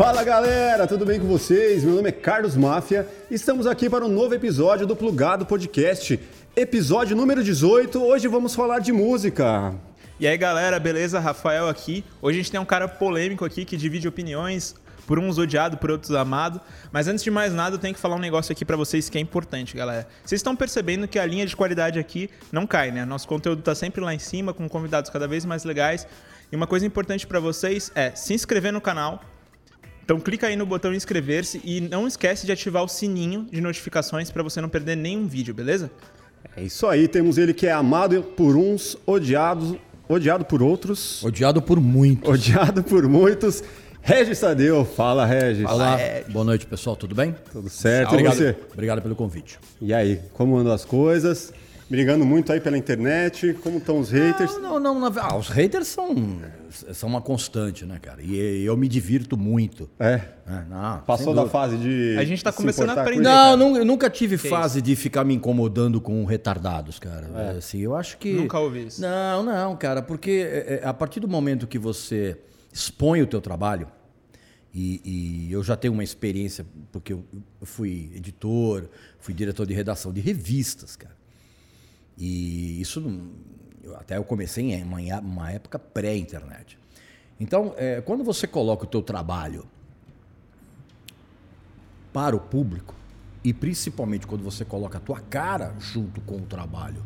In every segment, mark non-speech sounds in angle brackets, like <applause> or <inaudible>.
Fala galera, tudo bem com vocês? Meu nome é Carlos Máfia e estamos aqui para um novo episódio do Plugado Podcast, episódio número 18. Hoje vamos falar de música. E aí galera, beleza? Rafael aqui. Hoje a gente tem um cara polêmico aqui que divide opiniões, por uns odiado, por outros amado. Mas antes de mais nada, eu tenho que falar um negócio aqui para vocês que é importante, galera. Vocês estão percebendo que a linha de qualidade aqui não cai, né? Nosso conteúdo tá sempre lá em cima, com convidados cada vez mais legais. E uma coisa importante para vocês é se inscrever no canal. Então clica aí no botão inscrever-se e não esquece de ativar o sininho de notificações para você não perder nenhum vídeo, beleza? É isso aí, temos ele que é amado por uns, odiado, odiado por outros. Odiado por muitos. Odiado por muitos. Regis Tadeu, fala Regis. Olá, boa noite pessoal, tudo bem? Tudo certo, Obrigado, e você? obrigado pelo convite. E aí, como andam as coisas? Brigando muito aí pela internet, como estão os haters? Não, não, não, ah, os haters são, são uma constante, né, cara? E eu me divirto muito. É, É, não, passou da fase de A gente tá se começando a aprender. isso? Não, não, eu nunca tive Que fase de ficar me incomodando com retardados, cara. É, Assim, eu acho que... Nunca ouvi isso. Não, não, cara, porque é, é, a partir do momento que você expõe o teu trabalho, e, e eu já tenho uma experiência, porque eu fui editor, fui diretor de redação de revistas, cara. E isso eu- até eu comecei em uma, uma época pré-internet. Então, é, quando você coloca o teu trabalho para o público, e principalmente quando você coloca a tua cara junto com o trabalho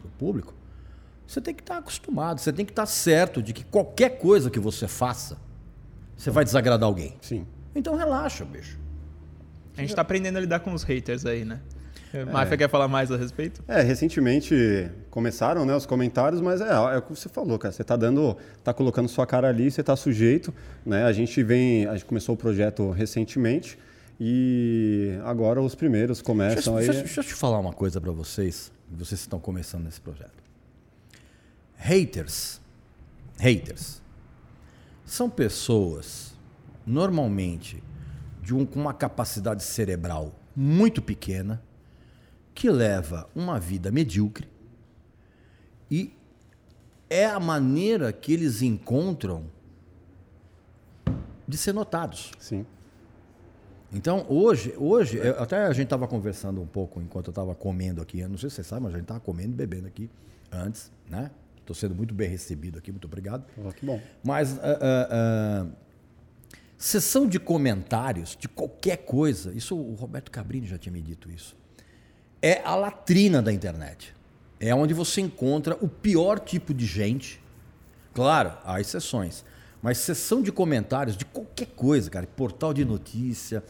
para o público, você tem que estar acostumado, você tem que estar certo de que qualquer coisa que você faça, você vai desagradar alguém. Sim. Então relaxa, bicho. A gente tá aprendendo a lidar com os haters aí, né? Máfia quer falar mais a respeito? É, recentemente começaram né, os comentários, mas é, é o que você falou, cara. Você tá dando, tá colocando sua cara ali, você tá sujeito, né? A gente vem, a gente começou o projeto recentemente e agora os primeiros começam Deixa, aí. deixa- deixa eu te falar uma coisa para vocês, vocês estão começando nesse projeto. Haters, haters, são pessoas normalmente de um, com uma capacidade cerebral muito pequena que leva uma vida medíocre e é a maneira que eles encontram de ser notados. Sim. Então, hoje, hoje até a gente estava conversando um pouco enquanto eu estava comendo aqui. Eu não sei se você sabe, mas a gente estava comendo e bebendo aqui antes, né? Estou sendo muito bem recebido aqui, muito obrigado. Ó, que bom. Mas ah, ah, ah, sessão de comentários de qualquer coisa, isso o Roberto Cabrini já tinha me dito isso. É a latrina da internet. É onde você encontra o pior tipo de gente. Claro, há exceções. Mas sessão de comentários de qualquer coisa, cara. Portal de notícia,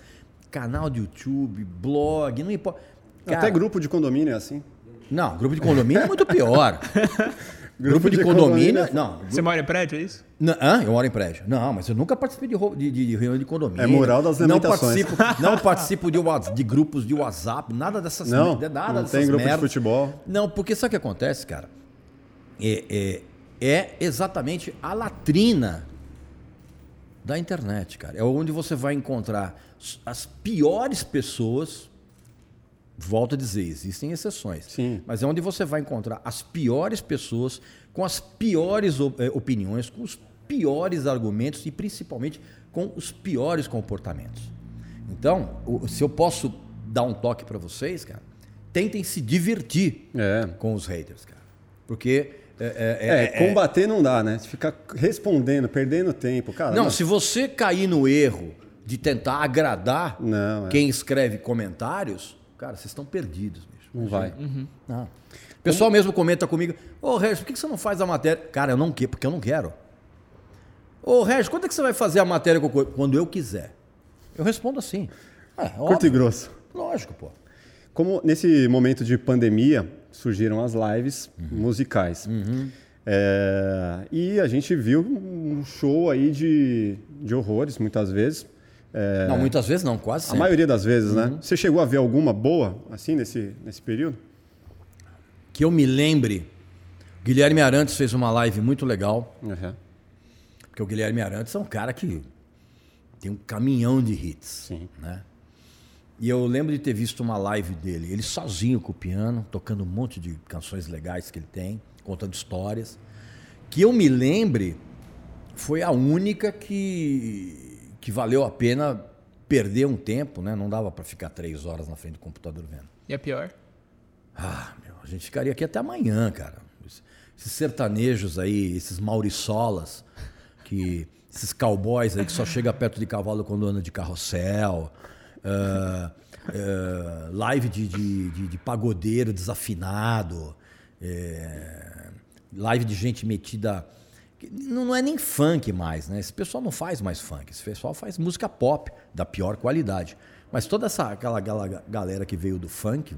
canal de YouTube, blog, não importa. Até Cara, grupo de condomínio é assim. Não, grupo de condomínio é muito pior. <laughs> grupo, de, de condomínio. condomínio- Não, Você mora em prédio, é isso? não, hã? Eu moro em prédio. Não, mas eu nunca participei de, de, de- de reunião de condomínio. É moral das não lamentações. participo, não participo de, de grupos de WhatsApp, nada dessas Não, de nada não dessas tem grupo de merdas. futebol. Não, porque sabe o que acontece, cara? É, é, é exatamente a latrina da internet, cara. É onde você vai encontrar as piores pessoas. Volto a dizer, existem exceções. Sim. Mas é onde você vai encontrar as piores pessoas com as piores eh, opiniões, com os piores argumentos e principalmente com os piores comportamentos. Então, se eu posso dar um toque para vocês, cara, tentem se divertir É. com os haters, cara. Porque é, é- É, é- é- combater não dá, né? Você fica respondendo, perdendo tempo, cara. não, se você cair no erro de tentar agradar Não, é. quem escreve comentários, cara, vocês estão perdidos, bicho. Não vai. Não. O pessoal mesmo comenta comigo, ô Regis, por que você não faz a matéria? Cara, eu não quero, porque eu não quero. Ô Regis, quando é que você vai fazer a matéria com o co- quando eu quiser? Eu respondo assim. É, Curto e grosso. Lógico, pô. Como nesse momento de pandemia surgiram as lives musicais. É, e a gente viu um show aí de, de horrores, muitas vezes. É, Não, muitas vezes não, quase a sempre. maioria das vezes, né? Você chegou a ver alguma boa, assim, nesse, nesse período? Que eu me lembre, Guilherme Arantes fez uma live muito legal. Uhum. Porque o Guilherme Arantes é um cara que tem um caminhão de hits. Sim. Né? E eu lembro de ter visto uma live dele, ele sozinho com o piano, tocando um monte de canções legais que ele tem, contando histórias. Que eu me lembre, foi a única que, que valeu a pena perder um tempo, né? Não dava para ficar três horas na frente do computador vendo. E a pior? Ah, meu, a gente ficaria aqui até amanhã, cara. Esses sertanejos aí, esses mauriçolas, que esses cowboys aí que só chega perto de cavalo quando anda de carrossel. Uh, uh, live de, de, de, de, pagodeiro desafinado. É, live de gente metida. Não, não é nem funk mais, né? Esse pessoal não faz mais funk. Esse pessoal faz música pop da pior qualidade. Mas toda essa aquela, aquela galera que veio do funk,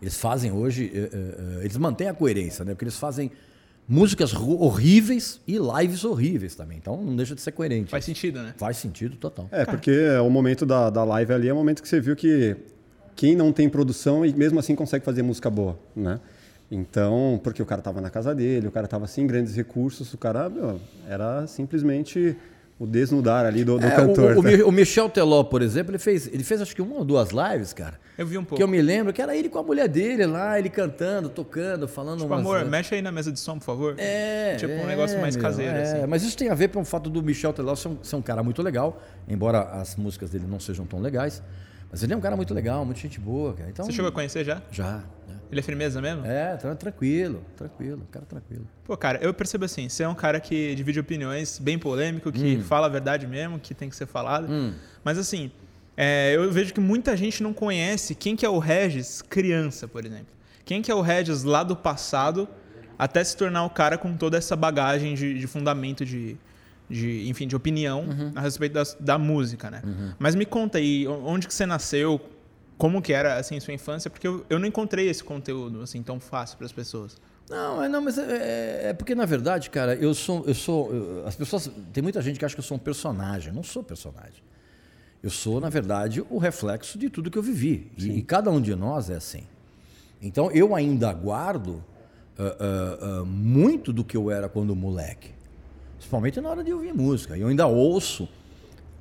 eles fazem hoje, eh, eh, eh, eles mantêm a coerência, né? Porque eles fazem músicas horríveis e lives horríveis também. Então não deixa de ser coerente. Faz sentido, né? Faz sentido total. É, porque o momento da, da live ali é o momento que você viu que quem não tem produção e mesmo assim consegue fazer música boa, né? Então, porque o cara estava na casa dele, o cara estava sem grandes recursos, o cara meu, era simplesmente o desnudar ali do, do é, cantor. O, o, o, Michel Teló, por exemplo, ele fez, ele fez acho que uma ou duas lives, cara. Eu vi um pouco. Que eu me lembro que era ele com a mulher dele lá, ele cantando, tocando, falando tipo, umas... amor, mexe aí na mesa de som, por favor. É. Tipo, um negócio mais meu, caseiro, é, assim. Mas isso tem a ver com o fato do Michel Teló ser um, ser um cara muito legal, embora as músicas dele não sejam tão legais. Mas ele é um cara muito legal, muita gente boa, cara. Então, Você chegou a conhecer já? Já. Ele é firmeza mesmo? É, tranquilo, tranquilo, cara tranquilo. Pô, cara, eu percebo assim, você é um cara que divide opiniões, bem polêmico, que hum. fala a verdade mesmo, que tem que ser falado. Hum. Mas assim, é, eu vejo que muita gente não conhece quem que é o Regis criança, por exemplo. Quem que é o Regis lá do passado, até se tornar o cara com toda essa bagagem de, de fundamento de, de, enfim, de opinião uhum. a respeito da, da música, né? Uhum. Mas me conta aí, onde que você nasceu, como que era assim sua infância, porque eu, eu não encontrei esse conteúdo assim tão fácil para as pessoas. Não, é, não, mas é, é, é, porque na verdade, cara, eu sou, eu sou, eu, as pessoas, tem muita gente que acha que eu sou um personagem. Eu não sou personagem. Eu sou, na verdade, o reflexo de tudo que eu vivi. E, e, cada um de nós é assim. Então eu ainda guardo uh, uh, uh, muito do que eu era quando moleque, principalmente na hora de ouvir música. Eu ainda ouço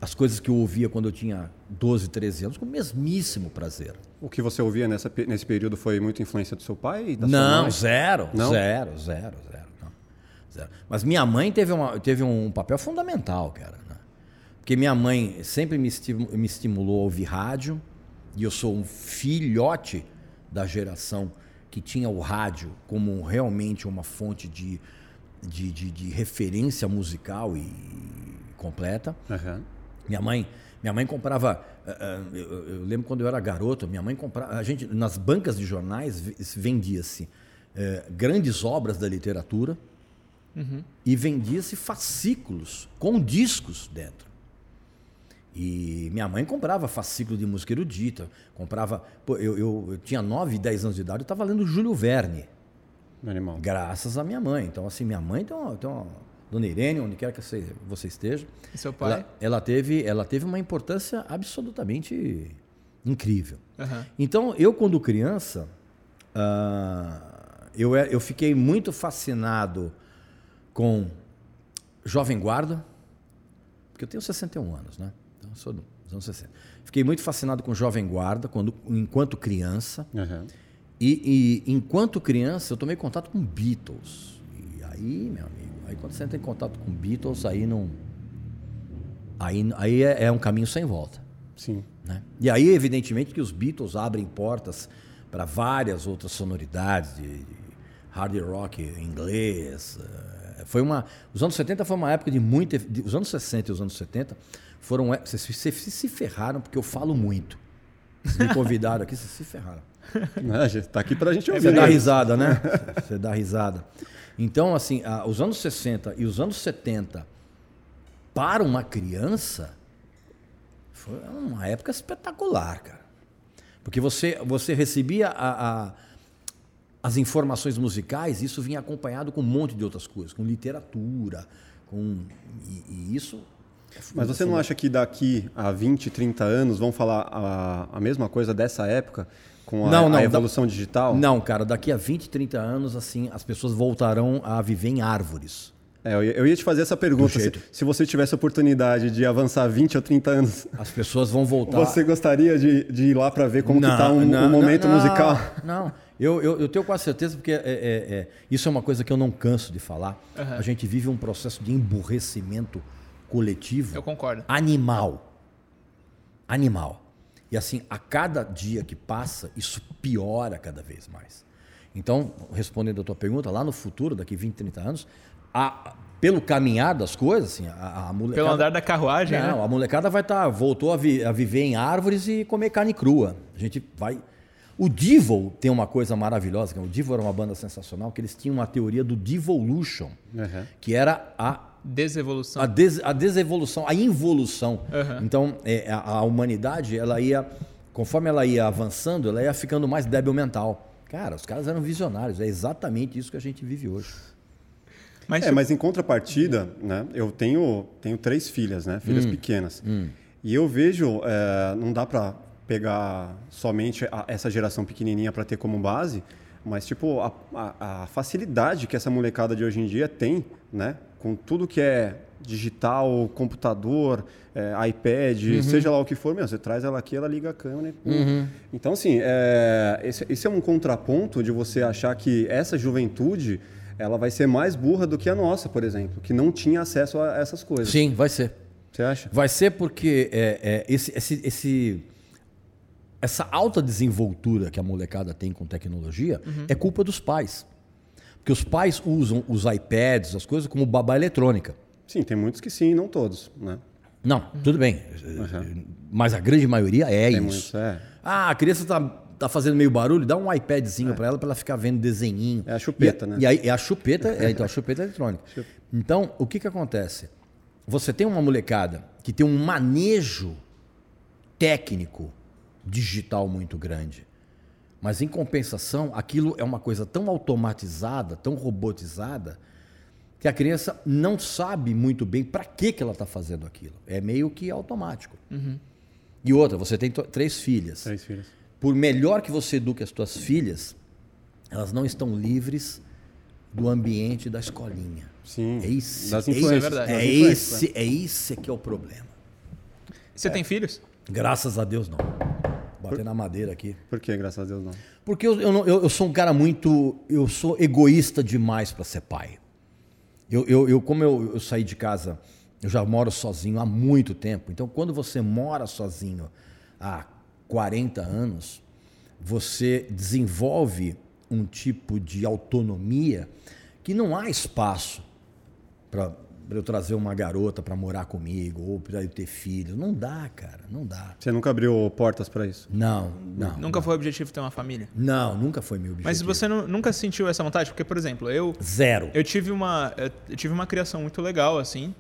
as coisas que eu ouvia quando eu tinha 12, 13 anos com o mesmíssimo prazer. O que você ouvia nessa, nesse período foi muita influência do seu pai e da não? Zero, não, zero, zero, zero, não, zero. Mas minha mãe teve, uma, teve um papel fundamental, cara. Né? Porque minha mãe sempre me, estimulou, me estimulou a ouvir rádio e eu sou um filhote da geração que tinha o rádio como realmente uma fonte de, de, de, de referência musical e completa. Uhum. Minha mãe, minha mãe comprava. Uh, eu, eu, lembro quando eu era garoto, minha mãe comprava. A gente nas bancas de jornais vendia-se uh, grandes obras da literatura uhum. e vendia-se fascículos com discos dentro. E minha mãe comprava fascículo de música erudita, comprava. Pô, eu, eu, eu tinha 9, 10 anos de idade, eu estava lendo Júlio Verne. Animal. Graças à minha mãe. Então, assim, minha mãe tem uma, tem uma Dona Irene, onde quer que você, esteja. E seu pai? Ela, ela, teve, ela teve uma importância absolutamente incrível. Uhum. Então, eu, quando criança, uh, eu, eu fiquei muito fascinado com Jovem Guarda, porque eu tenho 61 anos, né? Então, eu sou dos anos 60. Fiquei muito fascinado com Jovem Guarda quando, enquanto criança. Uhum. E, e, enquanto criança, eu tomei contato com Beatles. E aí, meu amigo Aí quando você entra em contato com Beatles, aí não. Aí, aí é, é um caminho sem volta. Sim. Né? E aí, evidentemente, que os Beatles abrem portas para várias outras sonoridades de, de hard rock inglês. Eh, foi uma, os anos 70 foi uma época de muita. De, os anos 60 e os anos 70 foram. Vocês se, se, se ferraram porque eu falo muito. Vocês me convidaram aqui, vocês se ferraram. <laughs> Está aqui para a gente ouvir. Você dá risada, né? Você dá risada. Então, assim, os anos 60 e os anos 70, para uma criança, foi uma época espetacular, cara. Porque você, você recebia a, a, as informações musicais, isso vinha acompanhado com um monte de outras coisas, com literatura, com. E, e isso. É Mas você não acha que daqui a 20, 30 anos vão falar a, a mesma coisa dessa época? Com a, não, não, a evolução da... digital? Não, cara, daqui a 20, 30 anos, assim, as pessoas voltarão a viver em árvores. É, eu ia te fazer essa pergunta. Se, se, você tivesse a oportunidade de avançar 20 ou 30 anos. As pessoas vão voltar. Você gostaria de, de ir lá para ver como está um, um, momento não, musical? Não, eu, eu, eu, tenho quase certeza, porque é, é, é, isso é uma coisa que eu não canso de falar. Uhum. A gente vive um processo de emburrecimento coletivo Eu concordo. animal. Animal. E assim, a cada dia que passa, isso piora cada vez mais. Então, respondendo a tua pergunta, lá no futuro, daqui 20, 30 anos, a- pelo caminhar das coisas, assim, a, a molecada... Pelo andar da carruagem, Não, né? a molecada vai estar, voltou a, vi- a viver em árvores e comer carne crua. A gente vai. O Devil tem uma coisa maravilhosa, que o Devil era uma banda sensacional, que eles tinham uma teoria do Devolution, Uhum. que era a, Desevolução. a, des, a desevolução, a involução. Aham. Então, é, a, a humanidade, ela ia, conforme ela ia avançando, ela ia ficando mais débil mental. Cara, os caras eram visionários, é exatamente isso que a gente vive hoje. Mas, É, mas em contrapartida, né, eu tenho, tenho três filhas, né, filhas pequenas. E eu vejo, é, não dá para pegar somente a- essa geração pequenininha para ter como base, mas tipo a, a- a facilidade que essa molecada de hoje em dia tem, né, com tudo que é digital, computador, é, iPad, seja lá o que for, meu, você traz ela aqui, ela liga a câmera. e- Então, assim, é, esse, esse é um contraponto de você achar que essa juventude ela vai ser mais burra do que a nossa, por exemplo, que não tinha acesso a essas coisas. Sim, vai ser. Você acha? Vai ser porque é, é, esse, esse, esse- essa alta desenvoltura que a molecada tem com tecnologia é culpa dos pais. Porque os pais usam os iPads, as coisas, como babá eletrônica. Sim, tem muitos que sim, não todos, né? Não, tudo bem. Mas a grande maioria é Tem isso. muitos, é. Ah, a criança tá, tá fazendo meio barulho, dá um iPadzinho pra ela pra ela ficar vendo desenhinho. É a chupeta, E- né? E aí é a chupeta, é, então a <laughs> chupeta eletrônica. Então, o que que acontece? Você tem uma molecada que tem um manejo técnico digital muito grande. Mas em compensação, aquilo é uma coisa tão automatizada, tão robotizada, que a criança não sabe muito bem para que, que ela está fazendo aquilo. É meio que automático. E outra, você tem três filhas. Três filhos. Por melhor que você eduque as tuas filhas, elas não estão livres do ambiente da escolinha. Sim. É isso. Das é influências. É influências, esse, é esse que é o problema. Você tem filhos? Graças a Deus não. Bater na madeira aqui. Por quê? Graças a Deus não. Porque eu, eu, não- eu- eu sou um cara muito. Eu sou egoísta demais para ser pai. Eu, eu, eu- como eu, eu saí de casa, eu já moro sozinho há muito tempo. Então, quando você mora sozinho há 40 anos, você desenvolve um tipo de autonomia que não há espaço para eu trazer uma garota para morar comigo ou para eu ter filhos. Não dá, cara, não dá. Você nunca abriu portas para isso? Não, não. Nunca foi o objetivo ter uma família. Não, nunca foi meu objetivo. Mas você nu- nunca sentiu essa vontade? Porque, por exemplo, eu, Zero. eu tive uma eu- tive uma criação muito legal, assim.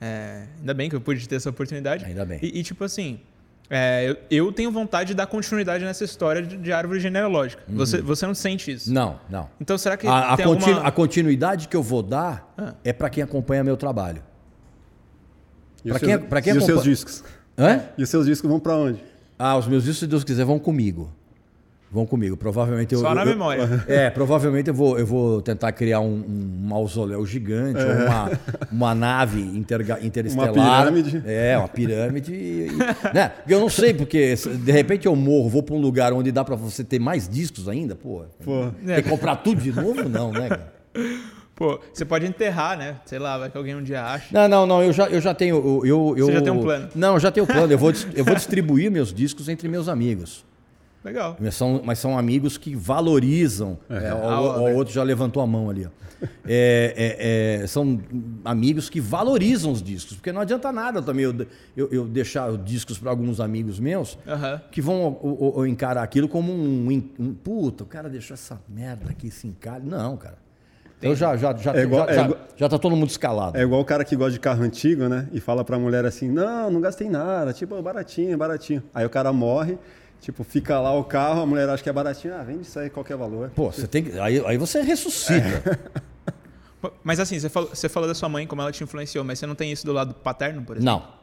É, ainda bem que eu pude ter essa oportunidade. Ainda bem. E, e, tipo assim, é, eu, eu tenho vontade de dar continuidade nessa história de, de árvore genealógica. Você, você não sente isso? Não, não. Então será que A, a continu- alguma... a continuidade que eu vou dar Ah. é para quem acompanha meu trabalho. E os quem- seus, pra quem e os seus acompanha- discos? Hã? E os seus discos vão para onde? Ah, os meus discos, se Deus quiser, vão comigo. Vão comigo. Provavelmente eu. Só na eu- memória. <laughs> É, provavelmente eu vou, eu vou tentar criar um, um mausoléu gigante, ou uma, uma nave interga- interestelar. pirâmide. É, uma pirâmide. e- e- né? Porque Eu não sei, porque de repente eu morro, vou para um lugar onde dá para você ter mais discos ainda, pô. Pô. Tem que comprar tudo de novo? Não, né, cara? Pô, você pode enterrar, né? Sei lá, vai que alguém um dia acha. Não, não, não, eu já, eu já tenho. Eu, eu, eu- Você já tem um plano? Não, eu já tenho plano. Eu vou, eu vou distribuir meus discos entre meus amigos. Legal. Mas são, mas são amigos que valorizam. É, o, Ah, o- né? o outro já levantou a mão ali. ó. É, é, é, são amigos que valorizam os discos. Porque não adianta nada também eu, eu, eu deixar os discos para alguns amigos meus Aham. que vão o- o- o encarar aquilo como um, in- um. Puta, o cara deixou essa merda aqui, se encalha. Não, cara. Eu já, já, já, É igual- já, é já, igual- já tá todo mundo escalado. É igual o cara que gosta de carro antigo, né? E fala pra mulher assim: não, não gastei nada, tipo, baratinho, baratinho. Aí o cara morre, tipo, fica lá o carro, a mulher acha que é baratinho, ah, vende isso aí, qualquer valor. Pô, você tem que. Aí, aí você ressuscita. Pô, <laughs> Mas assim, você falou, você falou da sua mãe, como ela te influenciou, mas você não tem isso do lado paterno, por exemplo? Não.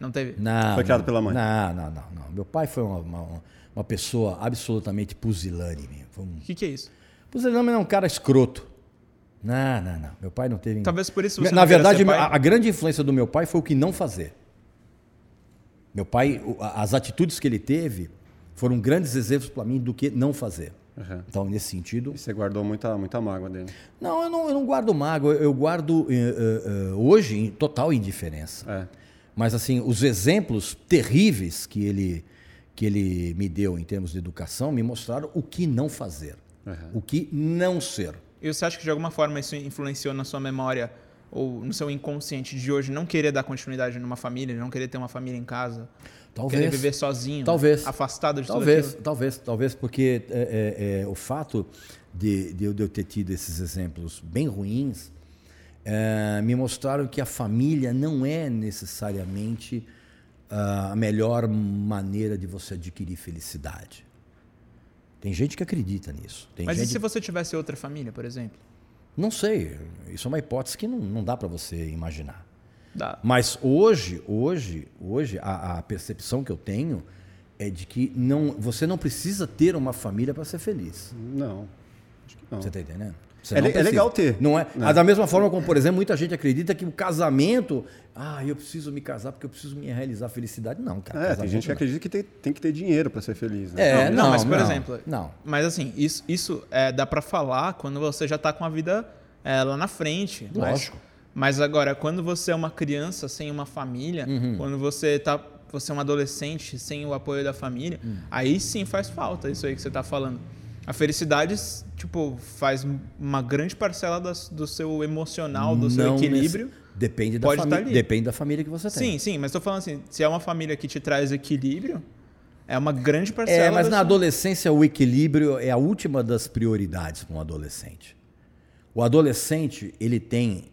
Não teve? Não. Foi criado não. pela mãe? Não, não, não, não. Meu pai foi uma, uma, uma pessoa absolutamente pusilânime. Foi um... O que, que é isso? Pusilânime é um cara escroto. Não, não, não. Meu pai não teve. Talvez por isso você Na não verdade, ser pai. a, a grande influência do meu pai foi o que não fazer. Meu pai, o- as atitudes que ele teve foram grandes exemplos para mim do que não fazer. Uhum. Então, nesse sentido. E você guardou muita, muita mágoa dele. Não, eu não, eu não guardo mágoa, eu guardo eh, eh, hoje em total indiferença. É. Mas assim, os exemplos terríveis que ele, que ele me deu em termos de educação me mostraram o que não fazer, Uhum. o que não ser. E você acha que de alguma forma isso influenciou na sua memória ou no seu inconsciente de hoje não querer dar continuidade numa família, não querer ter uma família em casa? Talvez. Querer viver sozinho? Talvez. Afastado de Talvez, tudo talvez, talvez, porque é, é, é, o fato de, de, eu, de eu ter tido esses exemplos bem ruins é, me mostraram que a família não é necessariamente ah, a melhor maneira de você adquirir felicidade. Tem gente que acredita nisso. Tem Mas gente... e se você tivesse outra família, por exemplo? Não sei, isso é uma hipótese que não, não dá para você imaginar. Dá. Mas hoje, hoje, hoje, a, a percepção que eu tenho é de que não, você não precisa ter uma família para ser feliz. Não. Acho que não. Você está entendendo? Você É é legal ter, Não é? né? Da mesma forma como, por exemplo, muita gente acredita que o casamento. Ah, eu preciso me casar porque eu preciso me realizar a felicidade. Não, cara. É, tem gente que não. acredita que tem, tem que ter dinheiro para ser feliz. Né? É, não, não, mas por não, exemplo, não. Mas assim, isso, isso é, dá pra falar quando você já tá com a vida é, lá na frente. Lógico. Mas, agora, quando você é uma criança sem uma família, Uhum. quando você tá. Você é um adolescente sem o apoio da família, Hum. aí sim faz falta isso aí que você tá falando. A felicidade, tipo, faz uma grande parcela das- do seu emocional, do seu Não equilíbrio. nesse- Depende da, família, tá depende da família que você tem. Sim, sim, mas tô falando assim, se é uma família que te traz equilíbrio, é uma grande parcela. É, mas na sua- adolescência o equilíbrio é a última das prioridades para um adolescente. O adolescente, ele tem.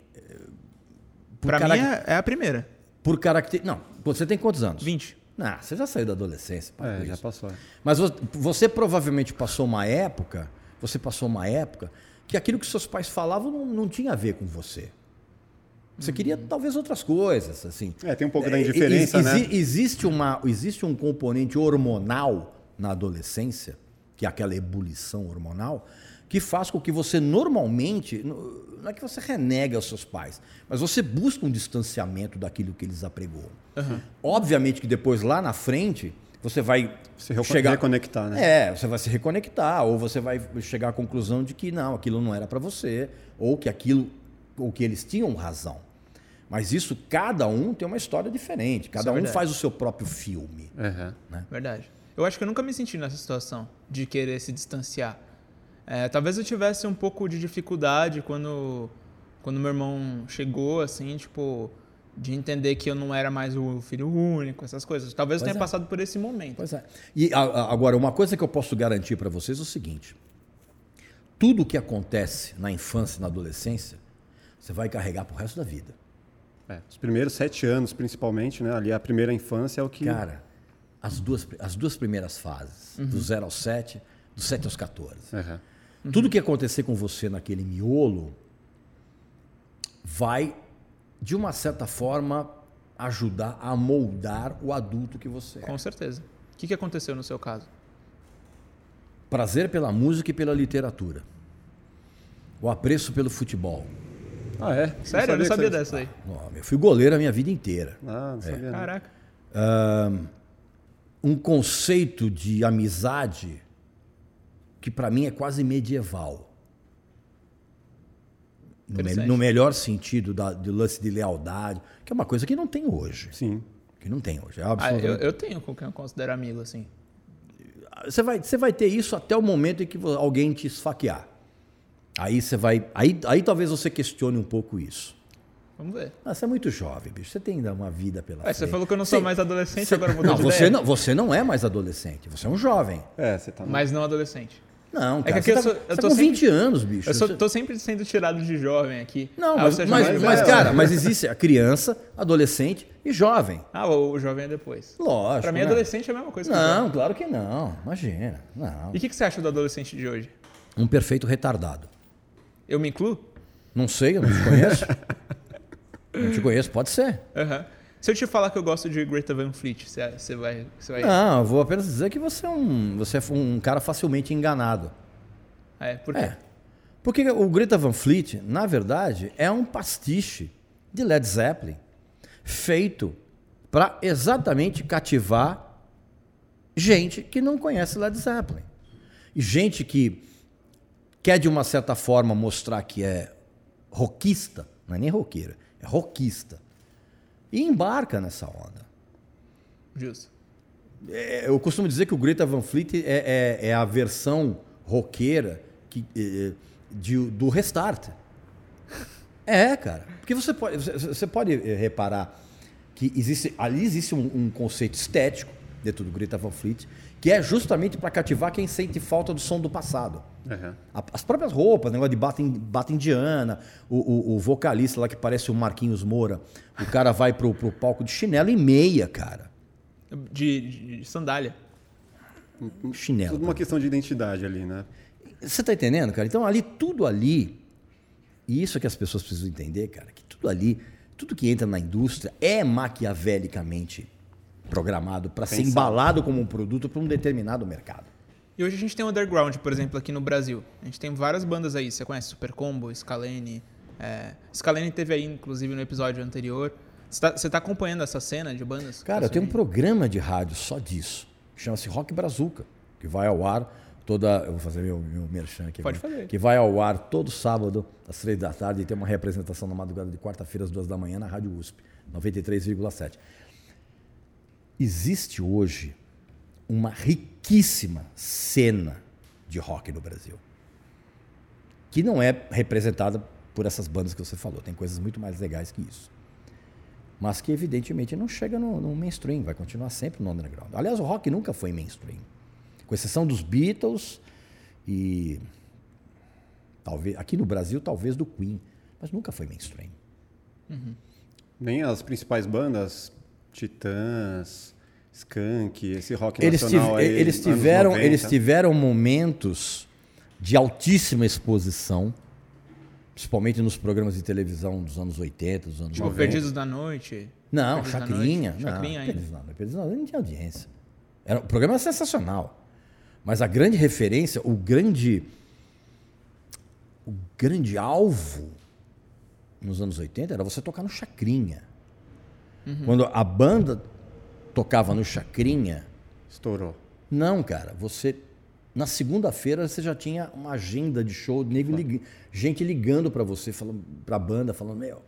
Pra carac- mim é, é a primeira. Por caracter... Não, você tem quantos anos? 20. Ah, você já saiu da adolescência. É, já passou. Mas vo- você provavelmente passou uma época, você passou uma época que aquilo que seus pais falavam não, não tinha a ver com você. Você queria talvez outras coisas, assim. É, tem um pouco da É, indiferença, exi- né? Existe, uma, existe um componente hormonal na adolescência, que é aquela ebulição hormonal, que faz com que você normalmente, no- não é que você renega os seus pais, mas você busca um distanciamento daquilo que eles apregoam. Obviamente que depois, lá na frente, você vai Se chegar... reconectar, né? É, você vai se reconectar, ou você vai chegar à conclusão de que não, aquilo não era para você, ou que aquilo, ou que eles tinham razão. Mas isso, cada um tem uma história diferente, cada é um faz o seu próprio filme. Aham. Verdade. Eu acho que eu nunca me senti nessa situação de querer se distanciar. É, talvez eu tivesse um pouco de dificuldade quando, quando meu irmão chegou, assim, tipo, de entender que eu não era mais o filho único, essas coisas. Talvez eu tenha é. passado por esse momento. Pois é. E a- a- agora, uma coisa que eu posso garantir para vocês é o seguinte: tudo que acontece na infância e na adolescência, você vai carregar pro resto da vida. É, Os primeiros sete anos, principalmente, né? Ali a primeira infância é o que. Cara, as duas, as duas primeiras fases, Uhum. do 0 ao 7, do 7 aos 14. Tudo que acontecer com você naquele miolo vai, de uma certa forma, ajudar a moldar o adulto que você é. Com certeza. O que, que aconteceu no seu caso? Prazer pela música e pela literatura. O apreço pelo futebol. Ah, é? Sério? Eu não que sabia você- dessa aí. Ó, Eu fui goleiro a minha vida inteira. Ah, não sabia. não. Caraca. Um conceito de amizade que para mim é quase medieval. No, me- no melhor sentido da, do lance de lealdade, que é uma coisa que não tem hoje. Sim. Que não tem hoje. É Ah, eu, absolutamente... eu tenho com quem eu considero amigo, assim. você, vai, você vai ter isso até o momento em que alguém te esfaquear. Aí você vai. Aí, aí talvez você questione um pouco isso. Vamos ver. Ah, você é muito jovem, bicho. Você tem ainda uma vida pela Ué, frente. você falou que eu não sou Sim. mais adolescente, Você- agora eu <laughs> mudou não, de você ideia. não, você não é mais adolescente. Você é um jovem. É, você tá. Mas não adolescente. Não, que cara. aqui você eu tá, sou- eu tá tô com sempre- 20 anos, bicho. Eu sou- tô sempre sendo tirado de jovem aqui. Não, Ah, mas, você é mas, mas, velho. cara, mas existe a criança, adolescente e jovem. <laughs> Ah, o, o jovem é depois. Lógico. Pra mim, né? adolescente é a mesma coisa que Não, jovem. claro que não. Imagina. Não. E o que, que você acha do adolescente de hoje? Um perfeito retardado. Eu me incluo? Não sei, eu não te conheço. <laughs> não te conheço, pode ser. Aham. Se eu te falar que eu gosto de Greta Van Fleet, você, você vai... Você vai... Não, eu vou apenas dizer que você é um, você é um cara facilmente enganado. É, por quê? É. Porque o Greta Van Fleet, na verdade, é um pastiche de Led Zeppelin feito para exatamente cativar gente que não conhece Led Zeppelin. e gente que quer de uma certa forma mostrar que é rockista, não é nem roqueira, é rockista, e embarca nessa onda. Justo. É, eu costumo dizer que o Greta Van Fleet é, é, é a versão roqueira que, é, de, do Restart. É, cara. Porque você pode, você pode reparar que existe, ali existe um, um conceito estético dentro do Greta Van Fleet, que é justamente para cativar quem sente falta do som do passado. Uhum. As próprias roupas, negócio de bata, bata indiana, o, o, o, vocalista lá que parece o Marquinhos Moura, o cara vai pro, pro palco de chinelo e meia, cara. De, de, de sandália. Chinelo. Tudo uma questão de identidade ali, né? Você tá entendendo, cara? Então ali, tudo ali, e isso é que as pessoas precisam entender, cara, que tudo ali, tudo que entra na indústria é maquiavelicamente programado para ser embalado como um produto para um determinado mercado. E hoje a gente tem o underground, por exemplo, aqui no Brasil. A gente tem várias bandas aí. Você conhece Super Combo, Scalene. É... Scalene teve aí, inclusive, no episódio anterior. Você está tá acompanhando essa cena de bandas? Cara, eu tenho um programa de rádio só disso. Chama-se Rock Brazuca, que vai ao ar toda. Eu vou fazer meu, meu merchan aqui. Pode fazer. Que vai ao ar todo sábado, às três da tarde, e tem uma representação na madrugada de quarta-feira, às duas da manhã, na Rádio USP, 93,7 existe hoje uma riquíssima cena de rock no Brasil, que não é representada por essas bandas que você falou. Tem coisas muito mais legais que isso. Mas que, evidentemente, não chega no, no mainstream, vai continuar sempre no underground. Aliás, o rock nunca foi mainstream. Com exceção dos Beatles e. Talvez, aqui no Brasil, talvez do Queen. Mas nunca foi mainstream. Uhum. Nem as principais bandas Titãs, Skank, esse rock eles nacional aí, eles tiveram Eles tiveram momentos de altíssima exposição, principalmente nos programas de televisão dos anos 80, dos anos tipo 90. Perdidos da Noite? Não, Perdidos Chacrinha. Noite. Chacrinha não, Perdidos da Noite. Perdidos da Noite não tinha audiência. Era, o programa era sensacional. Mas a grande referência, o grande o grande alvo nos anos 80 era você tocar no Chacrinha. Uhum. Quando a banda tocava no Chacrinha. Estourou. Não, cara. Você. Na segunda-feira você já tinha uma agenda de show, nego lig... gente ligando para você, falando, pra banda, falando, meu.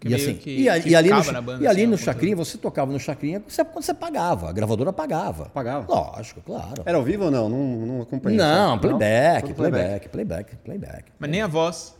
Que e, assim, que, e, que e, ali no, banda, e ali assim, no Chacrinha, você tocava no Chacrinha você, quando você pagava, a gravadora pagava. Pagava? Lógico, claro. Era ao vivo ou não? Não, não acompanhei. Não, playback, não? playback, playback, playback, playback. Mas nem a voz.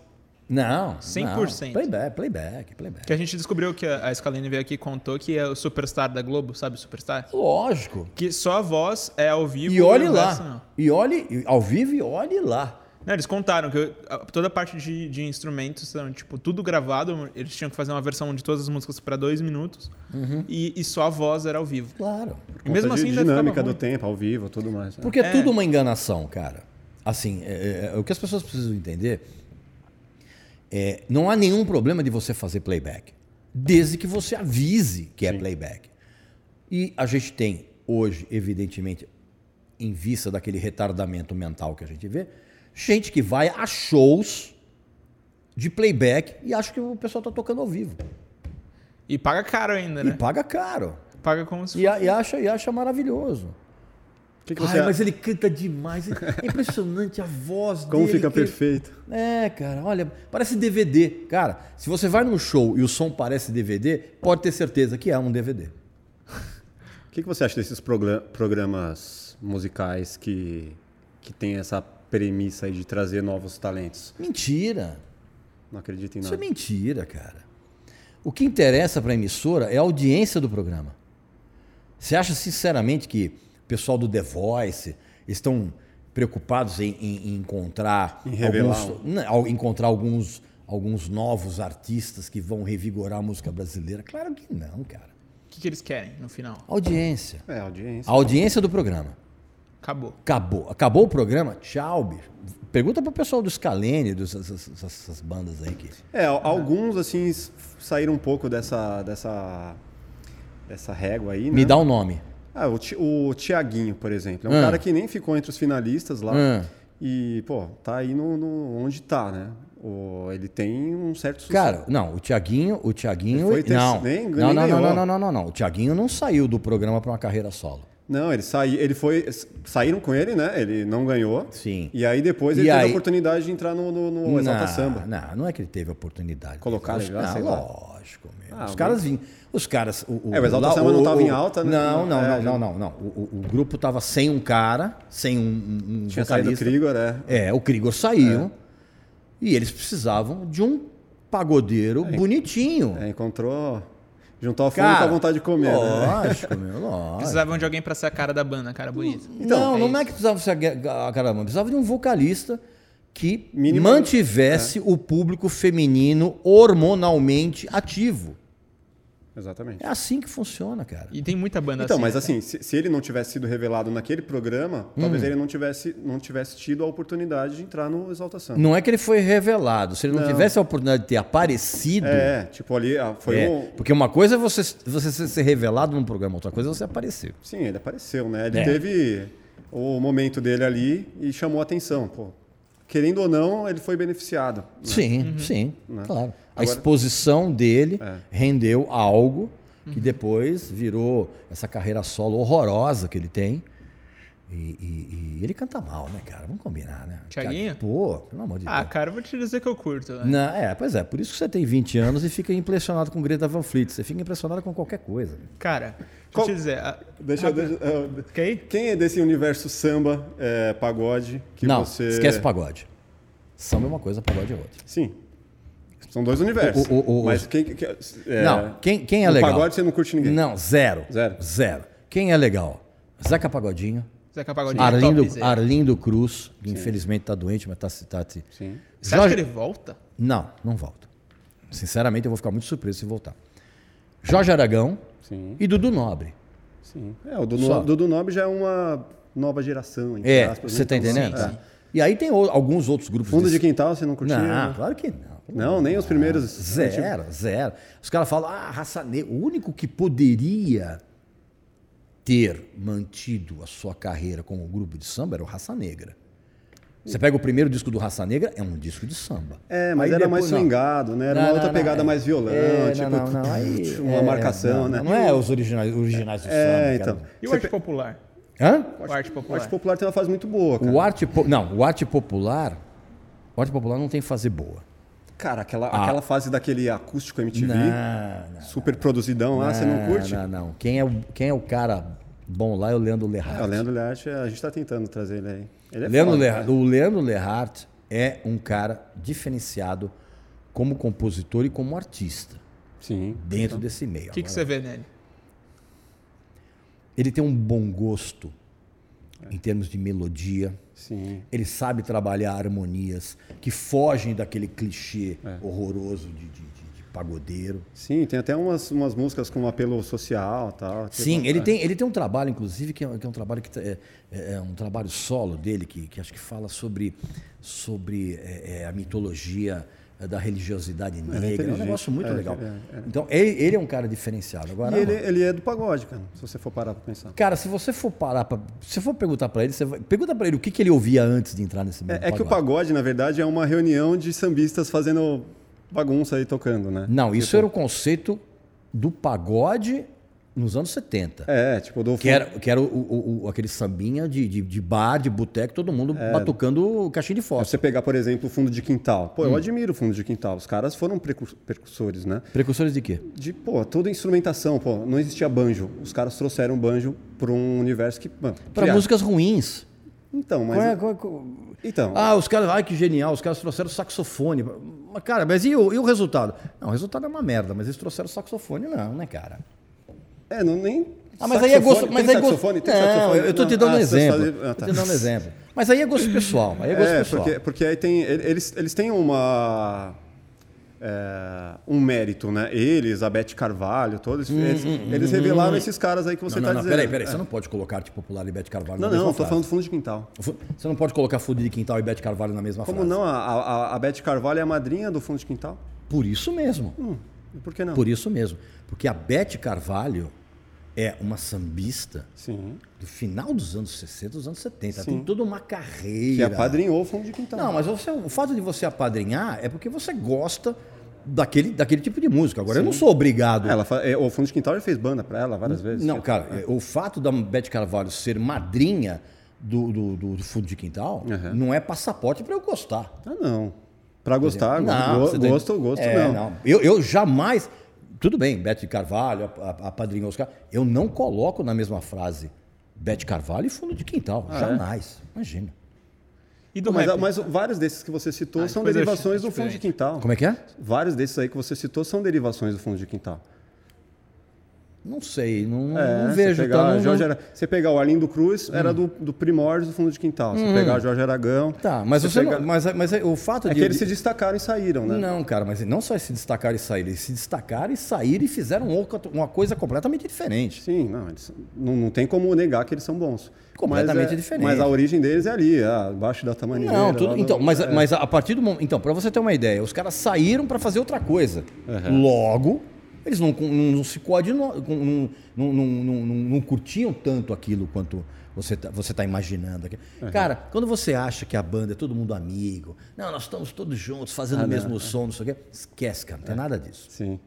Não. 100%. Não. Playback, playback, playback. Que a gente descobriu que a Scalene veio aqui e contou que é o superstar da Globo, sabe o superstar? Lógico. Que só a voz é ao vivo. E olhe lá. E olhe ao vivo e olhe lá. Não, eles contaram que toda a parte de, de instrumentos, tipo, tudo gravado. Eles tinham que fazer uma versão de todas as músicas para dois minutos. Uhum. E, e, só a voz era ao vivo. Claro. E mesmo assim, dinâmica do tempo, ao vivo, tudo mais. Né? Porque é, é tudo uma enganação, cara. Assim, é, é, é, o que as pessoas precisam entender é, não há nenhum problema de você fazer playback, desde que você avise que é Sim. playback. E a gente tem hoje, evidentemente, em vista daquele retardamento mental que a gente vê, gente que vai a shows de playback e acha que o pessoal está tocando ao vivo. E paga caro ainda, né? E paga caro. Paga como se e, e, acha, e acha maravilhoso. Que que Ai, mas ele canta demais. É <laughs> impressionante a voz Como dele. fica perfeito. É, cara, olha, parece DVD. Cara, se você vai num show e o som parece DVD, pode ter certeza que é um DVD. O que, que você acha desses programas musicais que, que tem essa premissa aí de trazer novos talentos? Mentira. Não acredito em nada. Isso é mentira, cara. O que interessa para a emissora é a audiência do programa. Você acha sinceramente que pessoal do The Voice estão preocupados em, em, em encontrar em alguns, não, encontrar alguns alguns novos artistas que vão revigorar a música brasileira? Claro que não, cara. O que, que eles querem no final? Audiência. É, audiência. A audiência do programa. Acabou. Acabou. Acabou o programa? Tchau, bicho. Pergunta pro pessoal do Scalene, dessas, bandas aí que. É, alguns assim saíram um pouco dessa dessa dessa régua aí, né? Me dá um nome. Ah, o, o Tiaguinho, por exemplo. É um ah. cara que nem ficou entre os finalistas lá. Ah. E, pô, tá aí no, no onde tá, né? O, ele tem um certo sucesso. Cara, não, o Tiaguinho, o Tiaguinho, não. Nem, não, não, não, não, não, não, não, O Tiaguinho não saiu do programa para uma carreira solo. Não, ele, saí, ele foi. Saíram com ele, né? Ele não ganhou. Sim. E aí depois E ele teve aí- a oportunidade de entrar no, no, no Exalta Samba. Não, não é que ele teve a oportunidade. Colocar legal, não, sei lá. lógico, meu. Ah, os caras vinham. Os caras. O, É, o Exalta lá- Samba não tava em alta, né? Não, não, É, não, não, não, não. O, o- o grupo tava sem um cara, sem um, um, Tinha saído o vocalista. Krigor, é. É, o Krigor saiu. E eles precisavam de um pagodeiro bonitinho. É, encontrou. Juntou a fome Cara, com a vontade de comer, né? lógico, meu, lógico. Precisavam de alguém pra ser a cara da banda, cara bonito. não, é não é que precisava ser a caramba, precisava de um vocalista que Mínimo- mantivesse o público feminino hormonalmente ativo. Exatamente. É assim que funciona, cara. E tem muita banda Então, assim. mas né, assim, se, se ele não tivesse sido revelado naquele programa, Hum. talvez ele não tivesse, não tivesse tido a oportunidade de entrar no Exalta Samba. Não é que ele foi revelado. Se ele não, Não. tivesse a oportunidade de ter aparecido. É, tipo ali, ah, foi é, um. Porque uma coisa é você, você ser- revelado num programa, outra coisa é você aparecer. Sim, ele apareceu, né? Ele É. teve o momento dele ali e chamou a atenção. Pô, querendo ou não, ele foi beneficiado. né? Sim, sim, claro. A Agora- exposição dele É. rendeu algo que depois virou essa carreira solo horrorosa que ele tem. E, e- e ele canta mal, né, cara? Vamos combinar, né? Thiaguinho? Pô, pelo amor de Ah, Deus. cara, eu vou te dizer que eu curto. Né? Não, é, pois é, por isso que você tem 20 anos e fica impressionado com Greta Van Fleet. Você fica impressionado com qualquer coisa. Cara, deixa Qual- eu te dizer. a- Deixa, deixa, eu- Ok? quem é desse universo samba, é, pagode, que não, você... esquece pagode. Samba é uma coisa, pagode é outra. Sim. São dois universos. O- o- o- Mas quem... que- é, não, quem, quem é no legal? pagode você não curte ninguém. Não, zero. Zero? Zero. Quem é legal? Zeca Pagodinho, Zeca Pagodinho é Arlindo, topzera. Arlindo Cruz, que infelizmente está doente, mas está citado. Sim. Você acha que ele volta? Não, não volta. Sinceramente, eu vou ficar muito surpreso se voltar. Jorge Aragão Sim, e Dudu Nobre. sim. É, o Dudu. Dudu Nobre já é uma nova geração, entre É, aspas, né? você tá Então, entendendo? é. E aí tem o- alguns outros grupos. Fundo de desse- quintal você não curtia? Não, claro que não. Não, nem os primeiros... Zero, zero. Os caras falam, ah, raça negra. O único que poderia ter mantido a sua carreira como grupo de samba era o Raça Negra. Você pega o primeiro disco do Raça Negra, é um disco de samba. É, mas Aí era depois- mais não. swingado, né? Era Não, uma outra não, pegada é. mais violão, É, tipo, não, não, não, aí- <laughs> uma é, marcação, não, né? Não é os originais, originais do É, samba. então. cara. E o arte pe- popular? Hã? O arte O popular. arte popular tem uma fase muito boa, cara. O arte, po- não, o arte popular, o arte popular não tem fase boa. Cara, aquela, Ah. aquela fase daquele acústico MTV, Não, não. super produzidão lá, você não curte? Não, não. Quem é, o, quem é o cara bom lá é o Leandro Lerrat. É, o Leandro Learte, a gente tá tentando trazer ele aí. Ele é Leandro foda, Lerrat- né? O Leandro Lerrat é um cara diferenciado como compositor e como artista Sim. dentro desse meio. O que, que você vê nele? Ele tem um bom gosto em termos de melodia. Sim. Ele sabe trabalhar harmonias que fogem daquele clichê É. horroroso de, de- de- de pagodeiro. Sim, tem até umas, umas músicas com um apelo social tal. tipo, Sim, ele é. tem, ele tem um trabalho, inclusive, que é, que é um trabalho que tá- é, é- é um trabalho solo dele, que, que acho que fala sobre, sobre é, é, a mitologia é, da religiosidade negra. É um inteligente. negócio muito É, legal. é, é. Então, ele, ele é um cara diferenciado. Agora, E ele, ele é do pagode, cara, se você for parar pra pensar. cara, se você for parar pra, se for perguntar pra ele, você vai, pergunta pra ele o que, que ele ouvia antes de entrar nesse mundo. É, é que o pagode, na verdade, é uma reunião de sambistas fazendo bagunça aí tocando, né? Não, isso Tipo, era o conceito do pagode nos anos 70. É, tipo, do Que era, que era o, o- o- aquele sambinha de, de, de bar, de boteco, todo mundo batucando caixinha de Se fósforo. você pegar, por exemplo, o fundo de quintal. Pô, eu Hum. admiro o fundo de quintal. Os caras foram precu- percussores, né? Precursores de quê? De, pô, toda instrumentação, pô, não existia banjo. Os caras trouxeram banjo para um universo que. Para músicas ruins. Então, mas. Qual é- qual é- qual- Então. Ah, os caras, ai que genial, os caras trouxeram saxofone. Mas, cara, mas e o, e o resultado? Não, o resultado é uma merda, mas eles trouxeram saxofone, não, né, cara? É, não nem. Ah, mas aí é gosto. Mas tem aí é gosto. Tem não, saxofone? eu tô te Não. dando um Ah, você exemplo. ah, Tô tá. te dando um exemplo. Mas aí é gosto pessoal. Aí é gosto É, pessoal. porque, porque aí tem. Eles, eles têm uma. é, um mérito, né? Eles, a Beth Carvalho, todos. eles, eles revelaram esses caras aí que você Hum, Não, tá não, dizendo. peraí, peraí. É. Você não pode colocar arte popular e Bete Carvalho Não, na mesma não, tô frase. falando do fundo de quintal. Você não pode colocar Fundo de Quintal e Bete Carvalho na mesma Como frase. não? A, a, a Beth Carvalho é a madrinha do fundo de quintal? Por isso mesmo. Hum, por que não? Por isso mesmo. Porque a Bete Carvalho é uma sambista Sim. do final dos anos 60, dos anos 70. Ela Sim. Tem toda uma Que carreira. apadrinhou o fundo de quintal. Não, mas você- o fato de você apadrinhar é porque você gosta daquele, daquele tipo de música. Agora, eu não sou obrigado. Ela, fa- é, o Fundo de Quintal já fez banda pra ela várias vezes. Não, cara, é, o fato da Beth Carvalho ser madrinha do, do, do- do fundo de quintal Uhum. não é passaporte para eu gostar. Ah, não. Pra gostar, Não, go- você tem- gosto, gosto É, não. Eu, eu jamais. Tudo bem, Beth Carvalho, a, a, a padrinha Oscar. Eu não coloco na mesma frase Beth Carvalho e fundo de quintal. Ah, é? jamais. Imagina. E do Mas, mas vários desses que você citou Ah, são derivações do Fundo de. Quintal. Como é que é? Vários desses aí que você citou são derivações do Fundo de Quintal. Não sei, não, É, não você vejo. pegar, tá, não- Jorge não- Ara- você pegar o Arlindo Cruz, era do, do Primórdios do Fundo de Quintal. Você pegar Jorge Aragão. Tá, mas, você você pegar- não, mas, mas o fato É de. que eles se destacaram e saíram, né? Não, cara, mas não só se destacaram e saíram, eles se destacaram e saíram e fizeram uma coisa completamente diferente. Sim, não, eles- não, não tem como negar que eles são bons. Completamente mas é- diferente. Mas a origem deles é ali, é abaixo da tamanineira. Não, tudo, no- então, mas, é. mas a partir do momento. Então, para você ter uma ideia, os caras saíram para fazer outra coisa. Logo, eles não, não, não se coordenam, não, não, não, não, não- não curtiam tanto aquilo quanto você tá, você tá imaginando. aqui. Cara, quando você acha que a banda é todo mundo amigo, não, nós estamos todos juntos fazendo Ah, o não. mesmo som, não sei o quê, esquece, cara, não tem nada disso. Sim.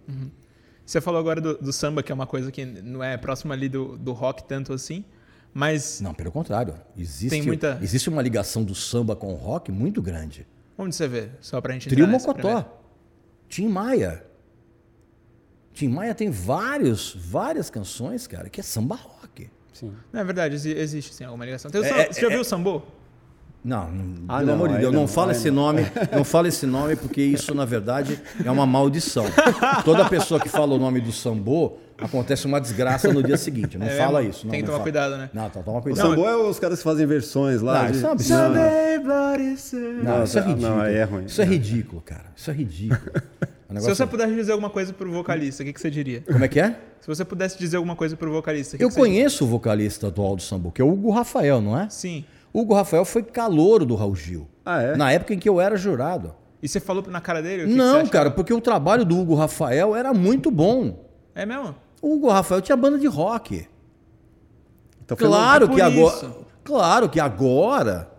Você falou agora do, do samba, que é uma coisa que não é próxima ali do, do rock tanto assim, mas Não, pelo contrário. Existe, Tem muita- existe uma ligação do samba com o rock muito grande. onde você vê? Só pra gente Trio Mocotó. Tim Maia. Tim Maia tem vários, várias canções, cara, que é samba rock. Sim. Não, é verdade, exi- existe sim alguma ligação. Tem o É, é, você já é- viu o sambô? Não, não Ah, pelo não, amor de Deus, não, não, fala esse não. nome, <laughs> não fala esse nome, porque isso, na verdade, é uma maldição. Toda pessoa que fala o nome do sambô, acontece uma desgraça no dia seguinte. Não É fala isso. Não, Tem que não tomar fala. cuidado, né? Não, então toma O cuidado. sambô é os caras que fazem versões lá. Não, de... isso é Sunday. Não, Não, isso é não, ridículo. aí é ruim. Isso é ridículo, cara. Isso é ridículo. <laughs> O Se você é- pudesse dizer alguma coisa pro vocalista, o que, que você diria? Como é que é? Se você pudesse dizer alguma coisa pro vocalista, que Eu que você diria? conheço o vocalista atual do Sambo, que é o Hugo Rafael, não é? Sim. O Hugo Rafael foi calouro do Raul Gil. Ah, é? Na época em que eu era jurado. E você falou na cara dele? que Não, cara, porque o trabalho do Hugo Rafael era muito bom. É mesmo? O Hugo Rafael tinha banda de rock. Então Claro que agora. isso. Claro que agora.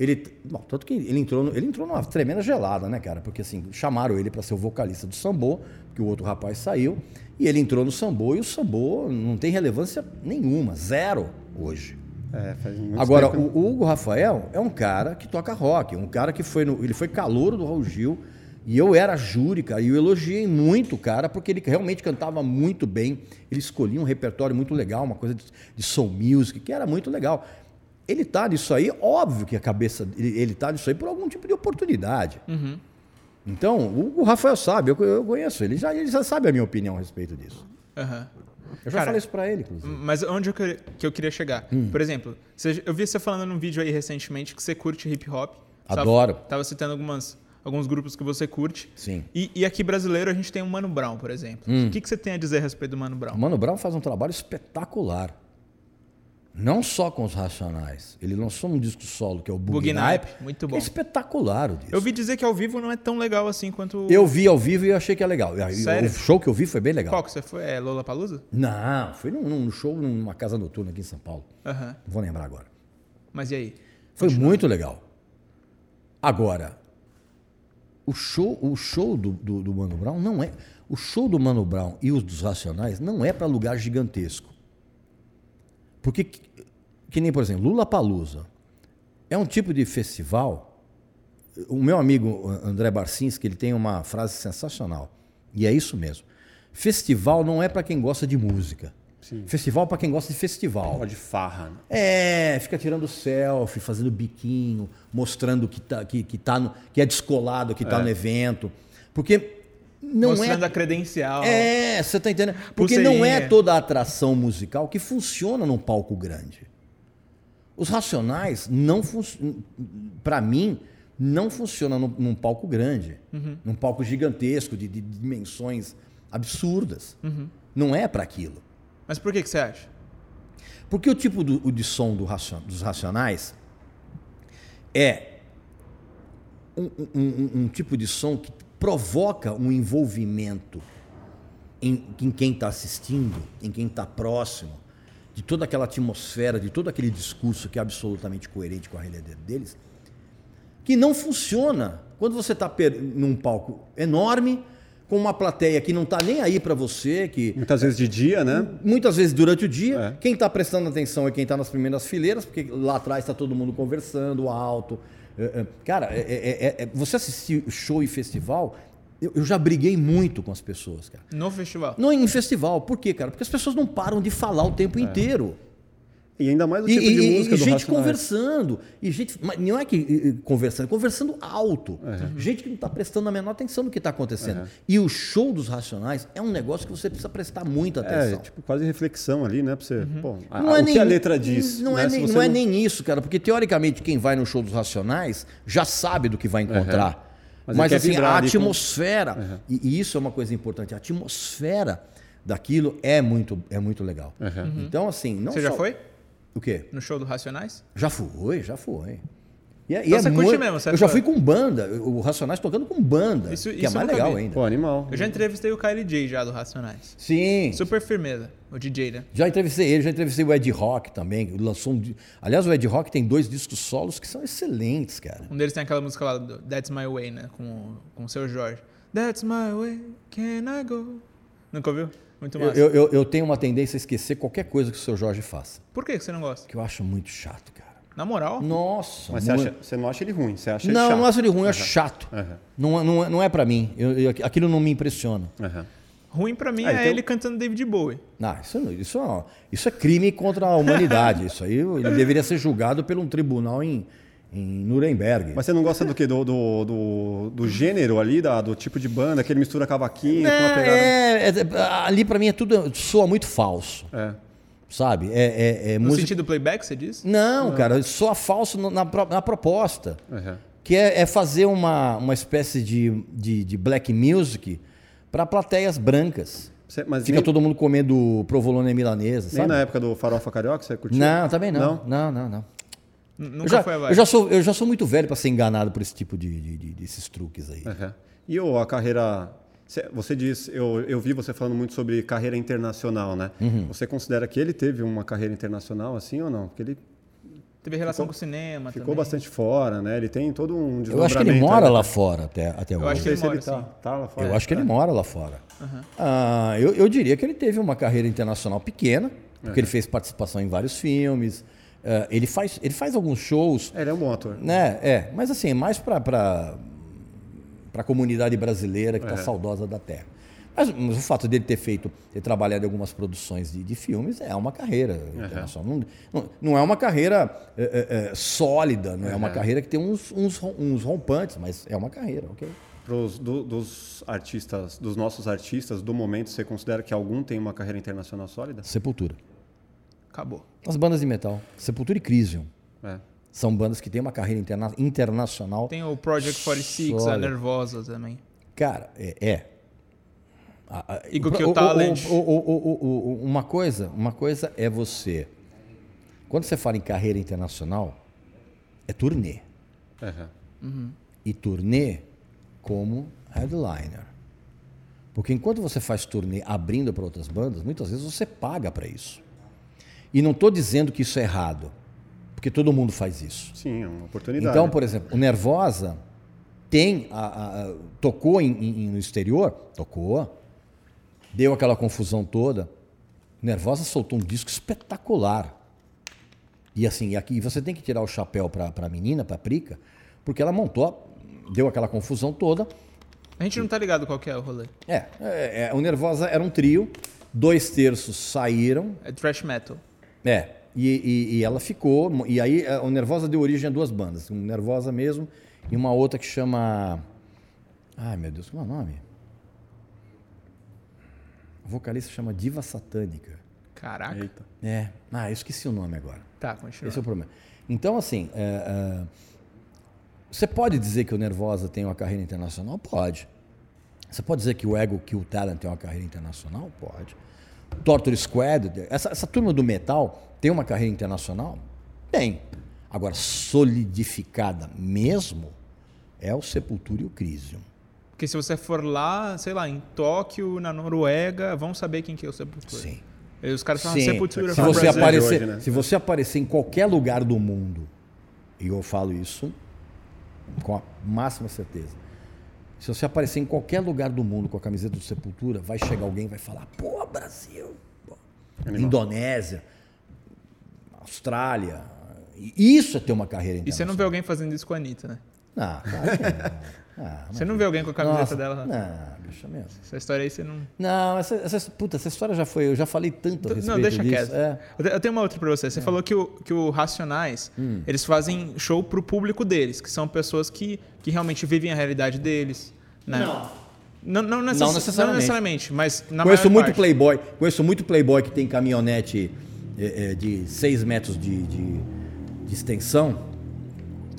Ele. Bom, tanto que ele entrou, no- ele entrou numa tremenda gelada, né, cara? Porque assim, chamaram ele para ser o vocalista do Sambô, que o outro rapaz saiu, e ele entrou no Sambô, e o Sambô não tem relevância nenhuma, zero hoje. É, faz muito Agora, tempo. o, Hugo Rafael é um cara que toca rock, um cara que foi no, ele foi calouro do Raul Gil, e eu era júri, cara, e eu elogiei muito o cara, porque ele realmente cantava muito bem, ele escolhia um repertório muito legal, uma coisa de, de soul music, que era muito legal. Ele tá nisso aí, óbvio que a cabeça, ele, ele tá nisso aí por algum tipo de oportunidade. Então, o Rafael sabe, eu, eu conheço ele, já, ele já sabe a minha opinião a respeito disso. Aham. Eu já Cara, falei isso pra ele, inclusive. Mas onde eu queria- que eu queria chegar? Hum. Por exemplo, você- eu vi você falando num vídeo aí recentemente que você curte hip hop. Tava- Adoro. Tava citando algumas, alguns grupos que você curte. Sim. E, e aqui brasileiro a gente tem o Mano Brown, por exemplo. Hum. O que, que você tem a dizer a respeito do Mano Brown? O Mano Brown faz um trabalho espetacular. Não só com os Racionais. Ele lançou um disco solo que é o Bug Night. Muito bom. É espetacular o disco. Eu vi dizer que ao vivo não é tão legal assim quanto. Eu vi ao vivo e achei que é legal. Sério? O show que eu vi foi bem legal. Qual que você foi? É Lola Palusa? Não, foi num, num show numa casa noturna aqui em São Paulo. Não vou lembrar agora. Mas e aí? Foi muito legal. Agora, o show, o show do, do, do Mano Brown não é. O show do Mano Brown e os dos Racionais não é para lugar gigantesco. Porque, que, que nem, por exemplo, Lula Palusa é um tipo de festival. O meu amigo André Barcinski, ele tem uma frase sensacional. E é isso mesmo. Festival não é para quem gosta de música. Festival para quem gosta de festival. Pode farra. né? É, fica tirando selfie, fazendo biquinho, mostrando que, tá, que, que, tá no, que é descolado, que tá no evento. Porque não Mostrando é. a credencial. É, você tá entendendo? Porque não é toda a atração musical que funciona num palco grande. Os Racionais não funcionam. Para mim, não funciona num, num palco grande. Num palco gigantesco, de, de dimensões absurdas. Não é para aquilo. Mas por que, que você acha? Porque o tipo do, o de som do racio- dos racionais é um, um- um- um tipo de som que provoca um envolvimento em, em quem está assistindo, em quem está próximo, de toda aquela atmosfera, de todo aquele discurso que é absolutamente coerente com a realidade deles, que não funciona quando você está num palco enorme, com uma plateia que não tá nem aí para você, que Muitas vezes de dia, né? muitas vezes durante o dia, É. quem está prestando atenção é quem está nas primeiras fileiras, porque lá atrás está todo mundo conversando alto. É, é, Cara, é- é- é- é- você assistir show e festival, eu, já briguei muito com as pessoas, cara. No festival. Não em festival, por quê, cara? Porque as pessoas não param de falar o tempo inteiro. E ainda mais o E, É. tipo de e- música e do gente Racionais. conversando. E gente, mas não é que e- e, conversando, conversando alto. É. Gente que não está prestando a menor atenção no que está acontecendo. E o show dos Racionais é um negócio que você precisa prestar muita É, atenção. tipo, quase reflexão ali, né? Pra você, pô, a- Não é o nem- que a letra diz. Não, né? é, nem, você não é nem isso, cara, porque teoricamente quem vai no show dos Racionais já sabe do que vai encontrar. Mas Mas, assim, a ali com- atmosfera, e, e isso é uma coisa importante, a atmosfera daquilo é muito, é muito legal. Então, assim, não Você já só- foi O quê? no show do Racionais? Já fui, já foi. E, é- e Então é você curte muito- mesmo, você Eu já foi? fui com banda, o Racionais tocando com banda, Isso- que isso é mais legal vi. ainda. Pô, animal. Eu já entrevistei o Kylie J já do Racionais. Sim, Super firmeza, o DJ, né? já entrevistei ele, já entrevistei o Ed Rock também, lançou um... Aliás, o Ed Rock tem dois discos solos que são excelentes, cara. Um deles tem aquela música lá do That's My Way, né? Com, com o seu Jorge. That's my way, can I go? Nunca ouviu? Muito Eu, massa. eu, eu- eu tenho uma tendência a esquecer qualquer coisa que o seu Jorge faça, Por que você não gosta? que eu acho muito chato, cara. Na moral? Nossa, Mas você, acha- você não acha ele ruim, você acha ele Não, chato. não acho ele ruim, é chato. Aham. Não, é- não, é- não é pra mim. Eu- eu- aquilo não me impressiona. Aham. Ruim pra mim Ah, é então- ele cantando David Bowie. Não, isso, não- isso, é- isso é crime contra a humanidade. isso aí ele deveria ser julgado por um tribunal em, em Nuremberg. Mas você não gosta do quê? Do, do, do, do gênero ali, da, do tipo de banda, que ele mistura cavaquinho com uma pegada... é, é- ali pra mim é tudo soa muito falso, É. sabe? É, é- é No música. sentido playback, você diz? Não, cara, soa falso na, na proposta. Aham. Que é, é fazer uma, uma espécie de, de, de black music para plateias brancas. Você- Fica nem, todo mundo comendo provolone milanesa, nem sabe? na época do Farofa Carioca você curtiu? Não, também não. Não? Não, não, não. N- Eu Nunca já, foi a eu, vibe. já sou, eu já sou muito velho para ser enganado por esse tipo de, de- de- desses truques aí. Aham. E a carreira... Você, diz, eu, eu vi você falando muito sobre carreira internacional, né? Uhum. Você considera que ele teve uma carreira internacional assim ou não? Porque ele Teve relação com o cinema ficou também. bastante fora, né? Ele tem todo um Eu acho que ele mora aí, lá né? fora até, até Eu hoje. acho que Não ele sei se mora, ele tá, tá lá fora. Eu acho que ele mora lá fora. Ah, eu, eu diria que ele teve uma carreira internacional pequena, porque ele fez participação em vários filmes. Ah, ele, faz, ele faz alguns shows, É, ele é um bom ator. né? É, mas assim, mais para a comunidade brasileira que está É. saudosa da terra. Mas, mas o fato dele ter feito, ter trabalhado em algumas produções de, de filmes é uma carreira internacional. Não, não, não é uma carreira é, é, é, sólida, não é uma carreira que tem uns, uns, uns rompantes, mas é uma carreira, ok? Pros, do- dos artistas, dos nossos artistas do momento, você considera que algum tem uma carreira internacional sólida? Sepultura. Acabou. As bandas de metal, Sepultura e Crisium, É. são bandas que têm uma carreira interna internacional. Tem o Project 46, a. Nervosa também. Cara, é. é. A- a- Eagle o- Kill o- o- Talent. o- o- o- o- o- uma coisa, uma coisa é você. Quando você fala em carreira internacional, é turnê. Aham. E turnê como headliner. Porque enquanto você faz turnê abrindo para outras bandas, muitas vezes você paga para isso. E não estou dizendo que isso é errado, porque todo mundo faz isso. Sim, é uma oportunidade. Então, por exemplo, o Nervosa tem a- a- tocou em- em- no exterior, tocou, deu aquela confusão toda. Nervosa soltou um disco espetacular. E assim, e aqui você tem que tirar o chapéu para a menina, para a Prica, porque ela montou, deu aquela confusão toda. A gente não tá ligado qual que é o rolê. É, é, é, o Nervosa era um trio, dois terços saíram, É thrash metal. É, e, e- e ela ficou. E aí eh, o Nervosa deu origem a duas bandas. Um Nervosa mesmo e uma outra que chama. Ai meu Deus, como é o nome? O vocalista chama Diva Satânica. Caraca. Eita. É. Ah, eu esqueci o nome agora. Tá, continua. Esse é o problema. Então, assim, é, é, você pode dizer que o Nervosa tem uma carreira internacional? Pode. Você pode dizer que o Ego Kill Talent tem uma carreira internacional? Pode. Torture Squad, essa, essa turma do metal tem uma carreira internacional? Tem. Agora, solidificada mesmo é o Sepultura e o Crisium. Porque se você for lá, sei lá, em Tóquio, na Noruega, vão saber quem que é o Sepultura. Sim. E os caras falam Sim. Sepultura Se você, aparecer, hoje, né? se você aparecer em qualquer lugar do mundo, e eu falo isso com a máxima certeza, Se você aparecer em qualquer lugar do mundo com a camiseta do Sepultura, vai chegar alguém e vai falar: pô, Brasil, pô. Indonésia, Austrália. E Isso é ter uma carreira E você não internacional. vê alguém fazendo isso com a Anitta, né? Não, claro que não. <laughs> Ah, Você não vê alguém com a camiseta Nossa, dela. Não, bicho mesmo. Essa história aí você não. Não, essa, essa, puta, essa história já foi. Eu já falei tanto a respeito Não, deixa disso. quieto. É. Eu te- Eu tenho uma outra pra você. Você falou que o, que o Racionais, Hum. eles fazem show pro público deles, que são pessoas que, que realmente vivem a realidade deles. Né? Não, não, necess- Não necessariamente. não necessariamente, mas na Conheço maior muito parte. playboy. Conheço muito playboy que tem caminhonete é, é, de 6 metros de, de, de extensão,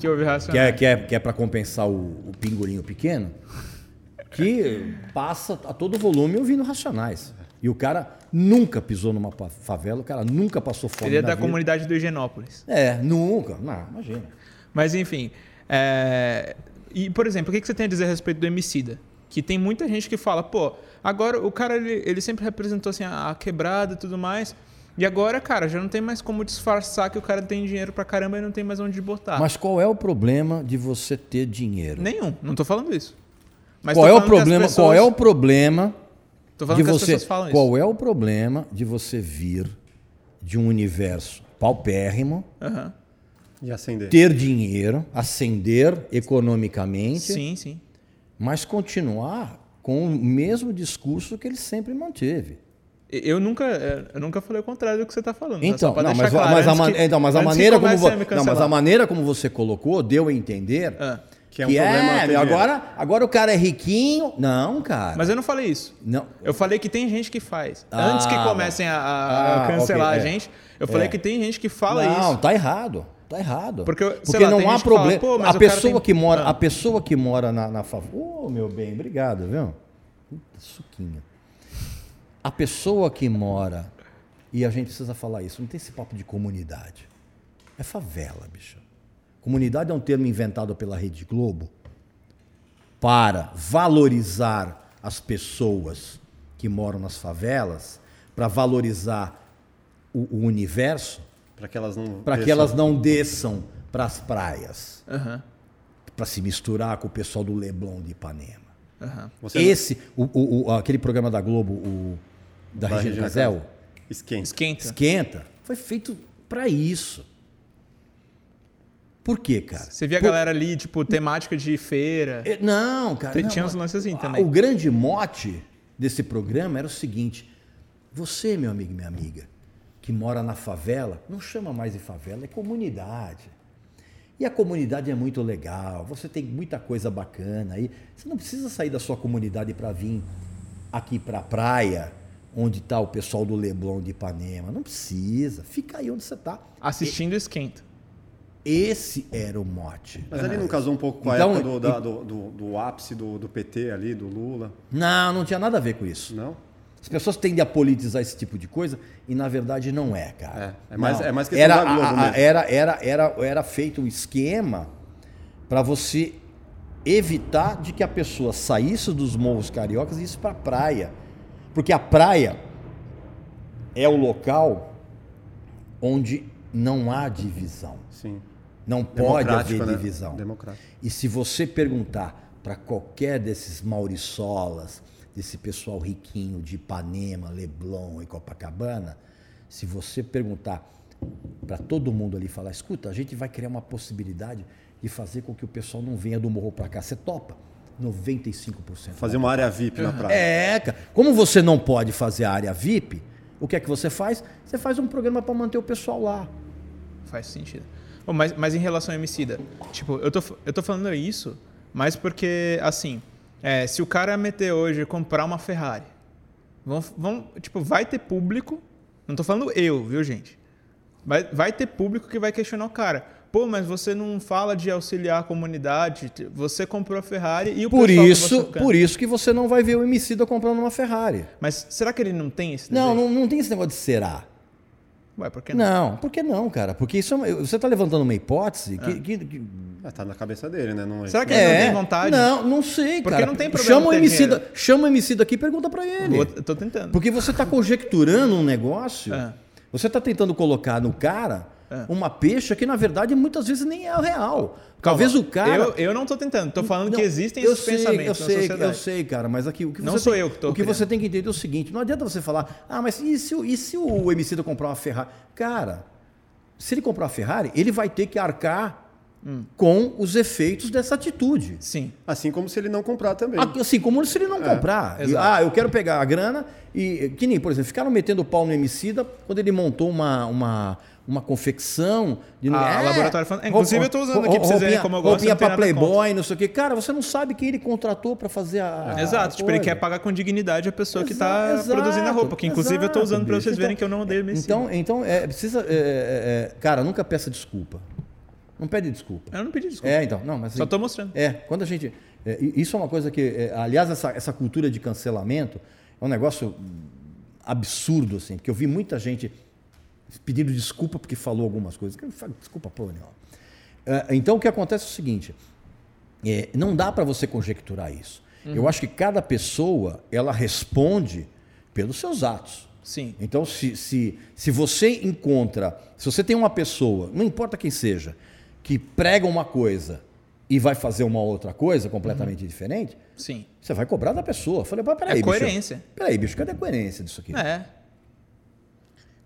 Que ouve que Racionais. é, que é, que é para compensar o, o pingolinho pequeno, que passa a todo volume ouvindo Racionais. E o cara nunca pisou numa favela, o cara nunca passou fome Ele é da vida. comunidade do Higienópolis. É, nunca. Não, imagina. Mas enfim. é, E, por exemplo, o que que você tem a dizer a respeito do Emicida? Que tem muita gente que fala, pô, agora o cara ele, ele sempre representou assim, a quebrada e tudo mais. E agora, cara, já não tem mais como disfarçar que o cara tem dinheiro pra caramba e não tem mais onde botar. Mas qual é o problema de você ter dinheiro? Nenhum, não tô falando isso. Mas qual tô é o as problema? pessoas- Qual é o problema Tô falando de que as você? pessoas falam isso. Qual é o problema de você vir de um universo paupérrimo, Aham. E acender. ter dinheiro, ascender economicamente, Sim, sim. mas continuar com o mesmo discurso que ele sempre manteve? Eu nunca, é, eu nunca falei o contrário do que você está falando. tá? Então, não, mas, claro, mas a, man- que- então, mas a que maneira como comecem vo- a me não, mas a maneira como você colocou deu a entender Ah, Que é um problema ter meu, dinheiro. agora, agora o cara é riquinho. Não, cara. Mas eu não falei isso. não. Eu falei que tem gente que faz. Ah, Antes que comecem a, a Ah, cancelar ok, a é. gente, eu falei É. que tem gente que fala não, isso. tá errado. Tá errado. Porque, Porque lá, não tem há que fala, problema. "Pô, mas a pessoa tem-" que mora, Ah. a pessoa que mora na, na favela. Ô, meu bem, obrigado, viu? Puta, suquinho. A pessoa que mora, e a gente precisa falar isso, não tem esse papo de comunidade. É favela, bicho. Comunidade é um termo inventado pela Rede Globo para valorizar as pessoas que moram nas favelas, para valorizar o- o universo Para que elas não. para que desçam. elas não desçam para as praias, Aham, para se misturar com o pessoal do Leblon de Ipanema. Você Esse, o, o- o- aquele programa da Globo, o, da, Da Regina Casel. Esquenta. Esquenta. esquenta, foi feito para isso. Por quê, cara? Você via a Por- galera ali, tipo, temática de feira. É, Não, cara. Tem- não, tinha uns lances assim também. O grande mote desse programa era o seguinte: você, meu amigo e minha amiga, que mora na favela, não chama mais de favela, é comunidade. E a comunidade é muito legal, você tem muita coisa bacana aí. Você não precisa sair da sua comunidade para vir aqui para a praia, onde está o pessoal do Leblon de Ipanema. Não precisa, fica aí onde você está. Assistindo Esquenta. Esse era o mote. Mas ali não casou um pouco com a Então, época do, da- e- do, do, do ápice do, do PT ali, do Lula. Não, não tinha nada a ver com isso. Não? As pessoas tendem a politizar esse tipo de coisa e na verdade não é, cara. É, é mais- Não. é mais questão era, da Globo a- a- mesmo. Era, era, era, era feito um esquema para você evitar de que a pessoa saísse dos morros cariocas e isso para a praia. Porque a praia é o local onde não há divisão. Sim. Não pode haver né? divisão. Democrático. E se você perguntar para qualquer desses Mauriçolas, desse pessoal riquinho de Ipanema, Leblon e Copacabana, se você perguntar para todo mundo ali falar, escuta, a gente vai criar uma possibilidade de fazer com que o pessoal não venha do morro para cá, você topa? 95%. Fazer uma área VIP na praia. É, cara. Como você não pode fazer a área VIP, o que é que você faz? Você faz um programa para manter o pessoal lá. Faz sentido. Ô, mas, mas em relação ao Emicida, tipo, eu tô, eu tô falando isso, mas porque, assim, é, se o cara meter hoje comprar uma Ferrari, vão, vão, tipo, vai ter público, não tô falando eu, viu, gente? Vai, vai ter público que vai questionar o cara. Pô, mas você não fala de auxiliar a comunidade, você comprou a Ferrari e o Por pessoal isso, por isso que você não vai ver o Emicida comprando uma Ferrari. Mas será que ele não tem esse Não, não, não tem esse negócio de será. Ué, por que não? Não, por que não, cara? Porque isso é uma- você está levantando uma hipótese que. que- que- Ah, tá na cabeça dele, né? Não, Será que ele não tem vontade? Não, não sei, Porque cara. não tem problema chama o Emicida, chama o Emicida aqui e pergunta pra ele. Vou- eu tô tentando. Porque você está conjecturando um negócio. É. Você está tentando colocar no cara uma pecha que na verdade muitas vezes nem é real. Talvez o cara. Eu, eu não tô tentando, tô falando Não, que existem esses sei, pensamentos eu na sei, sociedade. Eu sei, cara, mas aqui o que Não você sou tem, eu que tô O que criando. você tem que entender é o seguinte: não adianta você falar, ah, mas e se, o- e se o MC da comprar uma Ferrari? Cara, se ele comprar uma Ferrari, ele vai ter que arcar Hum. com os efeitos dessa atitude. Sim. Assim como se ele não comprar também. Assim como se ele não comprar. E, exato. ah, eu quero pegar a grana e. Que nem, por exemplo, ficaram metendo pau no Emicida quando ele montou uma. uma uma confecção de Ah, É, laboratório fan- Inclusive, eu tô usando aqui pra vocês verem como eu gosto, Roupinha contra. Playboy, não sei o quê. Cara, você não sabe quem ele contratou pra fazer a. a Exato, tipo, ele coisa. quer pagar com dignidade a pessoa que tá exato, produzindo a roupa. Que inclusive eu tô exato, usando bicho. vocês verem Então- que eu não odeio Messi. Então, então é, precisa. é, é, é, cara, nunca peça desculpa. Não pede desculpa. Eu não pedi desculpa. É, então. Não, mas Só assim, tô mostrando. É, quando a gente. é, isso é uma coisa que. aliás, essa, essa cultura de cancelamento é um negócio absurdo, assim, porque eu vi muita gente pedindo desculpa porque falou algumas coisas. Desculpa, pô, nenhuma. É, Então, o que acontece é o seguinte: é, não dá para você conjecturar isso. Eu acho que cada pessoa ela responde pelos seus atos. Sim. Então, se, se, se você encontra, se você tem uma pessoa, não importa quem seja, que prega uma coisa e vai fazer uma outra coisa completamente diferente, Sim. você vai cobrar da pessoa. Eu falei, peraí, É bicho. coerência. Peraí, bicho, cadê a coerência disso aqui? É.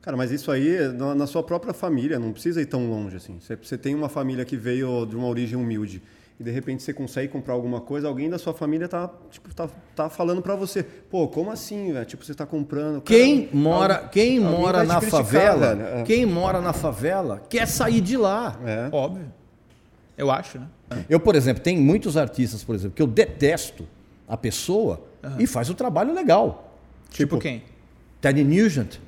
Cara, mas isso aí é na, na sua própria família, não precisa ir tão longe assim. Você, você tem uma família que veio de uma origem humilde e de repente você consegue comprar alguma coisa, alguém da sua família tá, tipo, tá, tá falando pra você, pô, como assim, velho? Tipo, você tá comprando. cara, Quem mora, alguém- quem alguém mora na criticar, favela, velho. É. quem mora na favela quer sair de lá. É. Óbvio. Eu acho, né? Eu, por exemplo, tem muitos artistas, por exemplo, que eu detesto a pessoa e faz o trabalho legal. Tipo, Tipo, quem? Teddy Nugent,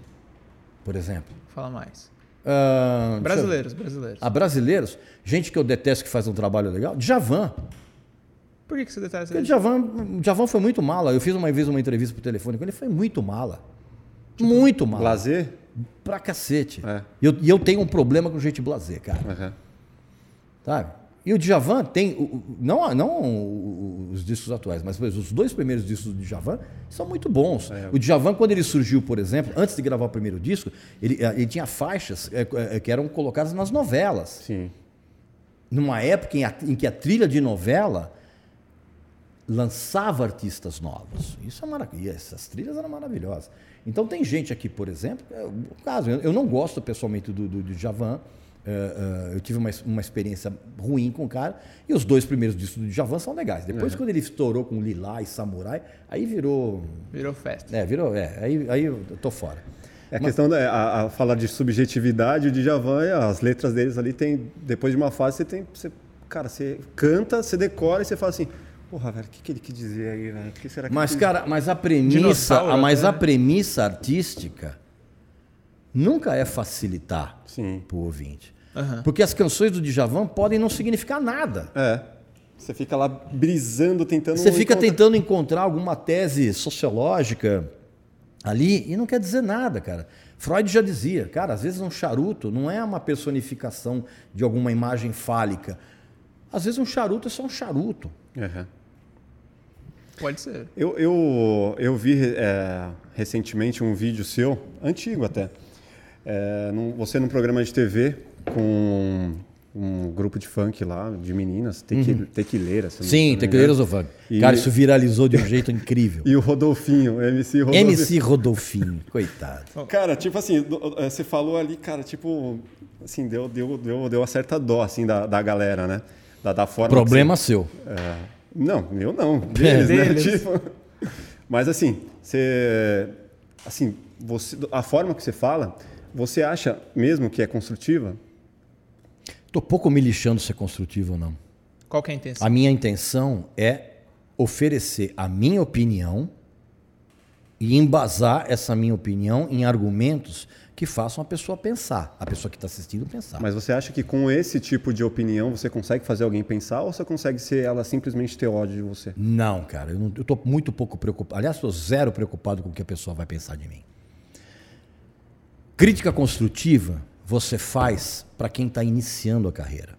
por exemplo. Fala mais. Ah, deixa eu- Brasileiros, brasileiros. A brasileiros, gente que eu detesto que faz um trabalho legal, Djavan. Por que, que você detesta Porque ele? Djavan, Djavan foi muito mala. Eu fiz uma vez uma entrevista por telefone com ele, foi muito mala. muito mala. Lazer? Pra cacete. É. E eu, e eu tenho um problema com gente blazer, cara. Aham. Sabe? E o Djavan tem, não, não o- os discos atuais, mas exemplo, os dois primeiros discos do Djavan são muito bons. É. O Djavan, quando ele surgiu, por exemplo, antes de gravar o primeiro disco, ele, eh, ele tinha faixas eh, eh, que eram colocadas nas novelas. Sim. numa época em, a- em que a trilha de novela lançava artistas novos. Isso é maravilha. Essas trilhas eram maravilhosas. Então tem gente aqui, por exemplo, é, o caso, eu, não gosto pessoalmente do, do, do Djavan. É, eu tive uma, uma experiência ruim com o cara. E os dois primeiros discos do Djavan são legais. Depois, quando ele estourou com Lilá e Samurai, aí virou. Virou festa. É, virou. É, aí, aí eu tô fora. É a questão da a, a falar de subjetividade, o Djavan, as letras deles ali tem. Depois de uma fase, você tem. Você, cara, você canta, você decora e você fala assim, porra, velho, o que, que ele quis dizer aí, velho? O que será que Mas, ele cara, mas a premissa, a, mas né? a premissa artística nunca é facilitar Sim. para o ouvinte. Aham. Porque as canções do Djavan podem não significar nada. É. Você fica lá brisando, tentando. Você fica encontrar- tentando encontrar alguma tese sociológica ali e não quer dizer nada, cara. Freud já dizia, cara, às vezes um charuto não é uma personificação de alguma imagem fálica. Às vezes um charuto é só um charuto. Aham. Pode ser. Eu, eu, eu vi é, recentemente um vídeo seu, antigo até, é, num- você num programa de TV com um grupo de funk lá, de meninas, tequi, tequileiras. se não- se Sim, Tequileiras do engano. Funk. E- Cara, isso viralizou de um jeito incrível. <laughs> E o Rodolfinho, o MC Rodolfinho. MC Rodolfinho, coitado. Cara, tipo assim, eh, você falou ali, cara, tipo, assim, deu, deu, deu, deu uma certa dó, assim, da, da galera, né? Da, da forma Problema seu. você- é, não, eu não, <laughs> deles, né? Deles. Tipo, mas assim, você, assim, você, a forma que você fala, você acha mesmo que é construtiva? Tô pouco me lixando se é construtivo ou não. Qual que é a intenção? A minha intenção é oferecer a minha opinião e embasar essa minha opinião em argumentos que façam a pessoa pensar, a pessoa que está assistindo pensar. Mas você acha que com esse tipo de opinião você consegue fazer alguém pensar ou você consegue ser ela simplesmente ter ódio de você? Não, cara, eu, tô muito pouco preocupado. Aliás, estou zero preocupado com o que a pessoa vai pensar de mim. Crítica construtiva você faz para quem está iniciando a carreira.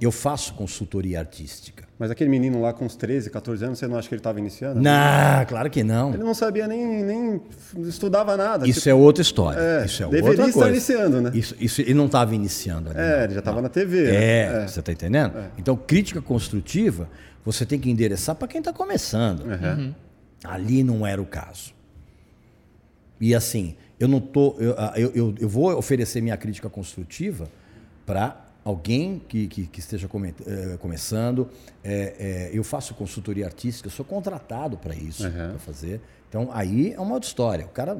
Eu faço consultoria artística. Mas aquele menino lá com uns 13, 14 anos, você não acha que ele estava iniciando? Não, claro que não. Ele não sabia nem, nem estudava nada. Isso tipo, é outra história. É, isso é deveria outra estar coisa. iniciando, né? Isso, isso ele não estava iniciando ali. É, não. ele já estava na TV. É, né? você está entendendo? Então, crítica construtiva, você tem que endereçar para quem está começando. Uhum. Ali não era o caso. E assim, eu não tô, eu, ah, eu, eu, eu vou oferecer minha crítica construtiva para alguém que, que, que esteja come- eh, começando. É, é, eu faço consultoria artística, eu sou contratado para isso, Uhum. para fazer. Então, aí é uma outra história. O cara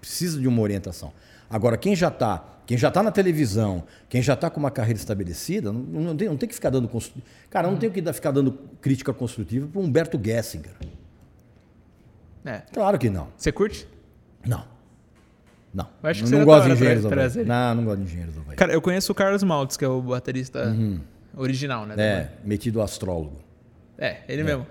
precisa de uma orientação. Agora, quem já está quem já tá na televisão, quem já está com uma carreira estabelecida, não, não tem, não tem que ficar dando. constru- Cara, não tem que ficar dando crítica construtiva para Humberto Gessinger. É. Claro que não. Você curte? Não. Não. Eu acho que não, você não gosto de engenheiros do Havaí. Não, não gosto de engenheiros do Havaí. Cara, eu conheço o Carlos Maltz, que é o baterista original, né? É, metido astrólogo. É, ele mesmo.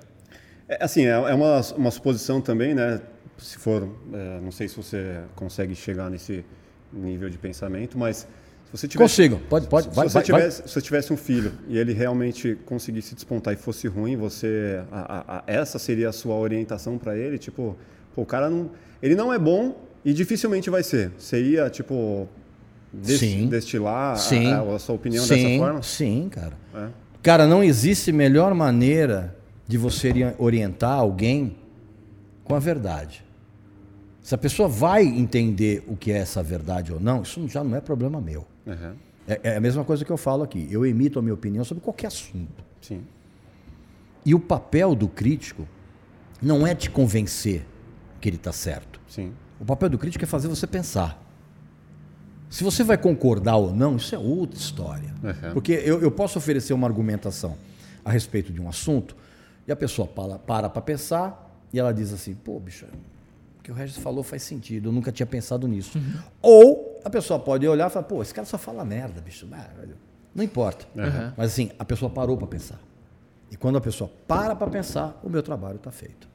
É, assim, é, é uma, uma suposição também, né? Se for, é, não sei se você consegue chegar nesse nível de pensamento, mas se você tivesse, Consigo. Pode, pode. se Vai, você vai, vai. tivesse, se você tivesse um filho e ele realmente conseguisse despontar e fosse ruim, você, a- a- a- essa seria a sua orientação para ele, tipo, pô, o cara não, ele não é bom e dificilmente vai ser. Você ia, tipo, Sim. destilar a- Sim. a, a sua opinião sim, dessa forma? Sim, cara. É. Cara, não existe melhor maneira de você ori- orientar alguém com a verdade. Se a pessoa vai entender o que é essa verdade ou não, isso já não é problema meu. Uhum. É, é a mesma coisa que eu falo aqui. Eu emito a minha opinião sobre qualquer assunto. Sim. E o papel do crítico não é te convencer que ele está certo. Sim. O papel do crítico é fazer você pensar. Se você vai concordar ou não, isso é outra história. Uhum. Porque eu, eu posso oferecer uma argumentação a respeito de um assunto e a pessoa para para pensar e ela diz assim: pô, bicho, o que o Regis falou faz sentido, eu nunca tinha pensado nisso. Ou a pessoa pode olhar e falar: pô, esse cara só fala merda, bicho. Não importa. Uhum. Mas assim, a pessoa parou para pensar. E quando a pessoa para para pensar, o meu trabalho está feito.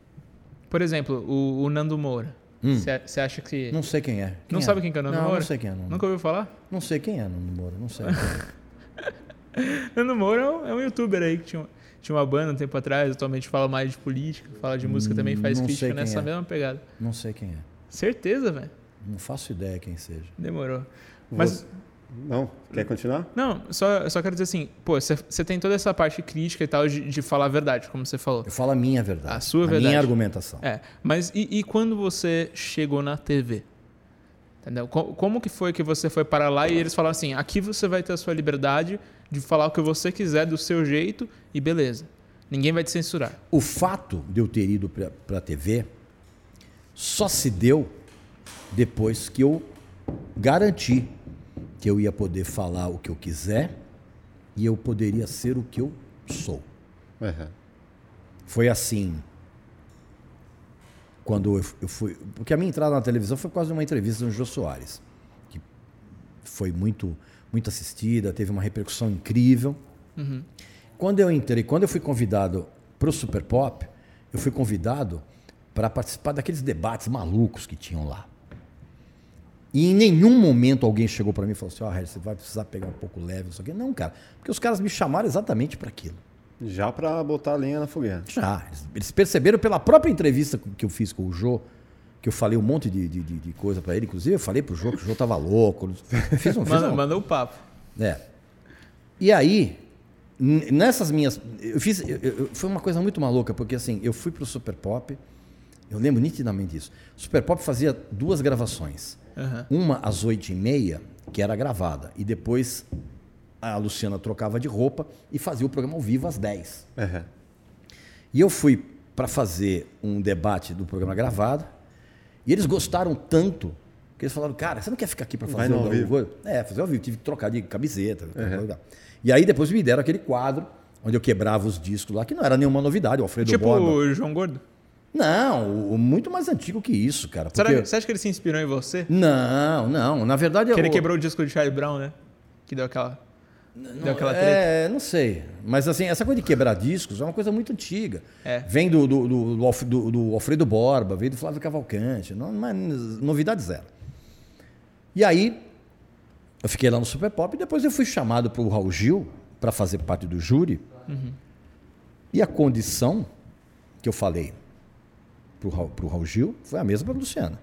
Por exemplo, o, o Nando Moura. Você acha que. Não sei quem é. Quem Não é? sabe quem que é o Nando não, Moura? Não sei quem é. Nunca ouviu falar? não sei quem é Nando Moura, não sei. <laughs> Nando Moura é um, é um youtuber aí que tinha, tinha uma banda um tempo atrás, atualmente fala mais de política, fala de música também, faz não crítica nessa é. mesma pegada. não sei quem é. Certeza, velho. Não faço ideia quem seja. Demorou. Mas, Você- Não? Quer continuar? não, só, só quero dizer assim, pô, você tem toda essa parte crítica e tal de, de falar a verdade, como você falou. Eu falo a minha verdade. A sua a verdade. minha argumentação. É, mas e, e quando você chegou na TV? Entendeu? Co- Como que foi que você foi para lá e eles falaram assim, aqui você vai ter a sua liberdade de falar o que você quiser do seu jeito e beleza. Ninguém vai te censurar. O fato de eu ter ido para a TV só se deu depois que eu garanti que eu ia poder falar o que eu quiser e eu poderia ser o que eu sou. Uhum. Foi assim. Quando eu, eu fui. Porque a minha entrada na televisão foi quase uma entrevista do Jô Soares, que foi muito, muito assistida, teve uma repercussão incrível. Quando eu entrei, quando eu fui convidado para o Super Pop, eu fui convidado para participar daqueles debates malucos que tinham lá. E em nenhum momento alguém chegou para mim e falou assim: Ó, oh, você vai precisar pegar um pouco leve, isso aqui. Não, cara, porque os caras me chamaram exatamente para aquilo. Já para botar a lenha na fogueira. Já. Eles, perceberam pela própria entrevista que eu fiz com o Jô, que eu falei um monte de, de, de- coisa para ele. Inclusive, eu falei pro Jô que o Jô tava louco. <laughs> Fiz um, fiz Manda, um- manda o papo. É. E aí, nessas minhas. Eu fiz. eu- eu- foi uma coisa muito maluca, porque assim, eu fui pro Super Pop, eu lembro nitidamente disso. O Super Pop fazia duas gravações. Aham. Uma às oito e meia, que era gravada, e depois a Luciana trocava de roupa e fazia o programa ao vivo às 10. Uhum. E eu fui para fazer um debate do programa gravado, e eles gostaram tanto que eles falaram, cara, você não quer ficar aqui para fazer o ao vivo. É, fazer ao vivo, tive que trocar de camiseta. E aí depois me deram aquele quadro onde eu quebrava os discos lá, que não era nenhuma novidade, o Alfredo Tipo Borba. o João Gordo. Não, o- muito mais antigo que isso, cara. Será porque- que, você acha que ele se inspirou em você? Não, não, na verdade... Que ele o- quebrou o disco de Charlie Brown, né? Que deu aquela. deu aquela treta. É, não sei. Mas assim, essa coisa de quebrar discos é uma coisa muito antiga. É. Vem do, do, do, do do- do Alfredo Borba, veio do Flávio Cavalcante. Não, não é novidade zero. E aí, eu fiquei lá no Super Pop e depois eu fui chamado para o Raul Gil para fazer parte do júri. E a condição que eu falei para o Raul Gil foi a mesma para a Luciana.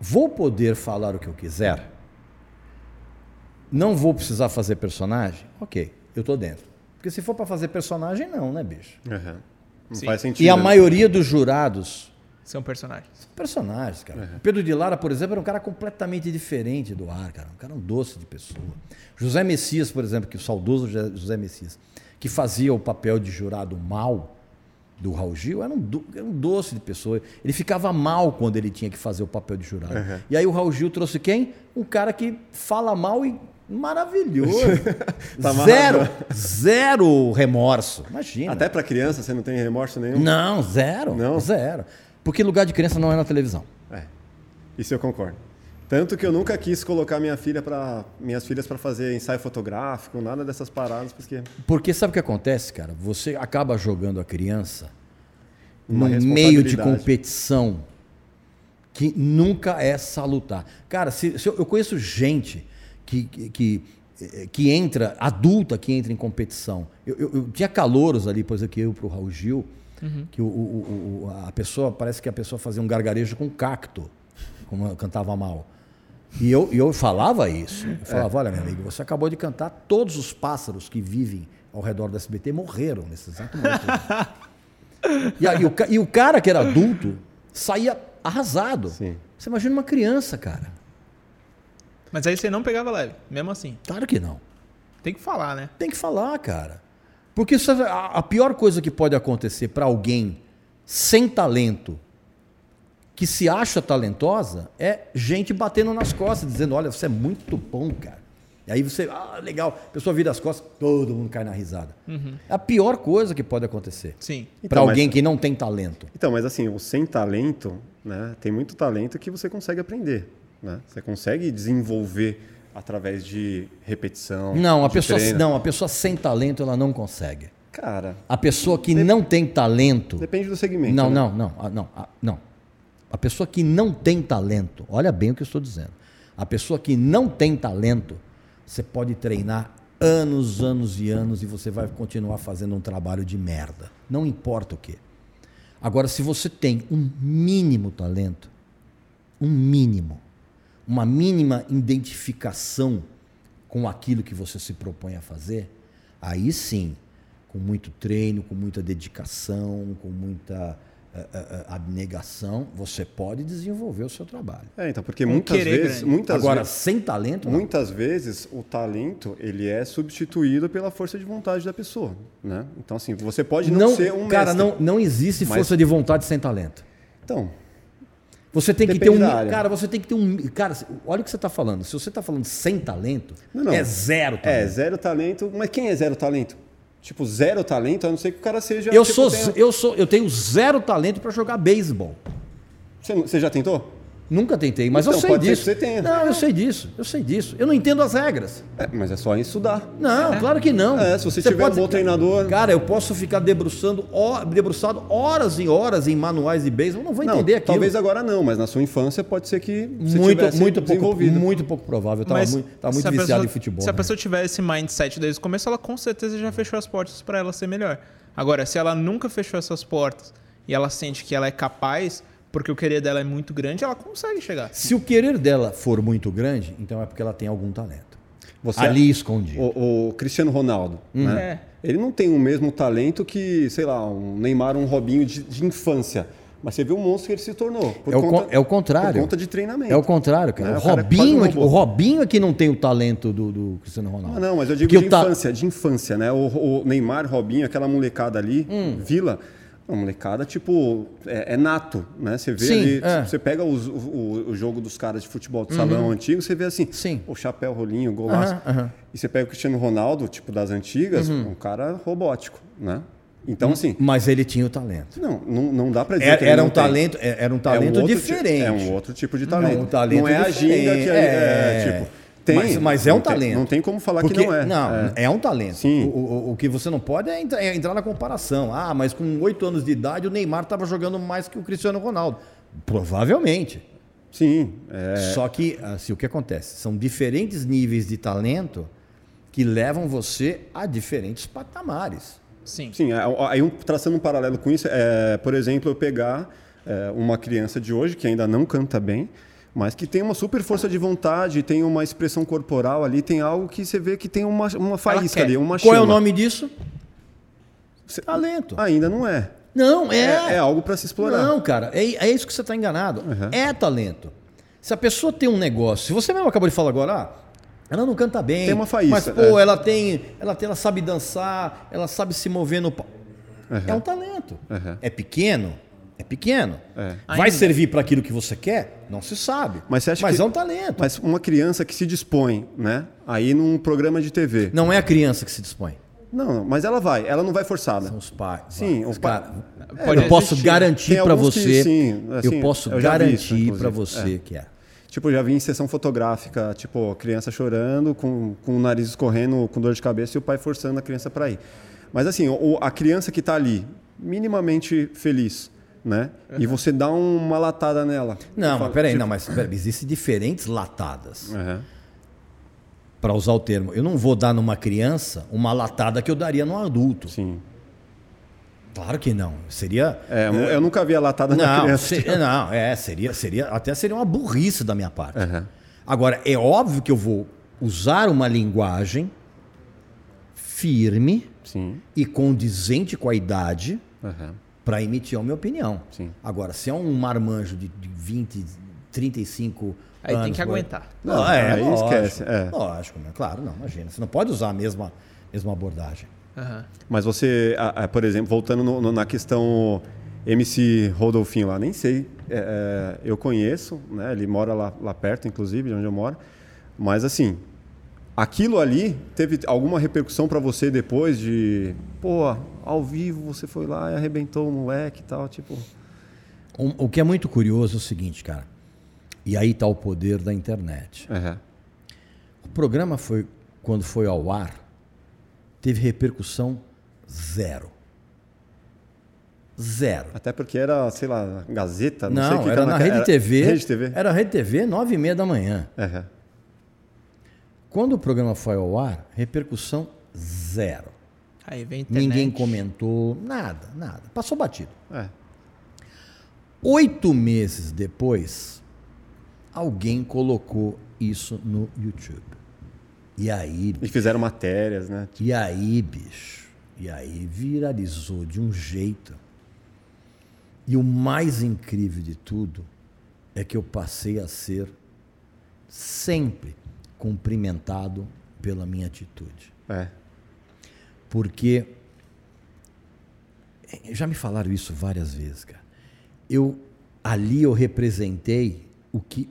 Vou poder falar o que eu quiser? Não vou precisar fazer personagem? Ok, eu estou dentro. Porque se for para fazer personagem, não, né, bicho? Uhum. Não Sim. faz sentido. E a né? maioria dos jurados São personagens. são personagens, cara. O Pedro de Lara, por exemplo, era um cara completamente diferente do ar, cara. Um cara um doce de pessoa. José Messias, por exemplo, que o saudoso José- José Messias, que fazia o papel de jurado mal do Raul Gil, era um, do- era um doce de pessoa. Ele ficava mal quando ele tinha que fazer o papel de jurado. E aí o Raul Gil trouxe quem? Um cara que fala mal e maravilhoso. <laughs> Tá zero, zero remorso. Imagina. Até pra criança você não tem remorso nenhum? Não, zero. Não? Zero. Porque lugar de criança não é na televisão. É. Isso eu concordo. Tanto que eu nunca quis colocar minha filha para minhas filhas para fazer ensaio fotográfico, nada dessas paradas, porque Porque sabe o que acontece, cara? Você acaba jogando a criança Uma no meio de competição que nunca é salutar. Cara, se, se eu, eu conheço gente que, que, que, eh, que entra, adulta que entra em competição. Eu, eu- eu tinha calouros ali, por exemplo, que eu pro Raul Gil, que o, o- o- a pessoa, parece que a pessoa fazia um gargarejo com cacto, como eu cantava mal. E eu, eu falava isso. Eu falava, olha, meu amigo, você acabou de cantar, todos os pássaros que vivem ao redor do SBT morreram nesse exato momento. <laughs> e, aí, o, e o cara que era adulto saía arrasado. Sim. Você imagina uma criança, cara. Mas aí você não pegava leve, mesmo assim. Claro que não. Tem que falar, né? Tem que falar, cara. Porque é a, a pior coisa que pode acontecer para alguém sem talento, que se acha talentosa, é gente batendo nas costas, dizendo: olha, você é muito bom, cara. E aí você, ah, legal, a pessoa vira as costas, todo mundo cai na risada. É a pior coisa que pode acontecer Sim. para Então, alguém mas- que não tem talento. Então, mas assim, o sem talento, né? Tem muito talento que você consegue aprender, né? Você consegue desenvolver através de repetição. Não, a de pessoa, treino. não, a pessoa sem talento ela não consegue. Cara, A pessoa que não tem talento, depende do segmento. Não, né? não, não, ah, não, ah, não. A pessoa que não tem talento, olha bem o que eu estou dizendo. A pessoa que não tem talento, você pode treinar anos, anos e anos e você vai continuar fazendo um trabalho de merda. Não importa o quê. Agora, se você tem um mínimo talento, um mínimo, uma mínima identificação com aquilo que você se propõe a fazer, aí sim, com muito treino, com muita dedicação, com muita abnegação, você pode desenvolver o seu trabalho. É, então, porque muitas vezes, muitas Agora, vezes, sem talento, não. muitas vezes o talento ele é substituído pela força de vontade da pessoa, né? Então assim, você pode não, ser um cara, mestre. não, não existe Mas- força de vontade sem talento. Então, Você tem que ter um. Cara, você tem que ter um. Cara, olha o que você está falando. Se você está falando sem talento, Não, não. é zero é talento. zero talento, mas quem é zero talento? Tipo, zero talento, a não ser que o cara seja eu, tipo, sou, tenha- eu sou, eu tenho zero talento para jogar beisebol. Você, você já tentou? Nunca tentei, mas eu Então, sei pode ser disso. que você tenha. Não, eu sei disso. Eu sei disso. Eu não entendo as regras. É, mas é só estudar. Não, claro que não. É, se você tiver um bom treinador- Cara, eu posso ficar debruçando, debruçado horas e horas em manuais de beisebol, não vou Não, entender aquilo. talvez agora não, mas na sua infância pode ser que você muito, muito pouco, muito pouco provável. Eu tava Mas muito, tava muito se a viciado pessoa- em futebol. Se a né? pessoa tiver esse mindset desde o começo, ela com certeza já fechou as portas para ela ser melhor. Agora, se ela nunca fechou essas portas e ela sente que ela é capaz, porque o querer dela é muito grande, ela consegue chegar. Se o querer dela for muito grande, então é porque ela tem algum talento. Você- Ali escondido. O, o Cristiano Ronaldo, né? É. Ele não tem o mesmo talento que, sei lá, um Neymar, um Robinho de, de infância. Mas você viu o monstro que ele se tornou. por É o con- é o contrário. Por conta de treinamento. É o contrário, cara. Né? O, O cara é Robinho, um é que- robô. o Robinho é que não tem o talento do, do Cristiano Ronaldo. Ah, não, mas eu digo Porque de o ta- infância, de infância, né? O, o Neymar, Robinho, aquela molecada ali, Hum. Vila, uma molecada, tipo, é, é nato, né? Você vê Sim, ali, é. você pega os- o, o- jogo dos caras de futebol de salão antigo, você vê assim, Sim. o chapéu, rolinho, golaço. Aham, aham. E você pega o Cristiano Ronaldo, tipo, das antigas, Uhum. um cara robótico, né? Então, assim, Mas ele tinha o talento. não, não, não dá pra dizer Era, que ele era um tem. talento, é- era um É um talento outro ti- diferente. é um outro tipo de talento. um talento não é a ginga que diferente. é, é, É. tipo, tem, Mas- mas é um não tem- talento. não tem como falar Porque- que não é. Não, É. é, um talento. Sim. O, o- o que você não pode é entrar, é entrar na comparação. Ah, mas com oito anos de idade o Neymar estava jogando mais que o Cristiano Ronaldo. Provavelmente. Sim, é, Só que, assim, o que acontece? São diferentes níveis de talento que levam você a diferentes patamares. Sim. Sim, é, aí um- traçando um paralelo com isso, é, por exemplo, eu pegar é, uma criança de hoje que ainda não canta bem, mas que tem uma super força de vontade, tem uma expressão corporal ali, tem algo que você vê que tem uma, uma faísca ali, uma Qual é o nome disso? Cê- Talento. Ainda não é. Não, é. É, é algo para se explorar. Não, cara, é, é isso que você está enganado. Uhum. É talento. Se a pessoa tem um negócio, se você mesmo acabou de falar agora, ah, ela não canta bem. Tem uma faísca, Mas, pô, é. ela, tem, ela tem. Ela sabe dançar, ela sabe se mover no. pa- É um talento. Uhum. É pequeno? É pequeno. É. Vai Ainda. servir para aquilo que você quer? Não se sabe. Mas você acha Mas que- é um talento. Mas uma criança que se dispõe, né? Aí num programa de TV. Não é a criança que se dispõe. Não, mas ela vai, ela não vai forçada. São os pais. Sim, Vai. o pai- Cara, Pode eu posso existir. garantir para alguns que você. sim, assim, eu posso eu garantir para você É. que é. Tipo, já vi em sessão fotográfica, tipo, criança chorando, com, com o nariz escorrendo, com dor de cabeça e o pai forçando a criança para ir. Mas assim, o- a criança que está ali, minimamente feliz, né? E você dá uma latada nela. Não, Fala, mas peraí, tipo, não, mas peraí, existem diferentes latadas. Aham. Para usar o termo. Eu não vou dar numa criança uma latada que eu daria num adulto. Sim. Claro que não. Seria. É, eu- eu nunca vi a latada na criança. não, é, seria, seria, até seria uma burrice da minha parte. Aham. Agora, é óbvio que eu vou usar uma linguagem firme Sim. e condizente com a idade Aham. Para emitir a minha opinião. Sim. Agora, se é um marmanjo de, de 20, 35 Aí anos... tem que aguentar. Não, Não, é, aí lógico, esquece, é. Lógico, né? claro, não, imagina. Você não pode usar a mesma, mesma abordagem. Aham. Mas você, por exemplo, voltando no- no- na questão MC Rodolfinho lá, nem sei. é, é, eu conheço, né? Ele mora lá, lá perto, inclusive, de onde eu moro. Mas assim, aquilo ali teve alguma repercussão para você depois de, pô, ao vivo você foi lá e arrebentou o moleque e tal, tipo. O, o que é muito curioso é o seguinte, cara. E aí está o poder da internet. aham. O programa foi, quando foi ao ar, teve repercussão zero. Zero. Até porque era, sei lá, Gazeta, não, sei o Não, que era na Rede era- TV. Rede TV. Era Rede TV, nove e meia da manhã. Aham. Quando o programa foi ao ar, repercussão zero. Aí vem a internet. Ninguém comentou, nada, nada. Passou batido. É. Oito meses depois, alguém colocou isso no YouTube. E aí, E fizeram matérias, né? e aí, bicho, e aí viralizou de um jeito. E o mais incrível de tudo é que eu passei a ser sempre cumprimentado pela minha atitude. É. Porque eh, já me falaram isso várias vezes, cara. Eu ali eu representei o que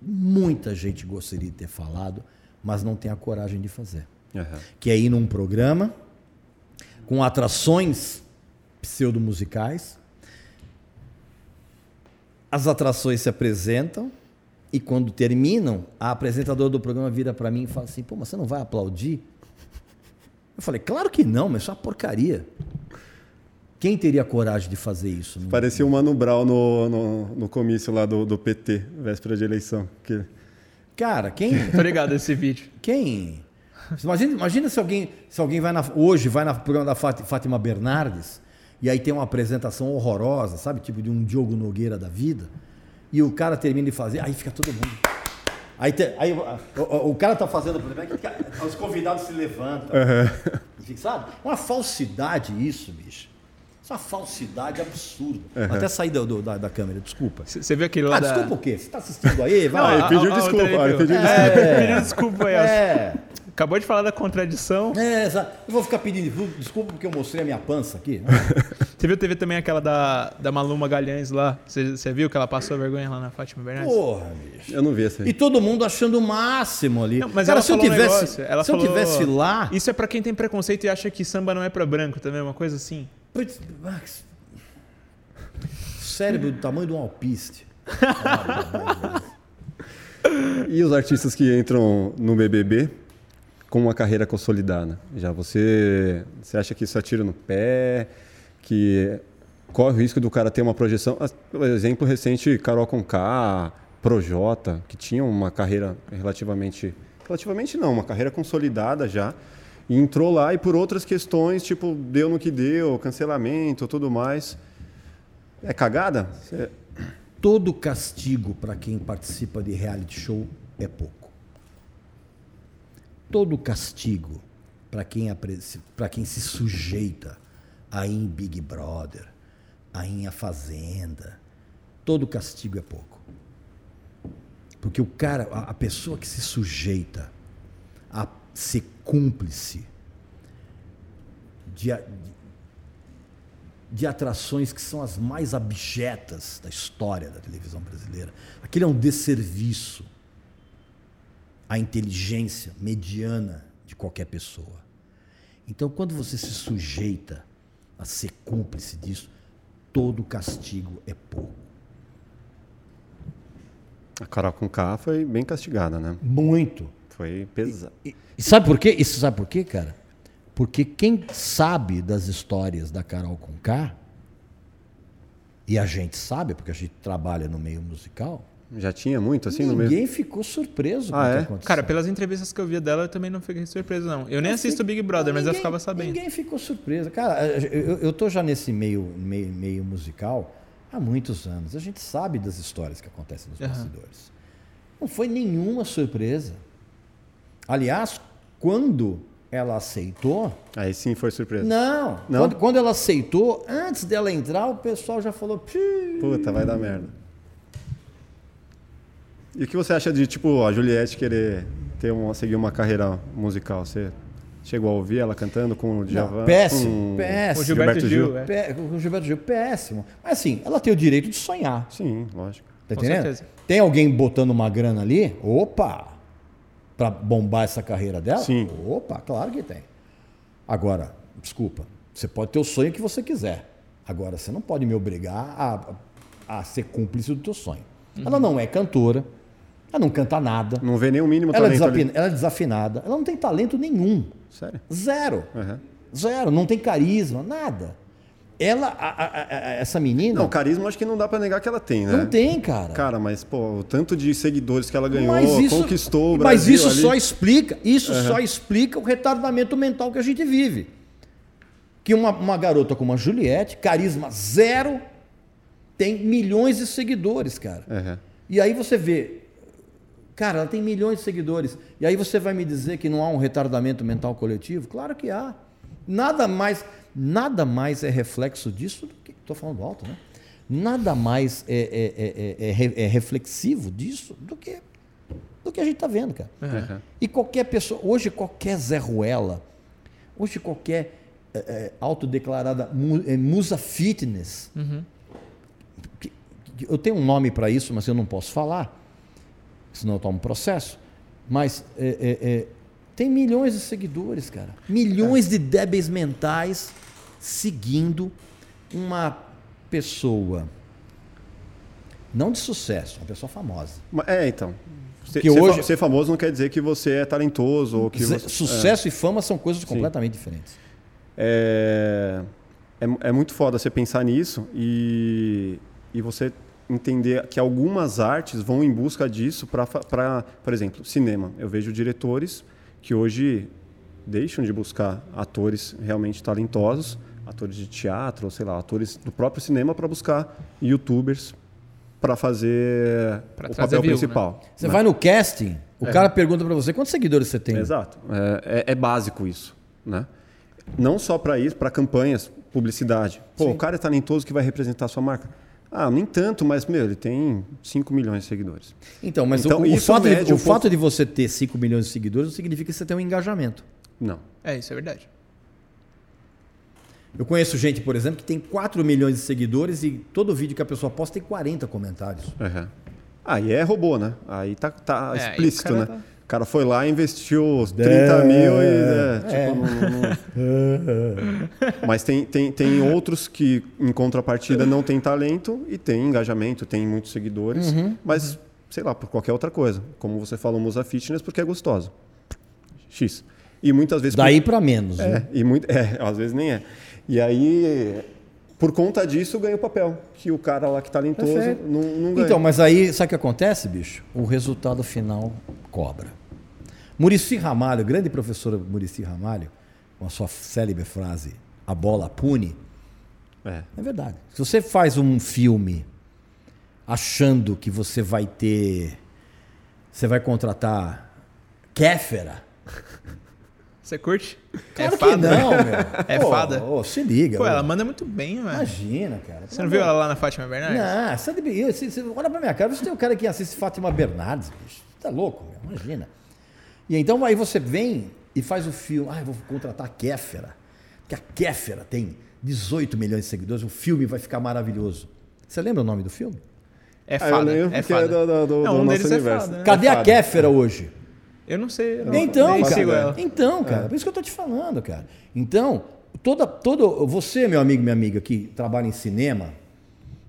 muita gente gostaria de ter falado, mas não tem a coragem de fazer. Aham. Que é ir num programa com atrações pseudo-musicais. As atrações se apresentam e quando terminam, a apresentadora do programa vira para mim e fala assim: "Pô, mas você não vai aplaudir?" Eu falei: "Claro que não, mas isso é uma porcaria." Quem teria coragem de fazer isso? Parecia o Mano Brown no, no, no comício lá do, do PT, véspera de eleição. Que... Cara, quem <laughs> Tô ligado esse vídeo. Quem? Imagina, imagina se alguém, se alguém vai na, hoje vai no programa da Fát- Fátima Bernardes e aí tem uma apresentação horrorosa, sabe? Tipo de um Diogo Nogueira da vida. E o cara termina de fazer, aí fica todo mundo. Aí, te- aí o, o- o cara tá fazendo o programa, que os convidados se levantam. Fica, sabe? Uma falsidade isso, bicho. Isso é uma falsidade absurda. Até sair do- do- da, da câmera, desculpa. Você viu aquele lá Ah, da... desculpa o quê? Você tá assistindo aí? Vai Ah, lá. ele pediu desculpa, ele pediu É, <laughs> pediu desculpa aí. É. Acabou de falar da contradição. É, exa- eu vou ficar pedindo desculpa porque eu mostrei a minha pança aqui. <laughs> Você viu, teve também aquela da, da Maluma Galhães lá. Você, você viu que ela passou vergonha lá na Fátima Bernardes? Porra, bicho. Eu não vi essa aí. E todo mundo achando o máximo ali. Não, mas Cara, ela se eu falou um tivesse, negócio, ela se eu falou- tivesse lá, Isso é pra quem tem preconceito e acha que samba não é pra branco também, uma coisa assim. Putz, Max, cérebro do tamanho de um alpiste. <laughs> E os artistas que entram no BBB com uma carreira consolidada? Já você, você acha que isso atira no pé? Que corre o risco do cara ter uma projeção? Exemplo recente, Carol Conká, Projota, que tinham uma carreira relativamente Relativamente não, uma carreira consolidada já. E entrou lá e por outras questões, tipo, deu no que deu, cancelamento, tudo mais. É cagada? Cê- Todo castigo para quem participa de reality show é pouco. Todo castigo para quem, pra quem se sujeita a ir em Big Brother, a ir em A Fazenda, todo castigo é pouco. Porque o cara, a, pessoa que se sujeita a ser cúmplice de de atrações que são as mais abjetas da história da televisão brasileira. Aquele é um desserviço à inteligência mediana de qualquer pessoa. Então, quando você se sujeita a ser cúmplice disso, todo castigo é pouco. A Carol com K foi bem castigada, né? Muito. Foi pesado. E, e sabe por quê? Isso sabe por quê, cara? Porque quem sabe das histórias da Carol com K, e a gente sabe, porque a gente trabalha no meio musical, Já tinha muito assim no ninguém mesmo. ficou surpreso com Ah, o que é? aconteceu. Cara, pelas entrevistas que eu via dela, eu também não fiquei surpreso, não. Eu nem assisto Big Brother, mas eu Ninguém- ficava sabendo. Ninguém ficou surpreso. Cara, eu, eu tô já nesse meio, meio, meio musical há muitos anos. A gente sabe das histórias que acontecem nos Aham. bastidores. Não foi nenhuma surpresa. Aliás, quando ela aceitou, Aí sim foi surpresa. não. Não? Quando, quando ela aceitou, antes dela entrar, o pessoal já falou. Puta, vai dar merda. E o que você acha de, tipo, a Juliette querer ter uma, seguir uma carreira musical? Você chegou a ouvir ela cantando com o Djavan? péssimo, com péssimo. O Gilberto, Gilberto Gil, Gil. é. Pé- Com Gilberto Gil, péssimo. Mas assim, ela tem o direito de sonhar. Sim, lógico. Tá Com entendendo? certeza. Tem alguém botando uma grana ali? Opa! Pra bombar essa carreira dela? Sim. Opa, claro que tem. Agora, desculpa, você pode ter o sonho que você quiser. Agora, você não pode me obrigar a, a ser cúmplice do teu sonho. Ela não é cantora, ela não canta nada, Não vê nem o mínimo ela é, talento desafina- ela é desafinada, ela não tem talento nenhum. Sério? Zero. Aham. Zero. Não tem carisma, nada. Ela, a- a- a- essa menina, Não, carisma acho que não dá pra negar que ela tem, né? não tem, cara. Cara, mas, pô, o tanto de seguidores que ela ganhou, Mas isso- conquistou o Mas Brasil isso ali. só explica, isso só explica o retardamento mental que a gente vive. Que uma, uma garota como a Juliette, carisma zero, tem milhões de seguidores, cara. Aham. E aí você vê, cara, ela tem milhões de seguidores. E aí você vai me dizer que não há um retardamento mental coletivo? Claro que há. Nada mais, nada mais é reflexo disso do que. Estou falando alto, né? Nada mais é, é- é- é- é re- é reflexivo disso do que, do que a gente está vendo, cara. Aham. E qualquer pessoa, hoje qualquer Zé Ruela, hoje qualquer é, é, autodeclarada mu- é, musa fitness, que- que- eu tenho um nome para isso, mas eu não posso falar, senão eu tomo um processo. Mas é, é, é, tem milhões de seguidores, cara. Milhões de débeis mentais seguindo uma pessoa, não de sucesso, uma pessoa famosa. É, então. Ser, Que hoje- ser famoso não quer dizer que você é talentoso ou que você... Sucesso e fama são coisas completamente diferentes. É, é, é muito foda você pensar nisso e, e você entender que algumas artes vão em busca disso para, por exemplo, cinema. Eu vejo diretores que hoje deixam de buscar atores realmente talentosos, atores de teatro, ou sei lá, atores do próprio cinema para buscar youtubers para fazer Pra o papel view, né? principal. Você né? vai no casting, o cara pergunta pra você quantos seguidores você tem. Exato. É, é- é básico isso, né? Não só para isso, para campanhas, publicidade. Pô, o cara é talentoso que vai representar a sua marca. Ah, nem tanto, mas, meu, ele tem 5 milhões de seguidores. Então, mas Então, o, o isso fato, de, o fato de você ter 5 milhões de seguidores não significa que você tem um engajamento. Não. É, isso é verdade. Eu conheço gente, por exemplo, que tem 4 milhões de seguidores e todo vídeo que a pessoa posta tem 40 comentários. Uhum. Aí é robô, né? Aí tá, tá É, explícito, né? tá- O cara foi lá, investiu 30 É, mil e. é, é. tipo, não- não- <laughs> Mas tem, tem, tem outros que, em contrapartida, não tem talento e tem engajamento, tem muitos seguidores, Uhum, mas, sei lá, por qualquer outra coisa. Como você falou, Musa Fitness, porque é gostosa. X. E muitas vezes. Daí pra menos. É, né? e muito, é, às vezes nem é. E aí, por conta disso, ganha o papel. Que o cara lá que talentoso Perfeito. não, não ganha. Então, mas aí, sabe o que acontece, bicho? O resultado final cobra. Murici Ramalho, grande professor Murici Ramalho, com a sua célebre frase, a bola pune. É. É verdade. Se você faz um filme achando que você vai ter. Você vai contratar Kéfera. <laughs> Você curte? Claro é fada? não, meu. <laughs> É Pô, fada? ô, se liga. Pô, ela manda muito bem, velho. Imagina, cara. Você não viu ela lá na Fátima Bernardes? Não, você, você, você olha pra minha cara, você tem um cara que assiste Fátima Bernardes, bicho. Você tá louco, meu, imagina. E então aí você vem e faz o filme. Ah, eu vou contratar a Kéfera. Porque a Kéfera tem 18 milhões de seguidores, o filme vai ficar maravilhoso. Você lembra o nome do filme? É Ah, eu fada. lembro é que é fada. do- do- do- não, do um nosso deles é universo. fada, né? Cadê a fada. Kéfera hoje? Eu não sei. eu não- Então, nem sigo cara. ela. Então, cara, por isso que eu tô te falando, cara. Então, toda, todo, você, meu amigo, minha amiga, que trabalha em cinema,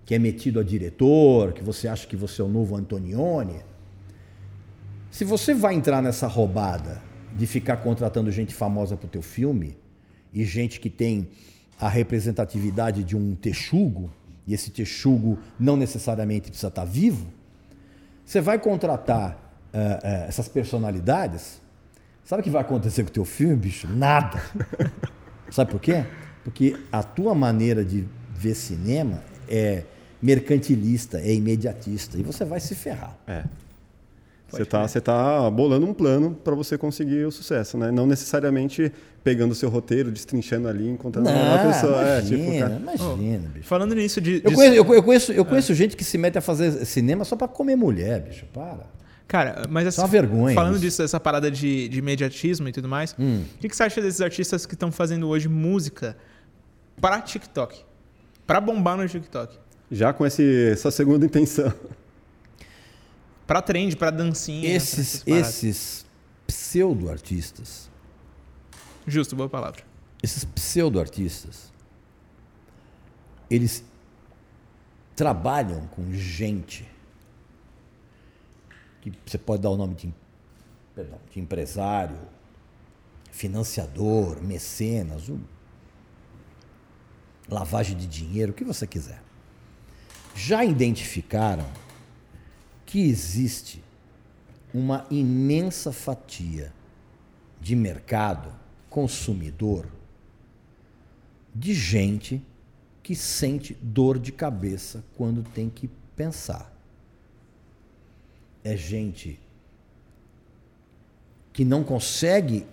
que é metido a diretor, que você acha que você é o novo Antonioni, se você vai entrar nessa roubada de ficar contratando gente famosa pro teu filme e gente que tem a representatividade de um texugo, e esse texugo não necessariamente precisa estar vivo, você vai contratar eh, eh, essas personalidades, sabe o que vai acontecer com o teu filme, bicho? Nada. <laughs> sabe por quê? Porque a tua maneira de ver cinema é mercantilista, é imediatista, e você vai se ferrar. É. Você tá, você tá bolando um plano para você conseguir o sucesso, né? Não necessariamente pegando o seu roteiro, destrinchando ali, encontrando uma Não, pessoa. imagina, é, tipo, cara, imagina, bicho. Falando nisso de. Eu de- conheço, eu, conheço, eu conheço gente que se mete a fazer cinema só pra comer mulher, bicho. Para. Cara, mas assim, uma vergonha falando isso. disso, dessa parada de, de imediatismo e tudo mais, Hum. o que, que você acha desses artistas que estão fazendo hoje música para TikTok? Pra bombar no TikTok? já com esse, essa segunda intenção. Pra trend, pra dancinha. pra Esses, paradas. esses pseudo-artistas, Justo, boa palavra. esses pseudo-artistas, eles trabalham com gente que você pode dar o nome de, perdão, de empresário, financiador, mecenas, um- lavagem de dinheiro, o que você quiser. Já identificaram que existe uma imensa fatia de mercado consumidor de gente que sente dor de cabeça quando tem que pensar. É gente que não consegue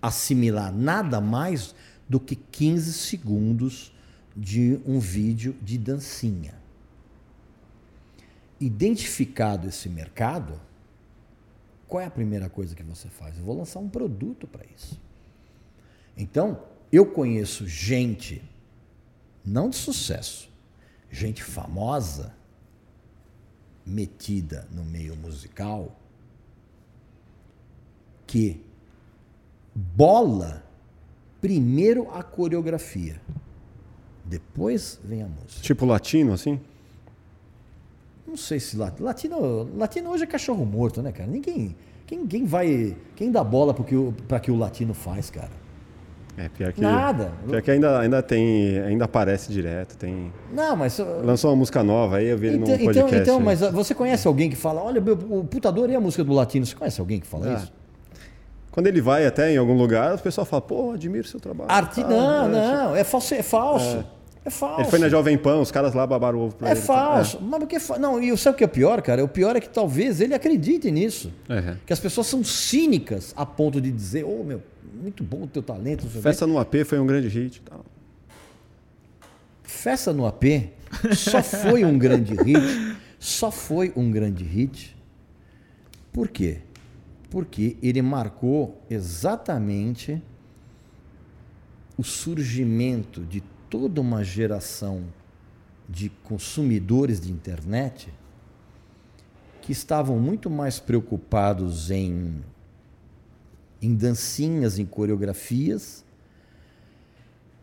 assimilar nada mais do que 15 segundos de um vídeo de dancinha. Identificado esse mercado, qual é a primeira coisa que você faz? Eu vou lançar um produto para isso. Então, eu conheço gente, não de sucesso, gente famosa, metida no meio musical, que bola primeiro a coreografia, depois vem a música. Tipo latino, assim? Não sei se lat- latino, latino hoje é cachorro morto, né, cara? Ninguém, quem, vai, quem dá bola para que, o- que o latino faz, cara? É, pior que. Nada. Pior que ainda, ainda tem. Ainda aparece direto. Tem. Não, mas Lançou uma música nova aí, eu vi ele então, num então, podcast. então, mas ah, você conhece alguém que fala, olha, o putador é a música do latino. Você conhece alguém que fala Ah, isso? Quando ele vai até em algum lugar, o pessoal fala, pô, admiro seu trabalho. Arte, Ah, não, é, não, é falso, é falso. É, falso. Ele foi na Jovem Pan, os caras lá babaram o ovo pra É ele. falso. Mas porque fa- não, e sabe o que é pior, cara? O pior é que talvez ele acredite nisso. É. É. Que as pessoas são cínicas a ponto de dizer, ô meu, muito bom o teu talento. não sei o quê." Festa no AP foi um grande hit. tal. Festa no AP só foi um grande hit, só foi um grande hit. Por quê? Porque ele marcou exatamente o surgimento de toda uma geração de consumidores de internet que estavam muito mais preocupados em, em dancinhas, em coreografias,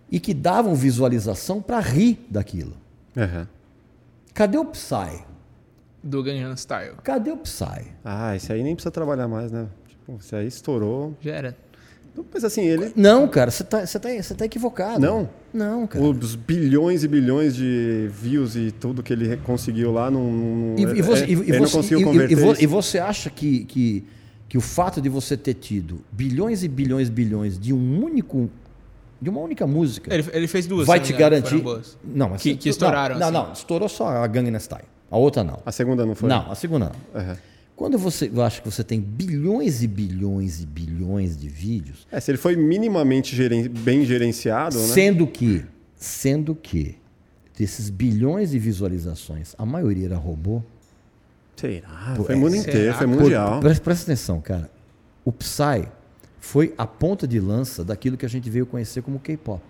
e que davam visualização para rir daquilo. Aham. Cadê o Psy? Do Gangnam Style. Cadê o Psy? Ah, esse aí nem precisa trabalhar mais, né? Tipo, esse aí estourou. Já era. Mas assim, ele. Não, cara, você tá, você tá, você tá equivocado. Não? Não, cara. Os bilhões e bilhões de views e tudo que ele conseguiu lá não. E, e você, é, e- ele não conseguiu converter. e e você acha que, que, que o fato de você ter tido bilhões e bilhões e bilhões de um único de uma única música Ele, ele fez duas. vai te não garantir não mas Que- que estouraram, não, assim. não não estourou só a Gangnam Style a outra não A segunda não foi? não a segunda não Aham. Quando você eu acho que você tem bilhões e bilhões e bilhões de vídeos É, se ele foi minimamente geren- bem gerenciado, né? Sendo que, sendo que desses bilhões de visualizações, a maioria era robô. Será? Pô, Foi é, mundo será? inteiro, foi Por- mundial. Presta, presta atenção, cara. O Psy foi a ponta de lança daquilo que a gente veio conhecer como K-pop.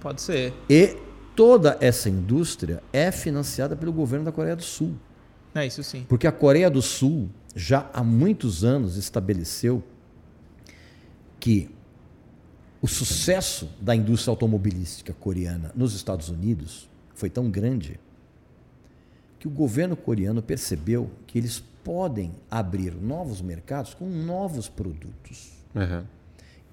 Pode ser. E toda essa indústria é financiada pelo governo da Coreia do Sul. É isso sim. Porque a Coreia do Sul já há muitos anos estabeleceu que o sucesso da indústria automobilística coreana nos Estados Unidos foi tão grande que o governo coreano percebeu que eles podem abrir novos mercados com novos produtos. Aham.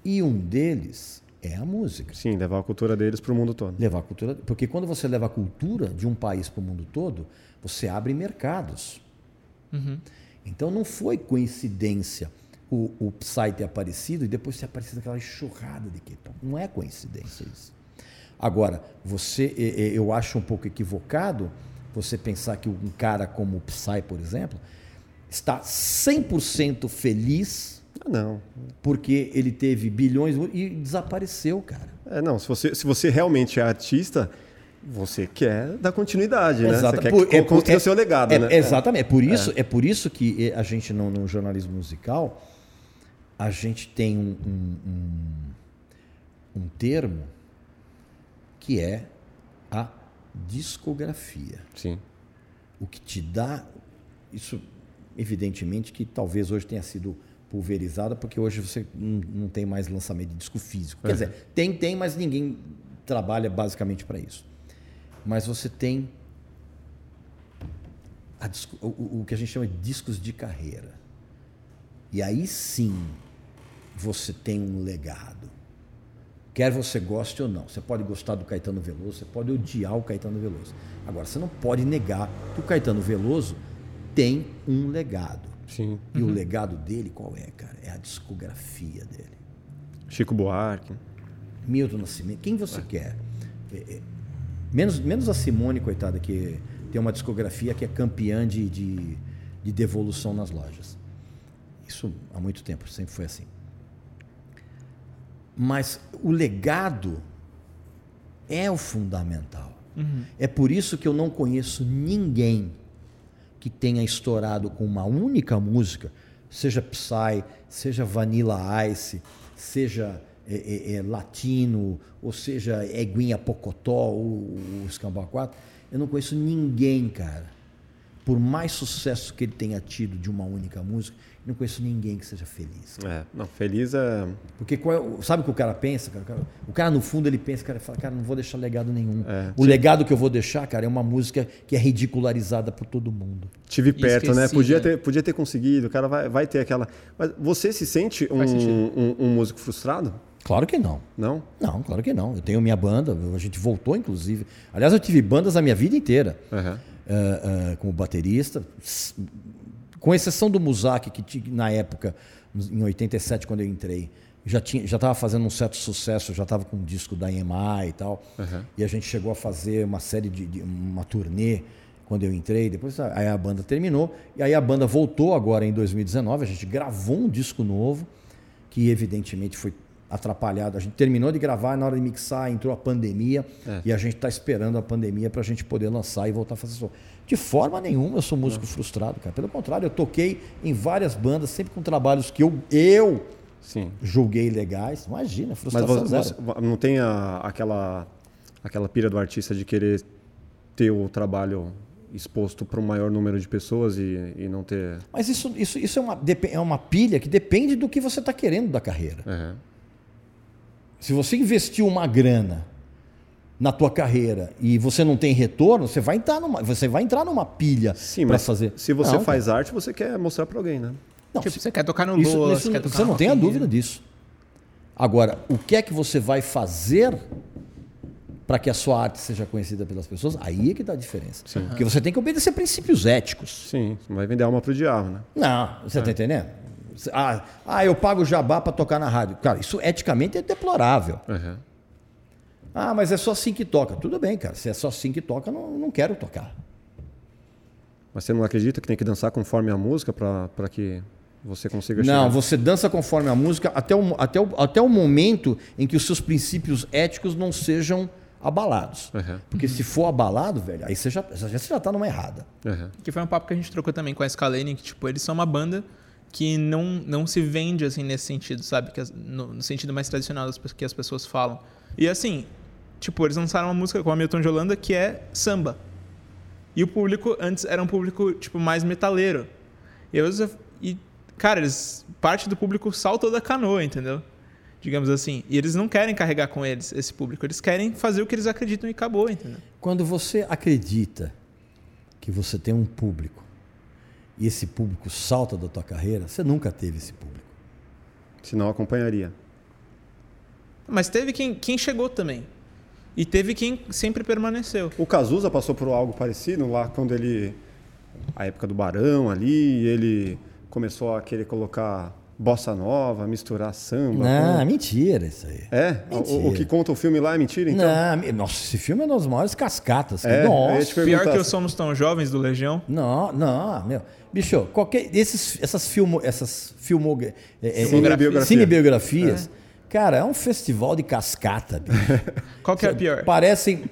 E um deles é a música. Sim, levar a cultura deles para o mundo todo. Levar a cultura, porque quando você leva a cultura de um país para o mundo todo, você abre mercados. Então não foi coincidência o, o Psy ter aparecido e depois ter aparecido aquela enxurrada de K-pop. Não é coincidência isso. Agora, você, eu acho um pouco equivocado você pensar que um cara como o Psy, por exemplo, está 100% feliz Ah, não. porque ele teve bilhões e desapareceu, cara. É, não, se você, se você realmente é artista, você quer dar continuidade, né? Exato. Você quer Por- que- é- construir é- o seu legado, é- né? Exatamente. É por isso, é. por isso que a gente, no, no jornalismo musical, a gente tem um, um, um- um termo que é a discografia. Sim. O que te dá. Isso, evidentemente, que talvez hoje tenha sido pulverizada, porque hoje você não, não tem mais lançamento de disco físico. Quer dizer, tem, tem, mas ninguém trabalha basicamente para isso. Mas você tem a o, o- que a gente chama de discos de carreira. E aí sim você tem um legado. Quer você goste ou não. Você pode gostar do Caetano Veloso, você pode odiar o Caetano Veloso. Agora, você não pode negar que o Caetano Veloso tem um legado. Sim. E o legado dele qual é, cara? É a discografia dele. Chico Buarque. Milton Nascimento, quem você quer? É, é, menos, menos a Simone, coitada, que tem uma discografia que é campeã de, de, de devolução nas lojas. Isso há muito tempo, sempre foi assim. Mas o legado é o fundamental. É por isso que eu não conheço ninguém que tenha estourado com uma única música, seja Psy, seja Vanilla Ice, seja é, é, é, Latino, ou seja Eguinha Pocotó, ou o Escambau 4. Eu não conheço ninguém, cara. Por mais sucesso que ele tenha tido de uma única música, eu não conheço ninguém que seja feliz. É, não, feliz é. Porque qual é sabe o que o cara pensa? cara? O cara, o cara, no fundo ele pensa, cara, ele fala, cara, não vou deixar legado nenhum. É, o legado que eu vou deixar, cara, é uma música que é ridicularizada por todo mundo. Tive perto, né? Esqueci, Podia né? ter, podia ter conseguido, o cara vai, vai ter aquela. Mas você se sente um, um, um músico frustrado? Claro que não. Não? Não, claro que não. Eu tenho minha banda, a gente voltou, inclusive. Aliás, eu tive bandas a minha vida inteira. Aham. ah, ah, como baterista, com exceção do Muzak, que na época, em 87, quando eu entrei, já tinha, já estava fazendo um certo sucesso, já estava com um disco da EMI e tal. Uhum. E a gente chegou a fazer uma série de, de- uma turnê quando eu entrei. Depois aí a banda terminou e aí a banda voltou agora em 2019. A gente gravou um disco novo que evidentemente foi atrapalhado. A gente terminou de gravar, na hora de mixar entrou a pandemia e a gente está esperando a pandemia para a gente poder lançar e voltar a fazer som. De forma nenhuma eu sou músico frustrado, cara. Pelo contrário, eu toquei em várias bandas, sempre com trabalhos que eu, eu Sim. julguei legais. Imagina, Mas frustração você, zero. você- não tem a- aquela, aquela pira do artista de querer ter o trabalho exposto para um maior número de pessoas e, e não ter. Mas isso, isso, isso é, uma, é uma pilha que depende do que você está querendo da carreira. Aham. Se você investiu uma grana na tua carreira e você não tem retorno, você vai entrar numa, você vai entrar numa pilha Sim, para mas fazer. se você Não, faz arte, você quer mostrar para alguém, né? não, Tipo, se- você quer tocar no isso- Lula, isso- você quer tocar você não tem a dúvida disso. Agora, o que é que você vai fazer para que a sua arte seja conhecida pelas pessoas? Aí é que dá a diferença. Porque você tem que obedecer princípios éticos. Sim, não vai vender alma pro diabo, né? Não, você está entendendo? Ah, ah, eu pago jabá para tocar na rádio. Cara, isso eticamente é deplorável. Uhum. Ah, mas é só assim que toca. Tudo bem, cara. Se é só assim que toca, não, não quero tocar. Mas você não acredita que tem que dançar conforme a música para que você consiga Não, chegar? você dança conforme a música até o, até, o, até o momento em que os seus princípios éticos não sejam abalados. Uhum. Porque se for abalado, velho, aí você já, você já tá numa errada. Uhum. Que foi um papo que a gente trocou também com a Scalene, que, tipo, eles são uma banda que não, não se vende, assim, nesse sentido, sabe? Que, no, no sentido mais tradicional das, que as pessoas falam. E, assim, tipo, eles lançaram uma música com o Hamilton de Holanda que é samba. E o público, antes, era um público, tipo, mais metaleiro. E, eu, e cara, eles, parte do público saltou da canoa, entendeu? Digamos assim. E eles não querem carregar com eles esse público. Eles querem fazer o que eles acreditam e acabou, entendeu? Quando você acredita que você tem um público e esse público salta da tua carreira, você nunca teve esse público. Senão acompanharia. Mas teve quem, quem chegou também. E teve quem sempre permaneceu. O Cazuza passou por algo parecido lá quando ele. A época do Barão ali, e ele começou a querer colocar bossa nova, misturar samba. Não, com- mentira isso aí. É? O- O, que conta o filme lá é mentira, então? Não, nossa, esse filme é uma das maiores cascatas. É, nossa. Pior que eu somos tão jovens do Legião. Não, não, meu. Bicho, qualquer esses essas filmo, essas filmo, é, é, Cinebiografia. cinebiografias, cara, é um festival de cascata, bicho. <laughs> Qual que é a pior? Parecem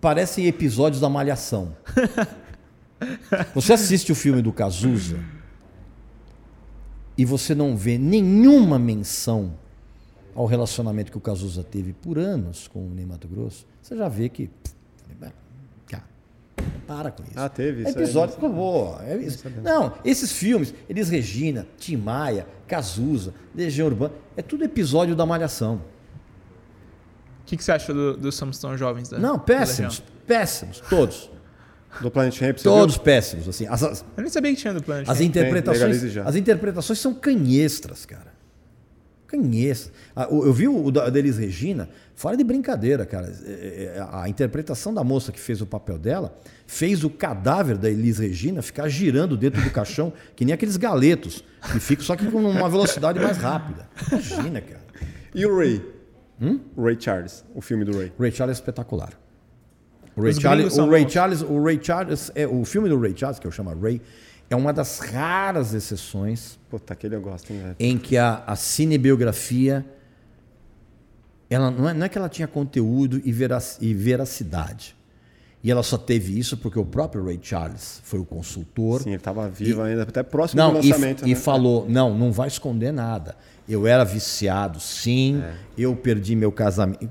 parecem episódios da Malhação. <laughs> Você assiste o filme do Cazuza e você não vê nenhuma menção ao relacionamento que o Cazuza teve por anos com o Ney Mato Grosso, você já vê que. Cara, para com isso. Ah, teve É isso episódio, né? por favor. é isso. Não, esses filmes, Elis Regina, Tim Maia, Cazuza, Legião Urbana, é tudo episódio da Malhação. O que, que você acha do, do Somos Tão Jovens? Da, Não, péssimos, péssimos, todos. Do Planet Ramp, Todos viu? péssimos. Assim, as, as, Eu nem sabia que tinha do Planet. as Ramp. interpretações, as interpretações são canhestras, cara. Canhestras. Ah, Eu vi o da da Elis Regina, fora de brincadeira, cara. É, é, A interpretação da moça que fez o papel dela fez o cadáver da Elis Regina ficar girando dentro do caixão, <laughs> que nem aqueles galetos, que ficam só que com uma velocidade mais rápida. Imagina, cara. E o Ray? Hum? O Ray Charles, o filme do Ray. Ray Charles é espetacular. O Ray Charles, o Ray. Charles, o Ray Charles, é, o filme do Ray Charles, que eu chamo Ray, é uma das raras exceções Puta, aquele eu gosto, hein, velho? em que a, a cinebiografia ela não é, não é que ela tinha conteúdo e, verac- e veracidade. E ela só teve isso porque o próprio Ray Charles foi o consultor. Sim, ele tava vivo ainda, até próximo Não, do e, lançamento, e né? falou: não, não vai esconder nada. Eu era viciado, sim. É. Eu perdi meu casamento.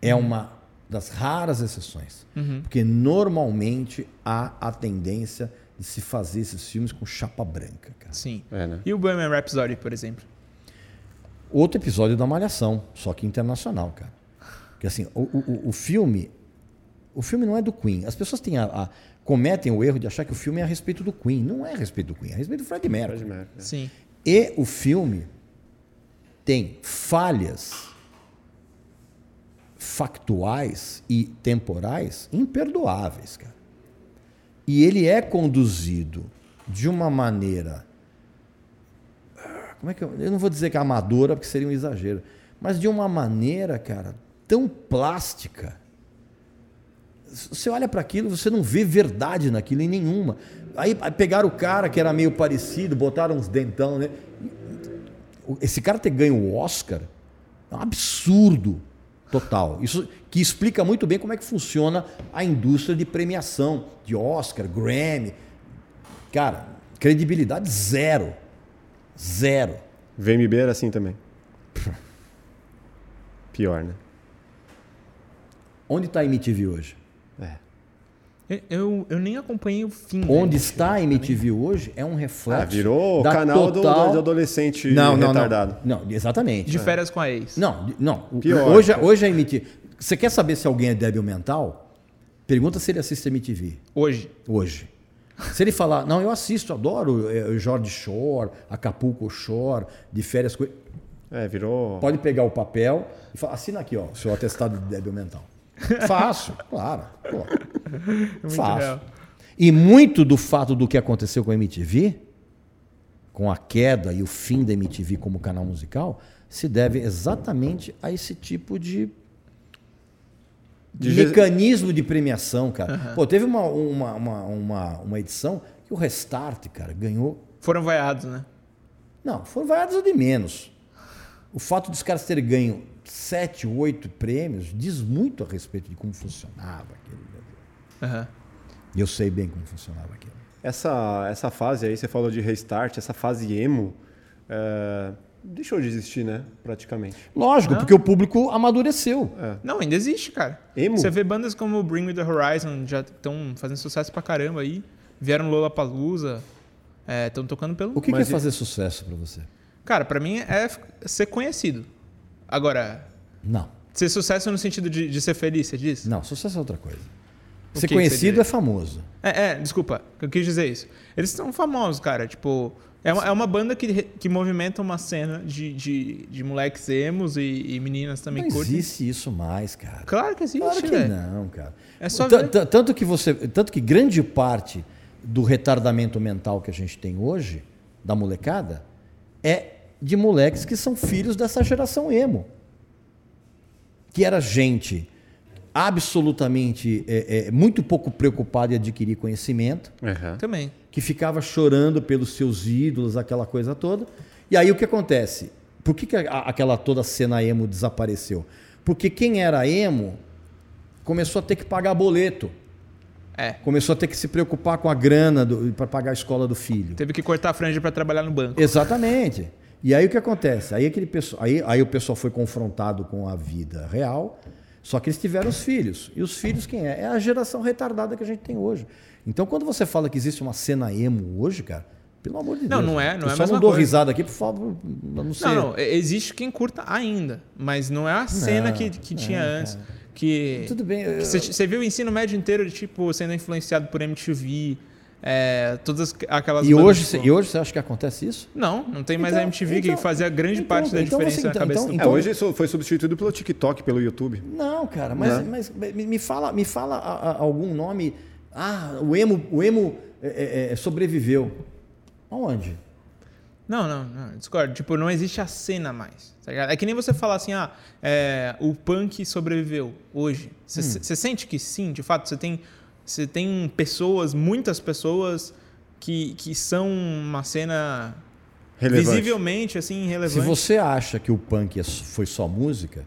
É uma das raras exceções. Uhum. Porque normalmente há a tendência de se fazer esses filmes com chapa branca. Cara. Sim. É, né? E o Bohemian Rhapsody, por exemplo? Outro episódio da Malhação, só que internacional, cara. Porque assim, o, o, o filme. O filme não é do Queen. As pessoas têm a, a- cometem o erro de achar que o filme é a respeito do Queen. Não é a respeito do Queen, é a respeito do Fred Mercury. Fred Mercury. Sim. E o filme tem falhas factuais e temporais imperdoáveis, cara. E ele é conduzido de uma maneira. Como é que eu, eu não vou dizer que amadora, porque seria um exagero, mas de uma maneira, cara, tão plástica. Você olha para aquilo, você não vê verdade naquilo em nenhuma. Aí aí pegaram o cara que era meio parecido, botaram uns dentão, né? Esse cara ter ganho o Oscar é um absurdo total. Isso que explica muito bem como é que funciona a indústria de premiação, de Oscar, Grammy. Cara, credibilidade zero. Zero. VMB era assim também. Pior, né? Onde está a MTV hoje? É. Eu, eu, eu nem acompanhei o fim. Onde né? está a MTV hoje é um reflexo. Ah, virou o canal do- total... do adolescente não, não, retardado. Não, não, exatamente. De férias com a ex. Não, não. Pior. Hoje, hoje a MTV. Você quer saber se alguém é débil mental? Pergunta se ele assiste a MTV Hoje. hoje. Se ele falar, não, eu assisto, adoro é, o Jorge Shore, Acapulco Shore, de férias com. É, virou. Pode pegar o papel e falar, assina aqui, ó, seu atestado de débil mental. Fácil, claro. Pô. <laughs> É Fácil. real. E muito do fato do que aconteceu com a MTV com a queda e o fim da MTV como canal musical se deve exatamente a esse tipo de, De mecanismo de premiação, cara. Pô, teve uma, uma, uma, uma, uma edição que o Restart, cara, ganhou. Foram vaiados, né? Não, foram vaiados de menos. O fato dos caras terem ganho sete, oito prêmios diz muito a respeito de como funcionava aquilo. Aham. E eu sei bem como funcionava aquilo. Essa, essa fase aí, você falou de restart, essa fase emo, é, deixou de existir, né? Praticamente. Lógico, Não. porque o público amadureceu. Não, ainda existe, cara. Emo? Você vê bandas como Bring Me The Horizon, já estão fazendo sucesso pra caramba aí. Vieram Lollapalooza, estão tocando pelo... O que, que é e- fazer sucesso pra você? Cara, pra mim é ser conhecido. Agora, Não. ser sucesso no sentido de, de ser feliz, você diz? Não, sucesso é outra coisa. O Ser conhecido é famoso. É, é, desculpa, eu quis dizer isso. Eles são famosos, cara. Tipo, é uma, é uma banda que, que movimenta uma cena de, de, de moleques emos e, e meninas também Não curtem. existe isso mais, cara. Claro que existe, Claro que velho. não, cara. É só T- ver. t- Tanto que você, tanto que grande parte do retardamento mental que a gente tem hoje da molecada é de moleques que são filhos dessa geração emo, que era gente absolutamente é, é, muito pouco preocupada em adquirir conhecimento, Também. que ficava chorando pelos seus ídolos, aquela coisa toda. E aí o que acontece? Por que, que a- aquela toda cena emo desapareceu? Porque quem era emo começou a ter que pagar boleto. É. Começou a ter que se preocupar com a grana para pagar a escola do filho. Teve que cortar a franja pra trabalhar no banco. Exatamente. E aí o que acontece? Aí, aquele pessoal, aí, aí o pessoal foi confrontado com a vida real, só que eles tiveram os filhos. E os filhos quem é? É a geração retardada que a gente tem hoje. Então quando você fala que existe uma cena emo hoje, cara, pelo amor de Não, Deus. não é- não eu é só não dou coisa. risada aqui, por favor, não sei. Não, não. Existe quem curta ainda. Mas não é a cena que, que tinha antes. Que. Tudo bem, eu- Você você viu o ensino médio inteiro de tipo sendo influenciado por MTV, é, todas aquelas E hoje, e hoje você acha que acontece isso? Não, não tem mais Então- a MTV então- que fazia grande então- parte da então diferença você- na cabeça então- do É, então- hoje isso foi substituído pelo TikTok, pelo YouTube. Não, cara, mas, Né? mas me fala, me fala a- a- algum nome. Ah, o emo, o emo é, é, é, sobreviveu. Aonde? Não, não, não, discordo. Tipo, não existe a cena mais. tá ligado? É que nem você falar assim, ah, é, o punk sobreviveu hoje. Você Hum. você sente que sim, de fato, você tem, você tem pessoas, muitas pessoas que, que são uma cena Relevante. visivelmente assim Se relevante. você acha que o punk é- foi só música,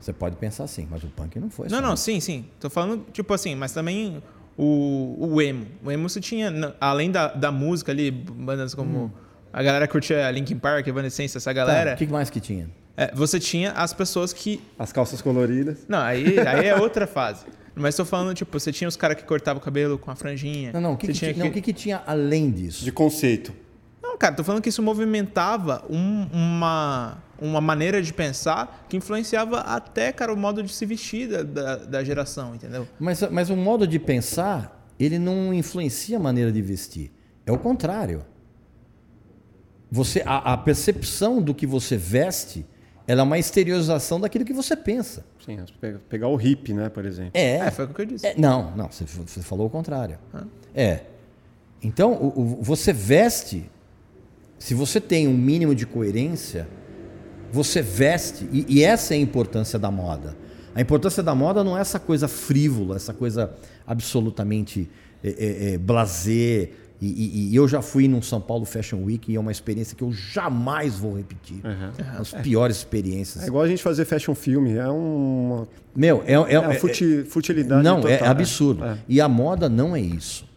você pode pensar assim, mas o punk não foi só Não, não, música. sim, sim. Tô falando, tipo assim, mas também o, o emo. O emo você tinha, além da, da música ali, bandas como. A galera curtia Linkin Park, Evanescence, essa Hum. Tá, galera. o que mais que tinha? É, você tinha as pessoas que. As calças coloridas. Não, aí, aí é outra fase. <laughs> Mas tô falando, tipo, você tinha os caras que cortavam o cabelo com a franjinha. Não, não, o que, que, tinha ti- não, o que que tinha além disso? De conceito. Não, cara, tô falando que isso movimentava um- uma, uma maneira de pensar que influenciava até, cara, o modo de se vestir da, da, da geração, entendeu? Mas, mas o modo de pensar, ele não influencia a maneira de vestir. É o contrário. Você, a, a percepção do que você veste, ela é uma exteriorização daquilo que você pensa. Sim, pe- pegar o hip, né, por exemplo. É. É, foi o que eu disse. É, não, não, você, você falou o contrário. É. Então, o- o- você veste, se você tem um mínimo de coerência, você veste, e, e essa é a importância da moda. A importância da moda não é essa coisa frívola, essa coisa absolutamente é, é, é, blasé. E, e- e eu já fui num São Paulo Fashion Week e é uma experiência que eu jamais vou repetir. Uma das piores experiências. É igual a gente fazer fashion film. É uma, Meu, é, é, é uma futi- futilidade não, é total. absurdo. É. E a moda não é isso.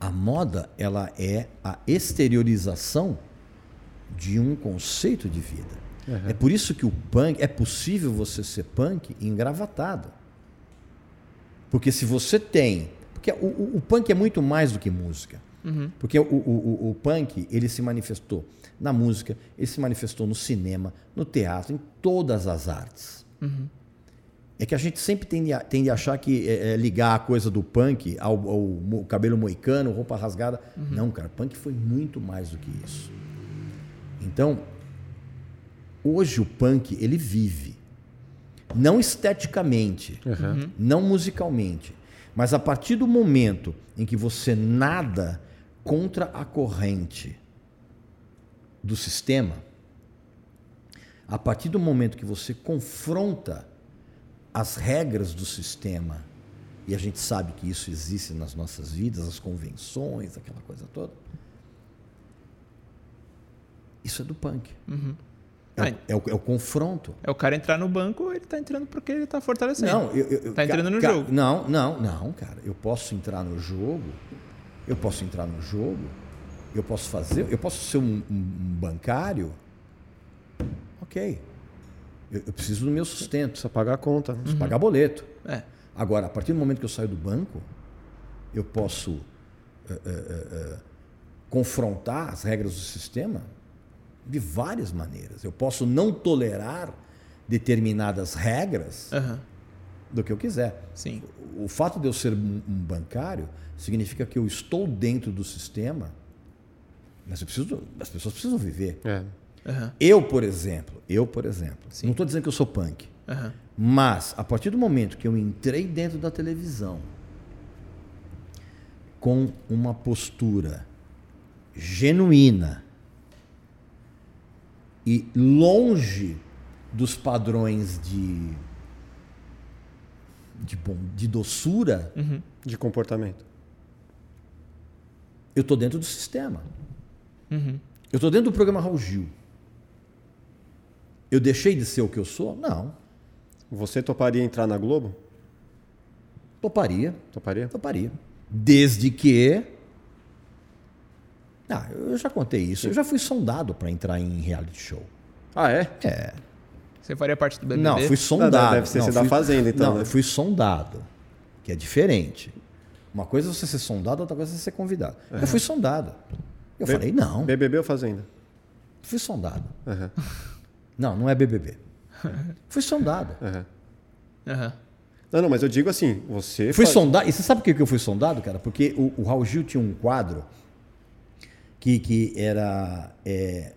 A moda, ela é a exteriorização de um conceito de vida. É por isso que o punk, é possível você ser punk engravatado. Porque se você tem. Porque o, o- o punk é muito mais do que música. Porque o, o- o- punk, ele se manifestou na música, ele se manifestou no cinema, no teatro, em todas as artes. É que a gente sempre tende a, tende a achar que é, é ligar a coisa do punk ao, ao mo- cabelo moicano, roupa rasgada. Não, cara, punk foi muito mais do que isso. Então, hoje o punk, ele vive. Não esteticamente, não musicalmente, mas a partir do momento em que você nada contra a corrente, do sistema, a partir do momento que você confronta as regras do sistema, e a gente sabe que isso existe nas nossas vidas, as convenções, aquela coisa toda, isso é do punk. Uhum. É, é o, é o confronto. É o cara entrar no banco, ele tá entrando porque ele tá fortalecendo. Não, eu, eu- Tá entrando ca- no ca- jogo. Não, não, não, cara. Eu posso entrar no jogo. Eu posso entrar no jogo. Eu posso fazer. Eu posso ser um, um- um bancário. Ok. Eu, eu preciso do meu sustento. Precisa pagar a conta. né? Preciso pagar boleto. É. Agora, a partir do momento que eu saio do banco, eu posso eh, eh, eh, confrontar as regras do sistema de várias maneiras. Eu posso não tolerar determinadas regras Aham. do que eu quiser. Sim. O fato de eu ser um um bancário significa que eu estou dentro do sistema, mas eu preciso, as pessoas precisam viver. É. Aham. Eu, por exemplo, eu, por exemplo, Sim. não estou dizendo que eu sou punk, Aham. mas a partir do momento que eu entrei dentro da televisão com uma postura genuína e longe dos padrões de de, bom, de doçura, De comportamento. eu estou dentro do sistema. Uhum. Eu estou dentro do programa Raul Gil. Eu deixei de ser o que eu sou? Não. Você toparia entrar na Globo? Toparia. Toparia? Toparia. Desde que. Ah, eu já contei isso. Eu já fui sondado para entrar em reality show. Ah, é? É. Você faria parte do BBB? Não, fui sondado. deve ser não, da fui- Fazenda, então, Não, né? eu fui sondado. Que é diferente. Uma coisa é você ser sondado, outra coisa é você ser convidado. Eu fui sondado. Eu Be- falei, não. BBB ou Fazenda? Fui sondado. Aham. Não, não é BBB. Fui sondado. aham. Aham. Não, não, mas eu digo assim, você... Fui fa- sondado. E você sabe por que que eu fui sondado, cara? Porque o, o Raul Gil tinha um quadro que, que era. é,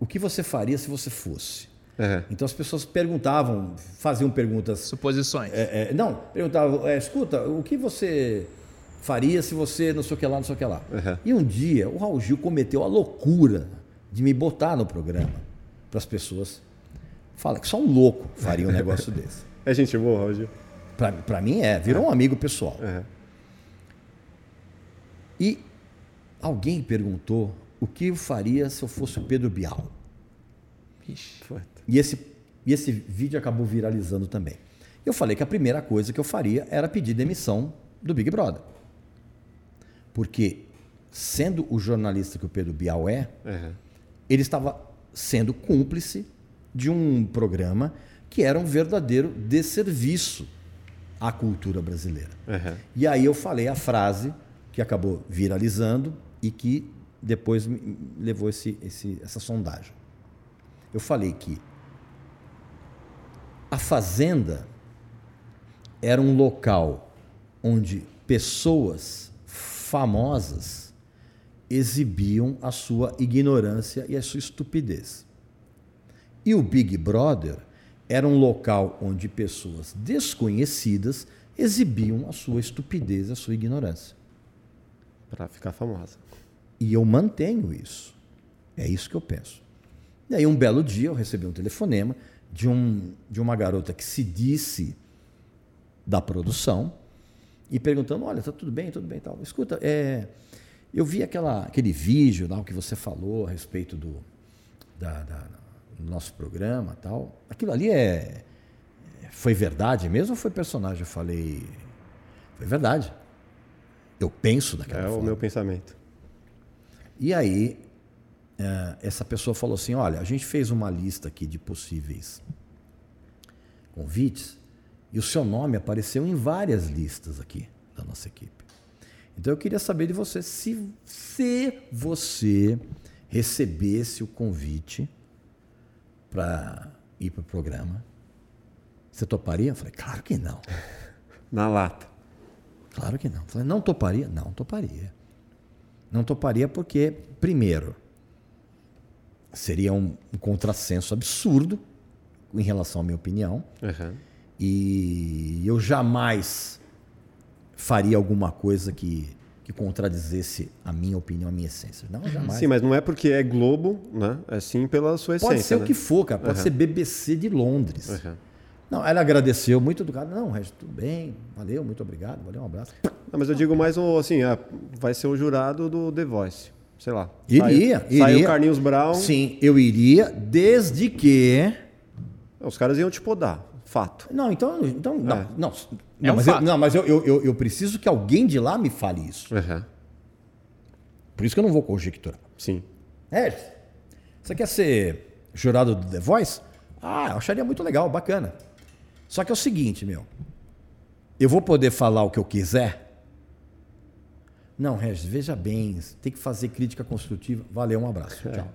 o que você faria se você fosse? Aham. Então as pessoas perguntavam, faziam perguntas. Suposições. é, é, não, perguntavam, é, escuta, o que você faria se você não sei o que lá, não sei o que lá? Uhum. E um dia o Raul Gil cometeu a loucura de me botar no programa para as pessoas. Fala que só um louco faria um negócio <laughs> desse. É gente boa, Roger. Pra, pra mim é, virou um amigo pessoal. E alguém perguntou o que eu faria se eu fosse o Pedro Bial. Ixi. E esse, e esse vídeo acabou viralizando também. Eu falei que a primeira coisa que eu faria era pedir demissão do Big Brother. Porque, sendo o jornalista que o Pedro Bial é, Aham. ele estava sendo cúmplice de um programa que era um verdadeiro desserviço à cultura brasileira. Aham. E aí eu falei a frase que acabou viralizando e que depois me levou esse, esse- essa sondagem. Eu falei que a fazenda era um local onde pessoas famosas exibiam a sua ignorância e a sua estupidez. E o Big Brother era um local onde pessoas desconhecidas exibiam a sua estupidez, a sua ignorância. Pra ficar famosa. E eu mantenho isso. É isso que eu penso. E aí, um belo dia, eu recebi um telefonema de, um, de uma garota que se disse da produção e perguntando: Olha, tá tudo bem, tudo bem tal. Escuta, é, eu vi aquela, aquele vídeo lá, o que você falou a respeito do, da, da- do nosso programa tal. Aquilo ali é. Foi verdade mesmo ou foi personagem? Eu falei. Foi verdade. Eu penso daquela É forma. o meu pensamento. E aí, eh, essa pessoa falou assim: olha, a gente fez uma lista aqui de possíveis convites e o seu nome apareceu em várias listas aqui da nossa equipe. Então eu queria saber de você se, se você recebesse o convite para ir para o programa, você toparia? Eu falei, claro que não. <laughs> Na lata. Claro que não. Eu Falei, não toparia? Não toparia. Não toparia porque, primeiro, seria um, um contrassenso absurdo em relação à minha opinião. Aham. E eu jamais faria alguma coisa que que contradizesse a minha opinião, a minha essência. Não, jamais. Sim, mas não é porque é Globo, né? É sim pela sua essência. Pode ser né? o que for, cara. Pode ser BBC de Londres. Uhum. Não, ela agradeceu muito do cara. Não, Regis, tudo bem. Valeu, muito obrigado. Valeu, um abraço. Não, mas eu digo mais o, assim, ah, vai ser o jurado do The Voice. Sei lá. Iria, Saiu, iria. Saiu o Carlinhos Brown. Sim, eu iria, desde que. Os caras iam te podar. Fato. Não, então. então não, É. não, É não, um mas, eu, não, mas eu, eu, eu, eu preciso que alguém de lá me fale isso. Uhum. Por isso que eu não vou conjecturar. Sim. É, você quer ser jurado do The Voice? Ah, eu acharia muito legal, bacana. Só que é o seguinte, meu. Eu vou poder falar o que eu quiser? Não, Regis, veja bem, tem que fazer crítica construtiva. Valeu, um abraço. Tchau.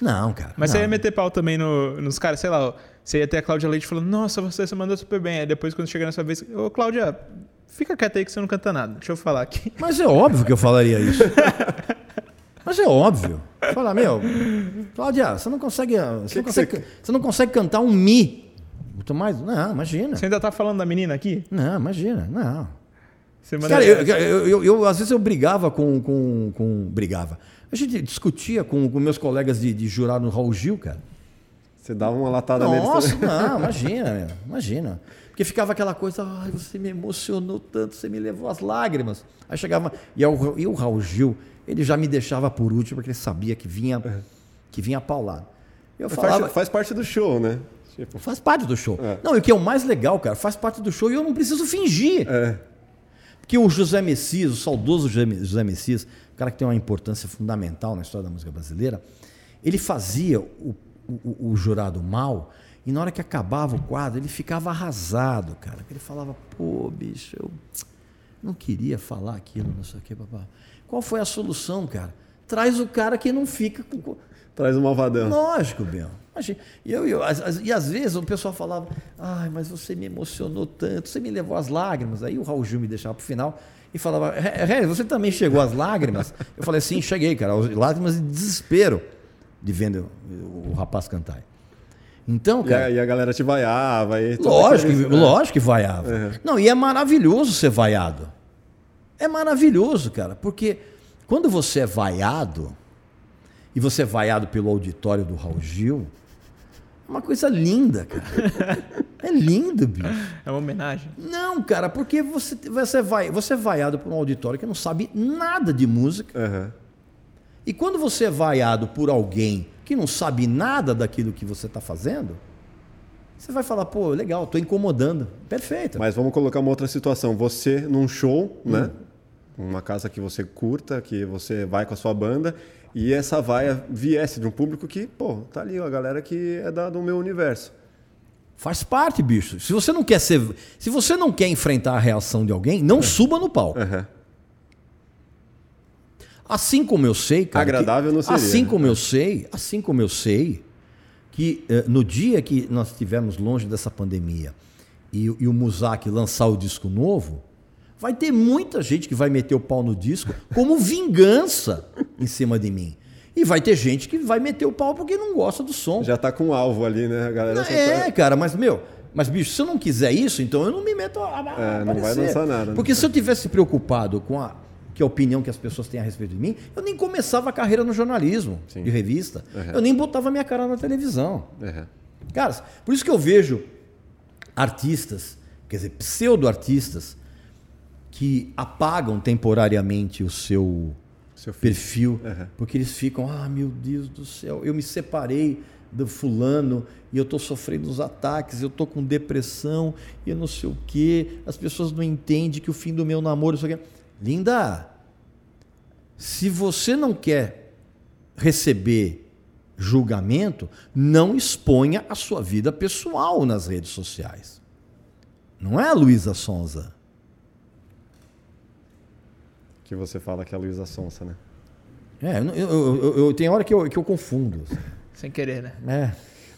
Não, cara. Mas não. você ia meter pau também no- nos caras, sei lá, você ia ter a Cláudia Leite falando, nossa, você, você mandou super bem. Aí depois, quando chega nessa vez, ô Cláudia, fica quieta aí que você não canta nada. Deixa eu falar aqui. <laughs> Mas é óbvio que eu falaria isso. <laughs> Mas é óbvio. Falar, meu, Cláudia, você não consegue. Você, não que consegue você não consegue cantar um Mi. Muito mais. Não, imagina. Você ainda tá falando da menina aqui? Não, imagina. Não. Você manda Cara, eu, eu, eu- eu- às vezes eu brigava com, com, com- Brigava. A gente discutia com, com meus colegas de, de jurado no Raul Gil, cara. Você dava uma latada neles Nossa, também. não, <laughs> imagina, meu, imagina. Porque ficava aquela coisa, ai, você me emocionou tanto, você me levou às lágrimas. Aí chegava, e, o- e o Raul Gil, ele já me deixava por último, porque ele sabia que vinha, que vinha paulado. Eu Faz, falava, faz parte do show, né? Tipo, faz parte do show. É. Não, e o que é o mais legal, cara, faz parte do show e eu não preciso fingir. é. Porque o José Messias, o saudoso José Messias, um cara que tem uma importância fundamental na história da música brasileira, ele fazia o, o- o jurado mal e na hora que acabava o quadro, ele ficava arrasado, cara. Ele falava, pô, bicho, eu não queria falar aquilo, não sei o que, papá. Qual foi a solução, cara? Traz o cara que não fica com. Traz o malvadão. Lógico, Bel. Imagina. E, eu, eu- as- as- e às vezes o pessoal falava, ai, mas você me emocionou tanto, você me levou às lágrimas. Aí o Raul Gil me deixava pro final e falava, "Ré, Ré, você também chegou às lágrimas? Eu falei, sim, cheguei, cara. Às Lágrimas de desespero de vendo o, rapaz cantar. Então, E cara. a, e a galera te vaiava. E Lógico, aqueles- lógico que vaiava. Não, e é maravilhoso ser vaiado. É maravilhoso, cara, porque quando você é vaiado, e você é vaiado pelo auditório do Raul Gil, uma coisa linda, cara. É lindo, bicho. É uma homenagem. Não, cara, porque você, você, vai, você é vaiado por um auditório que não sabe nada de música. Aham. E quando você é vaiado por alguém que não sabe nada daquilo que você está fazendo, você vai falar, pô, legal, estou incomodando. Perfeito. Mas vamos colocar uma outra situação. Você num show, né? Uma casa que você curta, que você vai com a sua banda, e essa vaia viesse de um público que, pô, tá ali, a galera que é da, do meu universo. Faz parte, bicho. Se você não quer ser, se você não quer enfrentar a reação de alguém, não suba no palco. Aham. Assim como eu sei, cara. Agradável que- não seria, Assim como eu sei, assim como eu sei que eh, no dia que nós estivermos longe dessa pandemia e, o- e o Muzak lançar o disco novo, vai ter muita gente que vai meter o pau no disco como vingança em cima de mim. E vai ter gente que vai meter o pau porque não gosta do som. Já tá com um alvo ali, né? A galera É, tá- cara, mas meu, mas bicho, se eu não quiser isso, então eu não me meto a, a É, não vai lançar nada, né? Porque se eu tivesse preocupado com a, que a opinião que as pessoas têm a respeito de mim, eu nem começava a carreira no jornalismo Sim. de revista. Uhum. Eu nem botava minha cara na televisão. Aham. Cara, por isso que eu vejo artistas, quer dizer, pseudo-artistas, que apagam temporariamente o seu Seu perfil, Uhum. porque eles ficam, ah, meu Deus do céu, eu me separei do fulano e eu estou sofrendo os ataques, eu estou com depressão e eu não sei o quê, as pessoas não entendem que o fim do meu namoro, isso aqui. Linda, se você não quer receber julgamento, não exponha a sua vida pessoal nas redes sociais. Não é, Luísa Sonza? Que você fala que é a Luísa Sonsa, né? É, eu, eu, eu, eu- tem hora que eu, que eu confundo. Sem querer, né? É.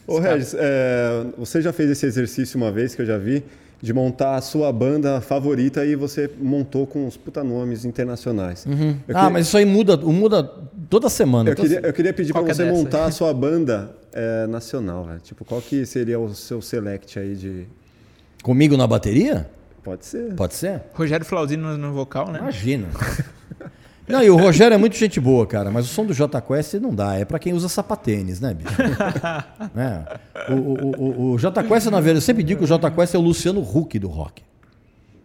Ô, Regis, é, você já fez esse exercício uma vez que eu já vi, de montar a sua banda favorita e você montou com os puta nomes internacionais. Eu ah, queria- mas isso aí muda, muda toda semana. Eu Toda queria, eu queria pedir para é você dessa? montar a sua <laughs> banda é, nacional, velho. Tipo, qual que seria o seu select aí de... Comigo na bateria? Pode ser. Pode ser? Rogério Flauzino no, no vocal, né? Imagina. <laughs> Não, e o Rogério é muito gente boa, cara, mas o som do J Quest não dá. É pra quem usa sapatênis, né, bicho? <laughs> né? O, o, o, o J Quest, na verdade, eu sempre digo que o J Quest é o Luciano Huck do rock.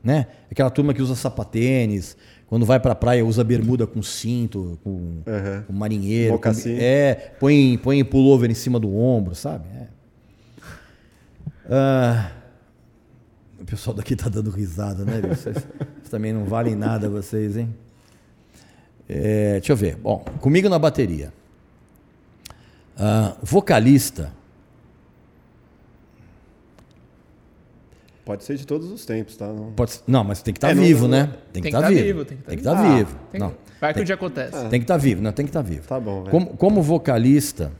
Né? Aquela turma que usa sapatênis, quando vai pra praia usa bermuda com cinto, com, Uhum. com marinheiro. Com, Mocassim. é, põe, põe pullover em cima do ombro, sabe? É. Ah, o pessoal daqui tá dando risada, né? Vocês, vocês também não valem nada, vocês, hein? É, deixa eu ver. Bom, comigo na bateria. Ah, vocalista. Pode ser de todos os tempos, tá? Não- Pode, ser- não, mas tem que estar É, não- vivo, não- né? Tem que estar vivo. tem que Tem que tá estar vivo. vivo. Tem- Não, Vai que o dia acontece. tem que estar vivo, não, tem que estar vivo. Tá bom, velho. Como, como vocalista,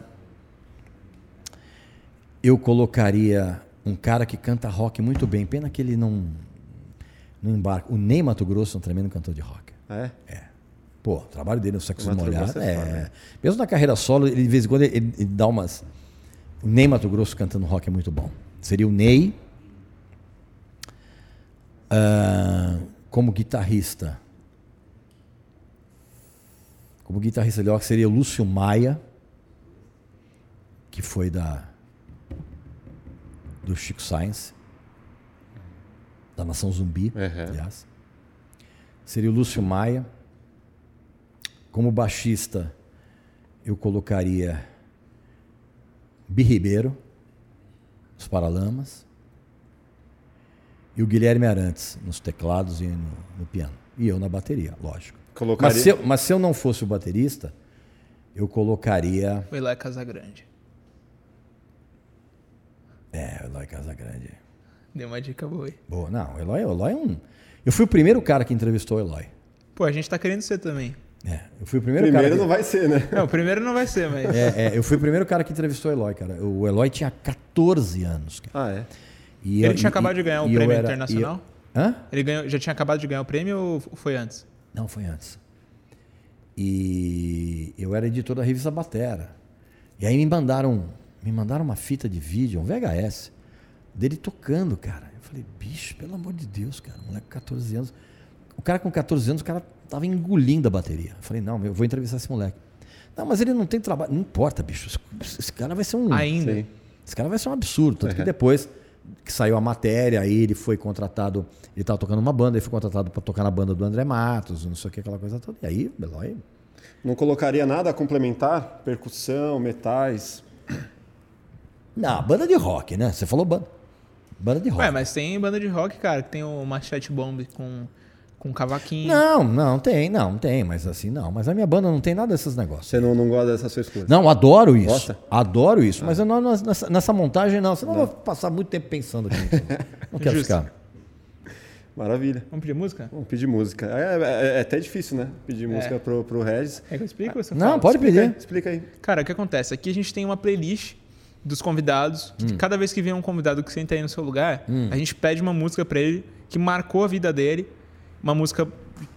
eu colocaria um cara que canta rock muito bem. Pena que ele não, não embarca. O Ney Mato Grosso é um tremendo cantor de rock. É? Pô, o trabalho dele no Sexo Molhado é é, né? Mesmo na carreira solo, ele de vez em quando ele, ele dá umas. O Ney Mato Grosso cantando rock é muito bom. Seria o Ney. Ah, como guitarrista. Como guitarrista de rock seria o Lúcio Maia, que foi da. Do Chico Science. Da Nação Zumbi, Uhum. aliás. Seria o Lúcio Maia. Como baixista, eu colocaria Bi Ribeiro, os Paralamas. E o Guilherme Arantes nos teclados e no, no piano. E eu na bateria, lógico. Colocaria... Mas se, eu, mas se eu não fosse o baterista, eu colocaria. O Eloy Casagrande. É, Eloy Casagrande. Deu uma dica boa aí. Boa, não, o Eloy, o Eloy é um. Eu fui o primeiro cara que entrevistou o Eloy. Pô, a gente tá querendo ser também. É, eu fui o primeiro, Primeiro cara. não vai ser, né? Não, o primeiro não vai ser, mas. É, é, eu fui o primeiro cara que entrevistou o Eloy, cara. O Eloy tinha 14 anos. Cara. Ah, é? E Ele eu- tinha e- acabado de ganhar o prêmio era- internacional? eu- Hã? Ele ganhou, já tinha acabado de ganhar o prêmio ou foi antes? Não, foi antes. E eu era editor da revista Batera. E aí me mandaram, me mandaram uma fita de vídeo, um VHS, dele tocando, cara. Eu falei, bicho, pelo amor de Deus, cara, moleque com 14 anos. O cara com 14 anos, o cara tava engolindo a bateria. Eu falei, não, meu, eu vou entrevistar esse moleque. Não, mas ele não tem trabalho. Não importa, bicho. Esse, cara vai ser um. Ainda. Esse cara vai ser um absurdo. Tanto que depois que saiu a matéria, aí ele foi contratado. Ele estava tocando uma banda, ele foi contratado para tocar na banda do André Matos, não sei o que, aquela coisa toda. E aí, Beloy. Não colocaria nada a complementar? Percussão, metais. Não, banda de rock, né? Você falou banda. Banda de rock. Ué, mas tem banda de rock, cara, que tem o Machete Bomb com, com cavaquinho. Não, não, tem, não, tem, mas assim, não. Mas a minha banda não tem nada desses negócios. Você não, não gosta dessas suas coisas? Não, adoro isso. Gosta? Adoro isso. Mas eu não, nessa, nessa montagem, não. Senão eu vou passar muito tempo pensando aqui. <laughs> Não quero Justo. ficar. Maravilha. Vamos pedir música? Vamos pedir música. É, é- é até difícil, né? Pedir música pro, pro Regis. É que eu explico você Não, fala? pode Explica aí, pedir. Explica aí. Cara, o que acontece? Aqui a gente tem uma playlist dos convidados. Hum. Cada vez que vem um convidado que senta aí no seu lugar, a gente pede uma música pra ele que marcou a vida dele. Uma música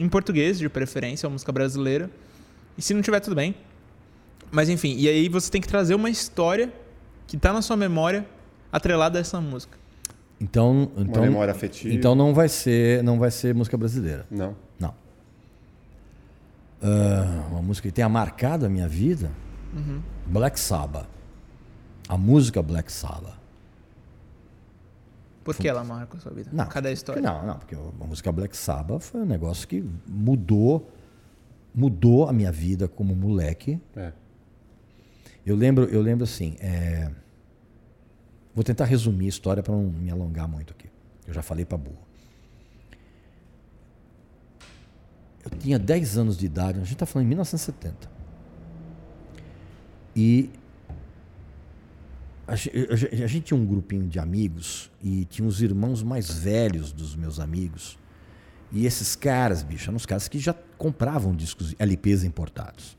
em português, de preferência, uma música brasileira. E se não tiver, tudo bem. Mas enfim, e aí você tem que trazer uma história que tá na sua memória atrelada a essa música. Então, então, memória afetiva. Então não vai ser, não vai ser música brasileira. Não. Não. Ah, uma música que tenha marcado a minha vida. Uhum. Black Sabbath. A música Black Sabbath. Por que ela marca a sua vida? Não, Cada história. Não, não, porque a música Black Sabbath foi um negócio que mudou, mudou a minha vida como moleque. É. Eu lembro, eu lembro assim, é, vou tentar resumir a história para não me alongar muito aqui. Eu já falei para burro. Eu tinha 10 anos de idade, a gente está falando em 1970. E a, a ge- a gente tinha um grupinho de amigos e tinha os irmãos mais velhos dos meus amigos. E esses caras, bicho, eram os caras que já compravam discos LPs importados.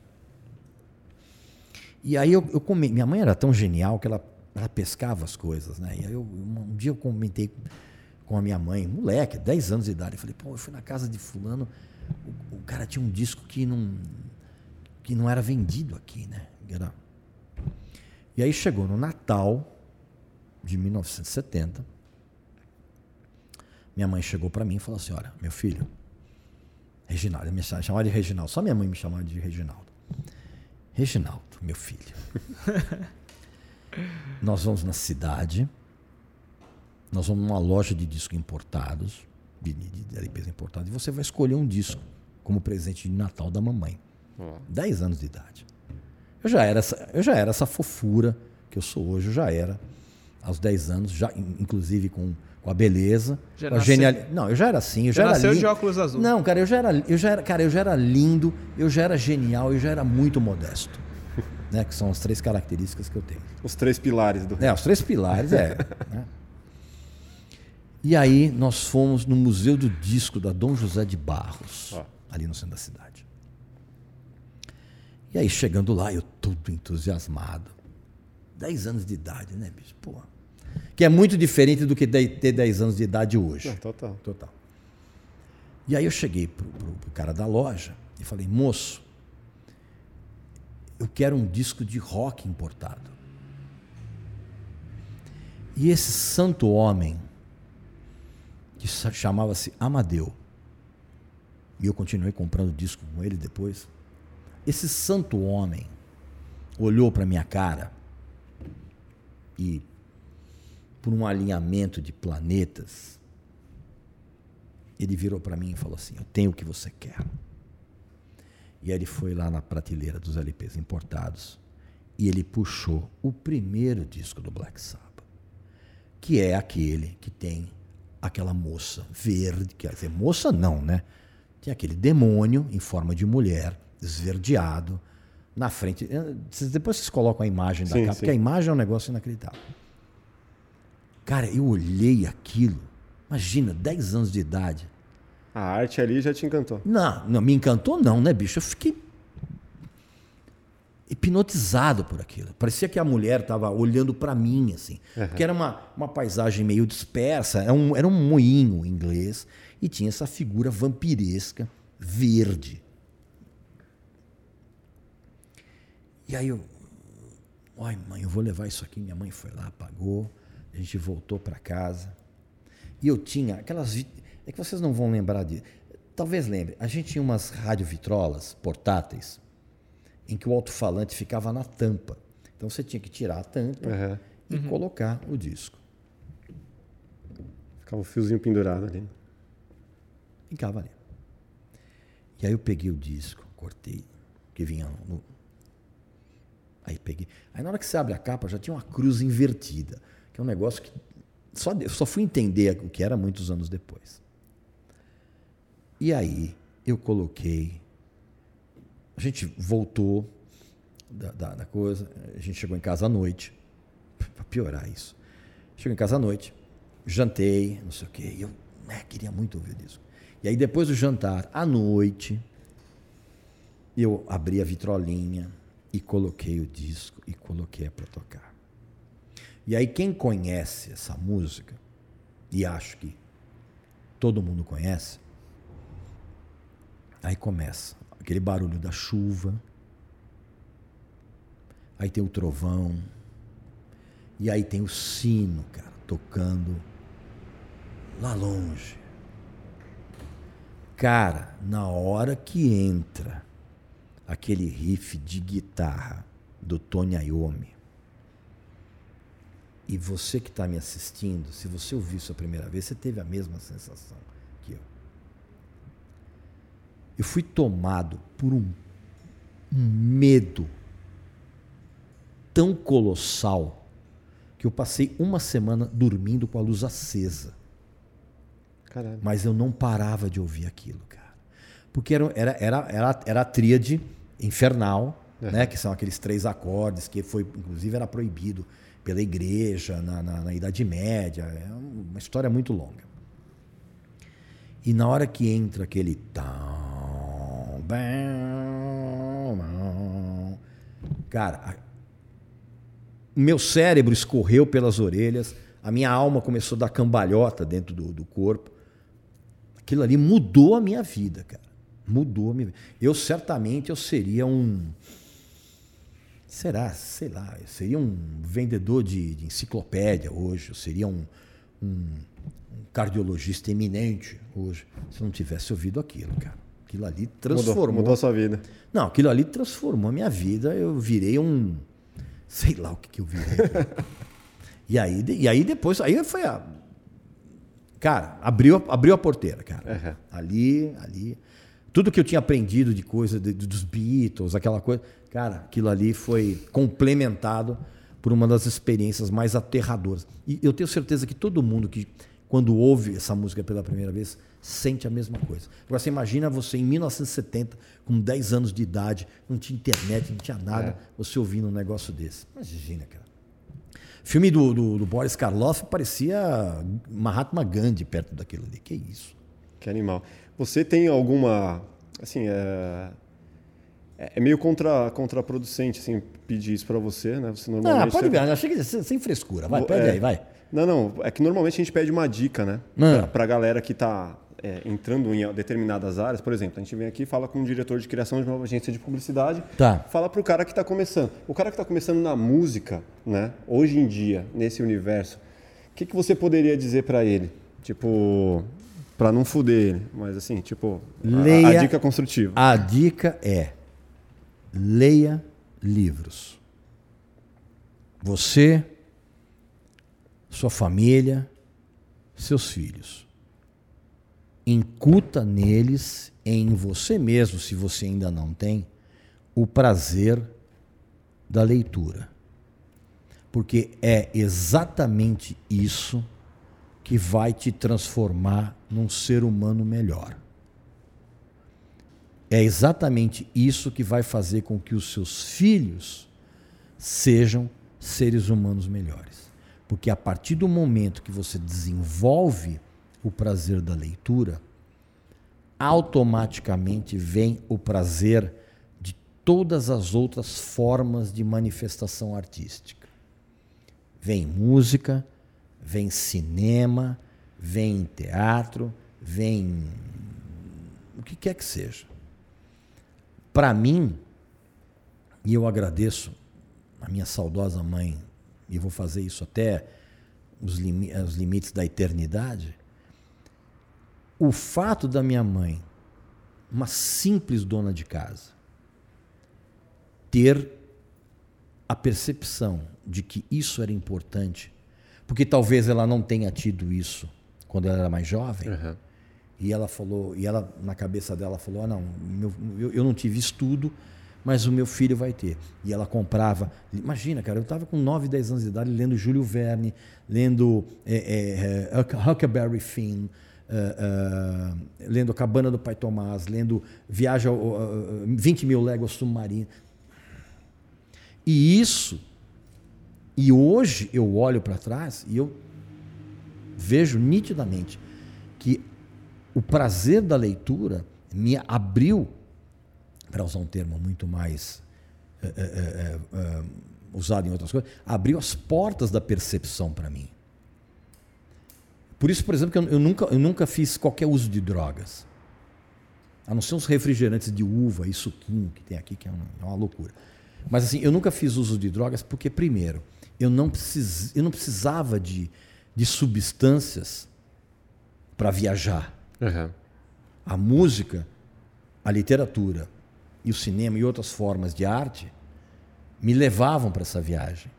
E aí eu, eu minha mãe era tão genial que ela, ela pescava as coisas, né? E aí eu, um dia eu comentei com a minha mãe, moleque, 10 anos de idade, eu falei, pô, eu fui na casa de fulano, o, o cara tinha um disco que não que não era vendido aqui, né? Era... E aí chegou no Natal de 1970, minha mãe chegou para mim e falou assim: Olha, meu filho, Reginaldo, me chamava de Reginaldo, só minha mãe me chamava de Reginaldo. Reginaldo, meu filho, <laughs> nós vamos na cidade, nós vamos numa loja de discos importados, de, de, de LPs importados, e você vai escolher um disco como presente de Natal da mamãe. Oh. 10 anos de idade. Eu já era essa, eu já era essa fofura que eu sou hoje, eu já era aos 10 anos, já inclusive com, com a beleza, já com a genialidade. Não, eu já era assim, eu já, já nasceu era de óculos azul. Não, cara, eu já era, eu já era, cara, eu já era lindo, eu já era genial, eu já era muito modesto. <laughs> né, que são as três características que eu tenho. Os três pilares do. É, os três pilares, é. <laughs> né? E aí nós fomos no Museu do Disco da Dom José de Barros, oh. ali no centro da cidade. E aí chegando lá, eu todo entusiasmado. 10 anos de idade, né, bicho? Porra. Que é muito diferente do que ter 10 anos de idade hoje. É, total. Total. E aí eu cheguei pro, pro, pro cara da loja e falei, moço, eu quero um disco de rock importado. E esse santo homem, que chamava-se Amadeu, e eu continuei comprando disco com ele depois, esse santo homem olhou para minha cara e, por um alinhamento de planetas, ele virou para mim e falou assim: Eu tenho o que você quer. E aí ele foi lá na prateleira dos LPs importados e ele puxou o primeiro disco do Black Sabbath, que é aquele que tem aquela moça verde, quer dizer, moça não, né? Tem aquele demônio em forma de mulher, esverdeado, na frente. Depois vocês colocam a imagem da sim, capa, sim. porque a imagem é um negócio inacreditável. Cara, eu olhei aquilo, imagina, 10 anos de idade. A arte ali já te encantou? Não, não me encantou não, né, bicho? Eu fiquei hipnotizado por aquilo. Parecia que a mulher estava olhando para mim, assim. Uhum. Que era uma, uma paisagem meio dispersa, era um, era um moinho inglês, e tinha essa figura vampiresca, verde. E aí eu, ai mãe, eu vou levar isso aqui. Minha mãe foi lá, pagou, a gente voltou para casa. E eu tinha aquelas. É que vocês não vão lembrar de. Talvez lembre. A gente tinha umas radiovitrolas portáteis em que o alto-falante ficava na tampa. Então você tinha que tirar a tampa uhum. e uhum. colocar o disco. Ficava o fiozinho pendurado ali. Ficava ali. E aí eu peguei o disco, cortei, que vinha no, Aí peguei. Aí na hora que você abre a capa já tinha uma cruz invertida, que é um negócio que só, eu só fui entender o que era muitos anos depois. E aí eu coloquei. A gente voltou da, da, da coisa, a gente chegou em casa à noite, <laughs> para piorar isso. Chegou em casa à noite, jantei, não sei o quê, e eu né, queria muito ouvir isso. E aí depois do jantar, à noite, eu abri a vitrolinha, e coloquei o disco e coloquei para tocar. E aí quem conhece essa música, e acho que todo mundo conhece, aí começa aquele barulho da chuva, aí tem o trovão, e aí tem o sino, cara, tocando lá longe. Cara, na hora que entra aquele riff de guitarra do Tony Iommi. E você que está me assistindo, se você ouviu isso a primeira vez, você teve a mesma sensação que eu. Eu fui tomado por um, um medo tão colossal que eu passei uma semana dormindo com a luz acesa. Caralho. Mas eu não parava de ouvir aquilo, cara. Porque era, era, era, era, era a tríade infernal, é. né, que são aqueles três acordes que foi, inclusive, era proibido pela igreja na, na, na Idade Média. É uma história muito longa. E na hora que entra aquele cara, o meu cérebro escorreu pelas orelhas, a minha alma começou a dar cambalhota dentro do, do corpo. Aquilo ali mudou a minha vida, cara. Mudou. Eu certamente eu seria um. Será? Sei lá. Eu seria um vendedor de, de enciclopédia hoje. Eu seria um, um, cardiologista eminente hoje, se não tivesse ouvido aquilo, cara. Aquilo ali transformou. Mudou, mudou a sua vida. Não, aquilo ali transformou a minha vida. Eu virei um. Sei lá o que, que eu virei. e, aí, e aí depois. Aí foi a. Cara, abriu, abriu a porteira, cara. Uhum. Ali, ali. Tudo que eu tinha aprendido de coisa de, dos Beatles, aquela coisa. Cara, aquilo ali foi complementado por uma das experiências mais aterradoras. E eu tenho certeza que todo mundo que, quando ouve essa música pela primeira vez, sente a mesma coisa. Agora, você imagina você em 1970, com 10 anos de idade, não tinha internet, não tinha nada, é. você ouvindo um negócio desse. Imagina, cara. Filme do, do, do, Boris Karloff parecia Mahatma Gandhi perto daquilo ali. Que isso? Que animal. Você tem alguma. Assim, é, é, é meio contra, contraproducente assim, pedir isso para você, né? Você normalmente. Ah, pode ver. Achei que sem frescura. Vai, pede é, aí, vai. Não, não. É que normalmente a gente pede uma dica, né? Ah. Para a galera que está é, entrando em determinadas áreas, por exemplo, a gente vem aqui e fala com um diretor de criação de uma agência de publicidade, tá. fala para o cara que está começando. O cara que está começando na música, né, hoje em dia, nesse universo, o que, que você poderia dizer para ele? Tipo, para não fuder ele, mas assim, tipo, leia, a, a dica construtiva. A dica é leia livros. Você, sua família, seus filhos incuta neles, em você mesmo, se você ainda não tem, o prazer da leitura. Porque é exatamente isso que vai te transformar num ser humano melhor. É exatamente isso que vai fazer com que os seus filhos sejam seres humanos melhores. Porque a partir do momento que você desenvolve o prazer da leitura, automaticamente vem o prazer de todas as outras formas de manifestação artística. Vem música, vem cinema, vem teatro, vem o que quer que seja. Para mim, e eu agradeço a minha saudosa mãe, e vou fazer isso até os, lim os limites da eternidade, o fato da minha mãe, uma simples dona de casa, ter a percepção de que isso era importante, porque talvez ela não tenha tido isso quando ela era mais jovem. Uhum. E ela falou, e ela na cabeça dela falou: ah, não, meu, eu, eu não tive estudo, mas o meu filho vai ter. E ela comprava. Imagina, cara, eu estava com 9, 10 anos de idade lendo Júlio Verne, lendo é, é, Huckleberry Finn, uh, uh, lendo Cabana do Pai Tomás, lendo Viagem uh, 20 mil léguas submarino. E isso, e hoje eu olho para trás e eu vejo nitidamente que o prazer da leitura me abriu, para usar um termo muito mais é, é, é, usado em outras coisas, abriu as portas da percepção para mim. Por isso, por exemplo, que eu, eu, nunca, eu nunca fiz qualquer uso de drogas. A não ser uns refrigerantes de uva e suquinho que tem aqui, que é uma, é uma loucura. Mas assim, eu nunca fiz uso de drogas porque, primeiro, eu não, precis, eu não precisava de, de substâncias para viajar. Uhum. A música, a literatura e o cinema e outras formas de arte me levavam para essa viagem.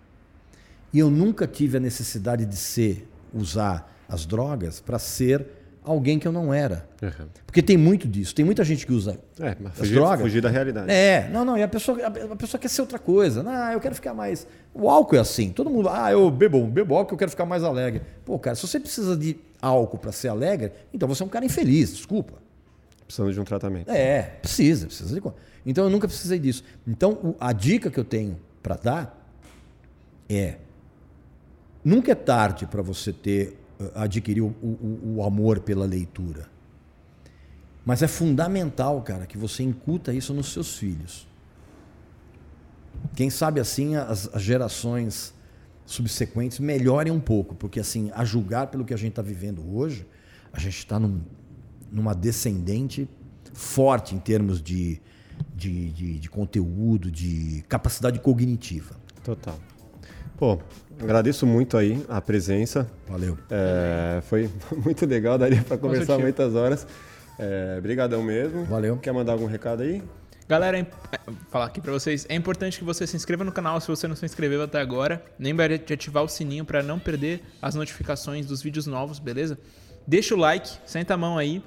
E eu nunca tive a necessidade de ser, usar as drogas para ser alguém que eu não era. Uhum. Porque tem muito disso. Tem muita gente que usa é, as fugir, drogas. Fugir da realidade. É, não, não. E a pessoa, a pessoa quer ser outra coisa. Ah, eu quero ficar mais. O álcool é assim. Todo mundo, ah, eu bebo, bebo álcool, eu quero ficar mais alegre. Pô, cara, se você precisa de álcool para ser alegre, então você é um cara infeliz, desculpa. Precisando de um tratamento. É, precisa, precisa de. Então eu nunca precisei disso. Então a dica que eu tenho para dar é nunca é tarde para você ter adquirir o, o, o amor pela leitura. Mas é fundamental, cara, que você incuta isso nos seus filhos. Quem sabe assim as, as gerações subsequentes melhorem um pouco, porque assim, a julgar pelo que a gente está vivendo hoje, a gente está num, numa descendente forte em termos de, de, de, de conteúdo, de capacidade cognitiva. Total. Pô, agradeço muito aí a presença. Valeu. É, foi <laughs> muito legal, daria para conversar muitas horas. É, brigadão mesmo. Valeu. Quer mandar algum recado aí? Galera, é é, falar aqui pra vocês, é importante que você se inscreva no canal se você não se inscreveu até agora. Lembra de ativar o sininho pra não perder as notificações dos vídeos novos, beleza? Deixa o like, senta a mão aí.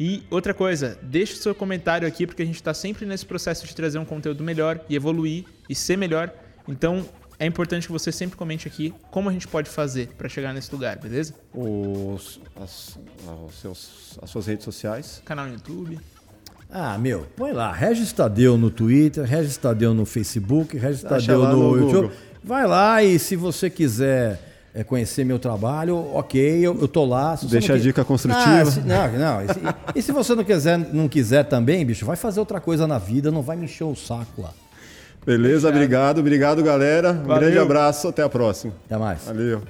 E outra coisa, deixa o seu comentário aqui, porque a gente tá sempre nesse processo de trazer um conteúdo melhor e evoluir e ser melhor. Então, é importante que você sempre comente aqui como a gente pode fazer pra chegar nesse lugar, beleza? Os, as, os seus, as suas redes sociais. Canal no YouTube. Ah, meu, põe lá, Regis Tadeu no Twitter, Regis Tadeu no Facebook, Regis Tadeu no, no YouTube. Google. Vai lá e se você quiser é, conhecer meu trabalho, ok, eu, eu tô lá. Deixa a dica construtiva. Ah, se- não, não. E se, e se você não quiser, não quiser também, bicho, vai fazer outra coisa na vida, não vai me encher o saco lá. Beleza, obrigado, obrigado galera. Um Valeu. grande abraço, até a próxima. Até mais. Valeu.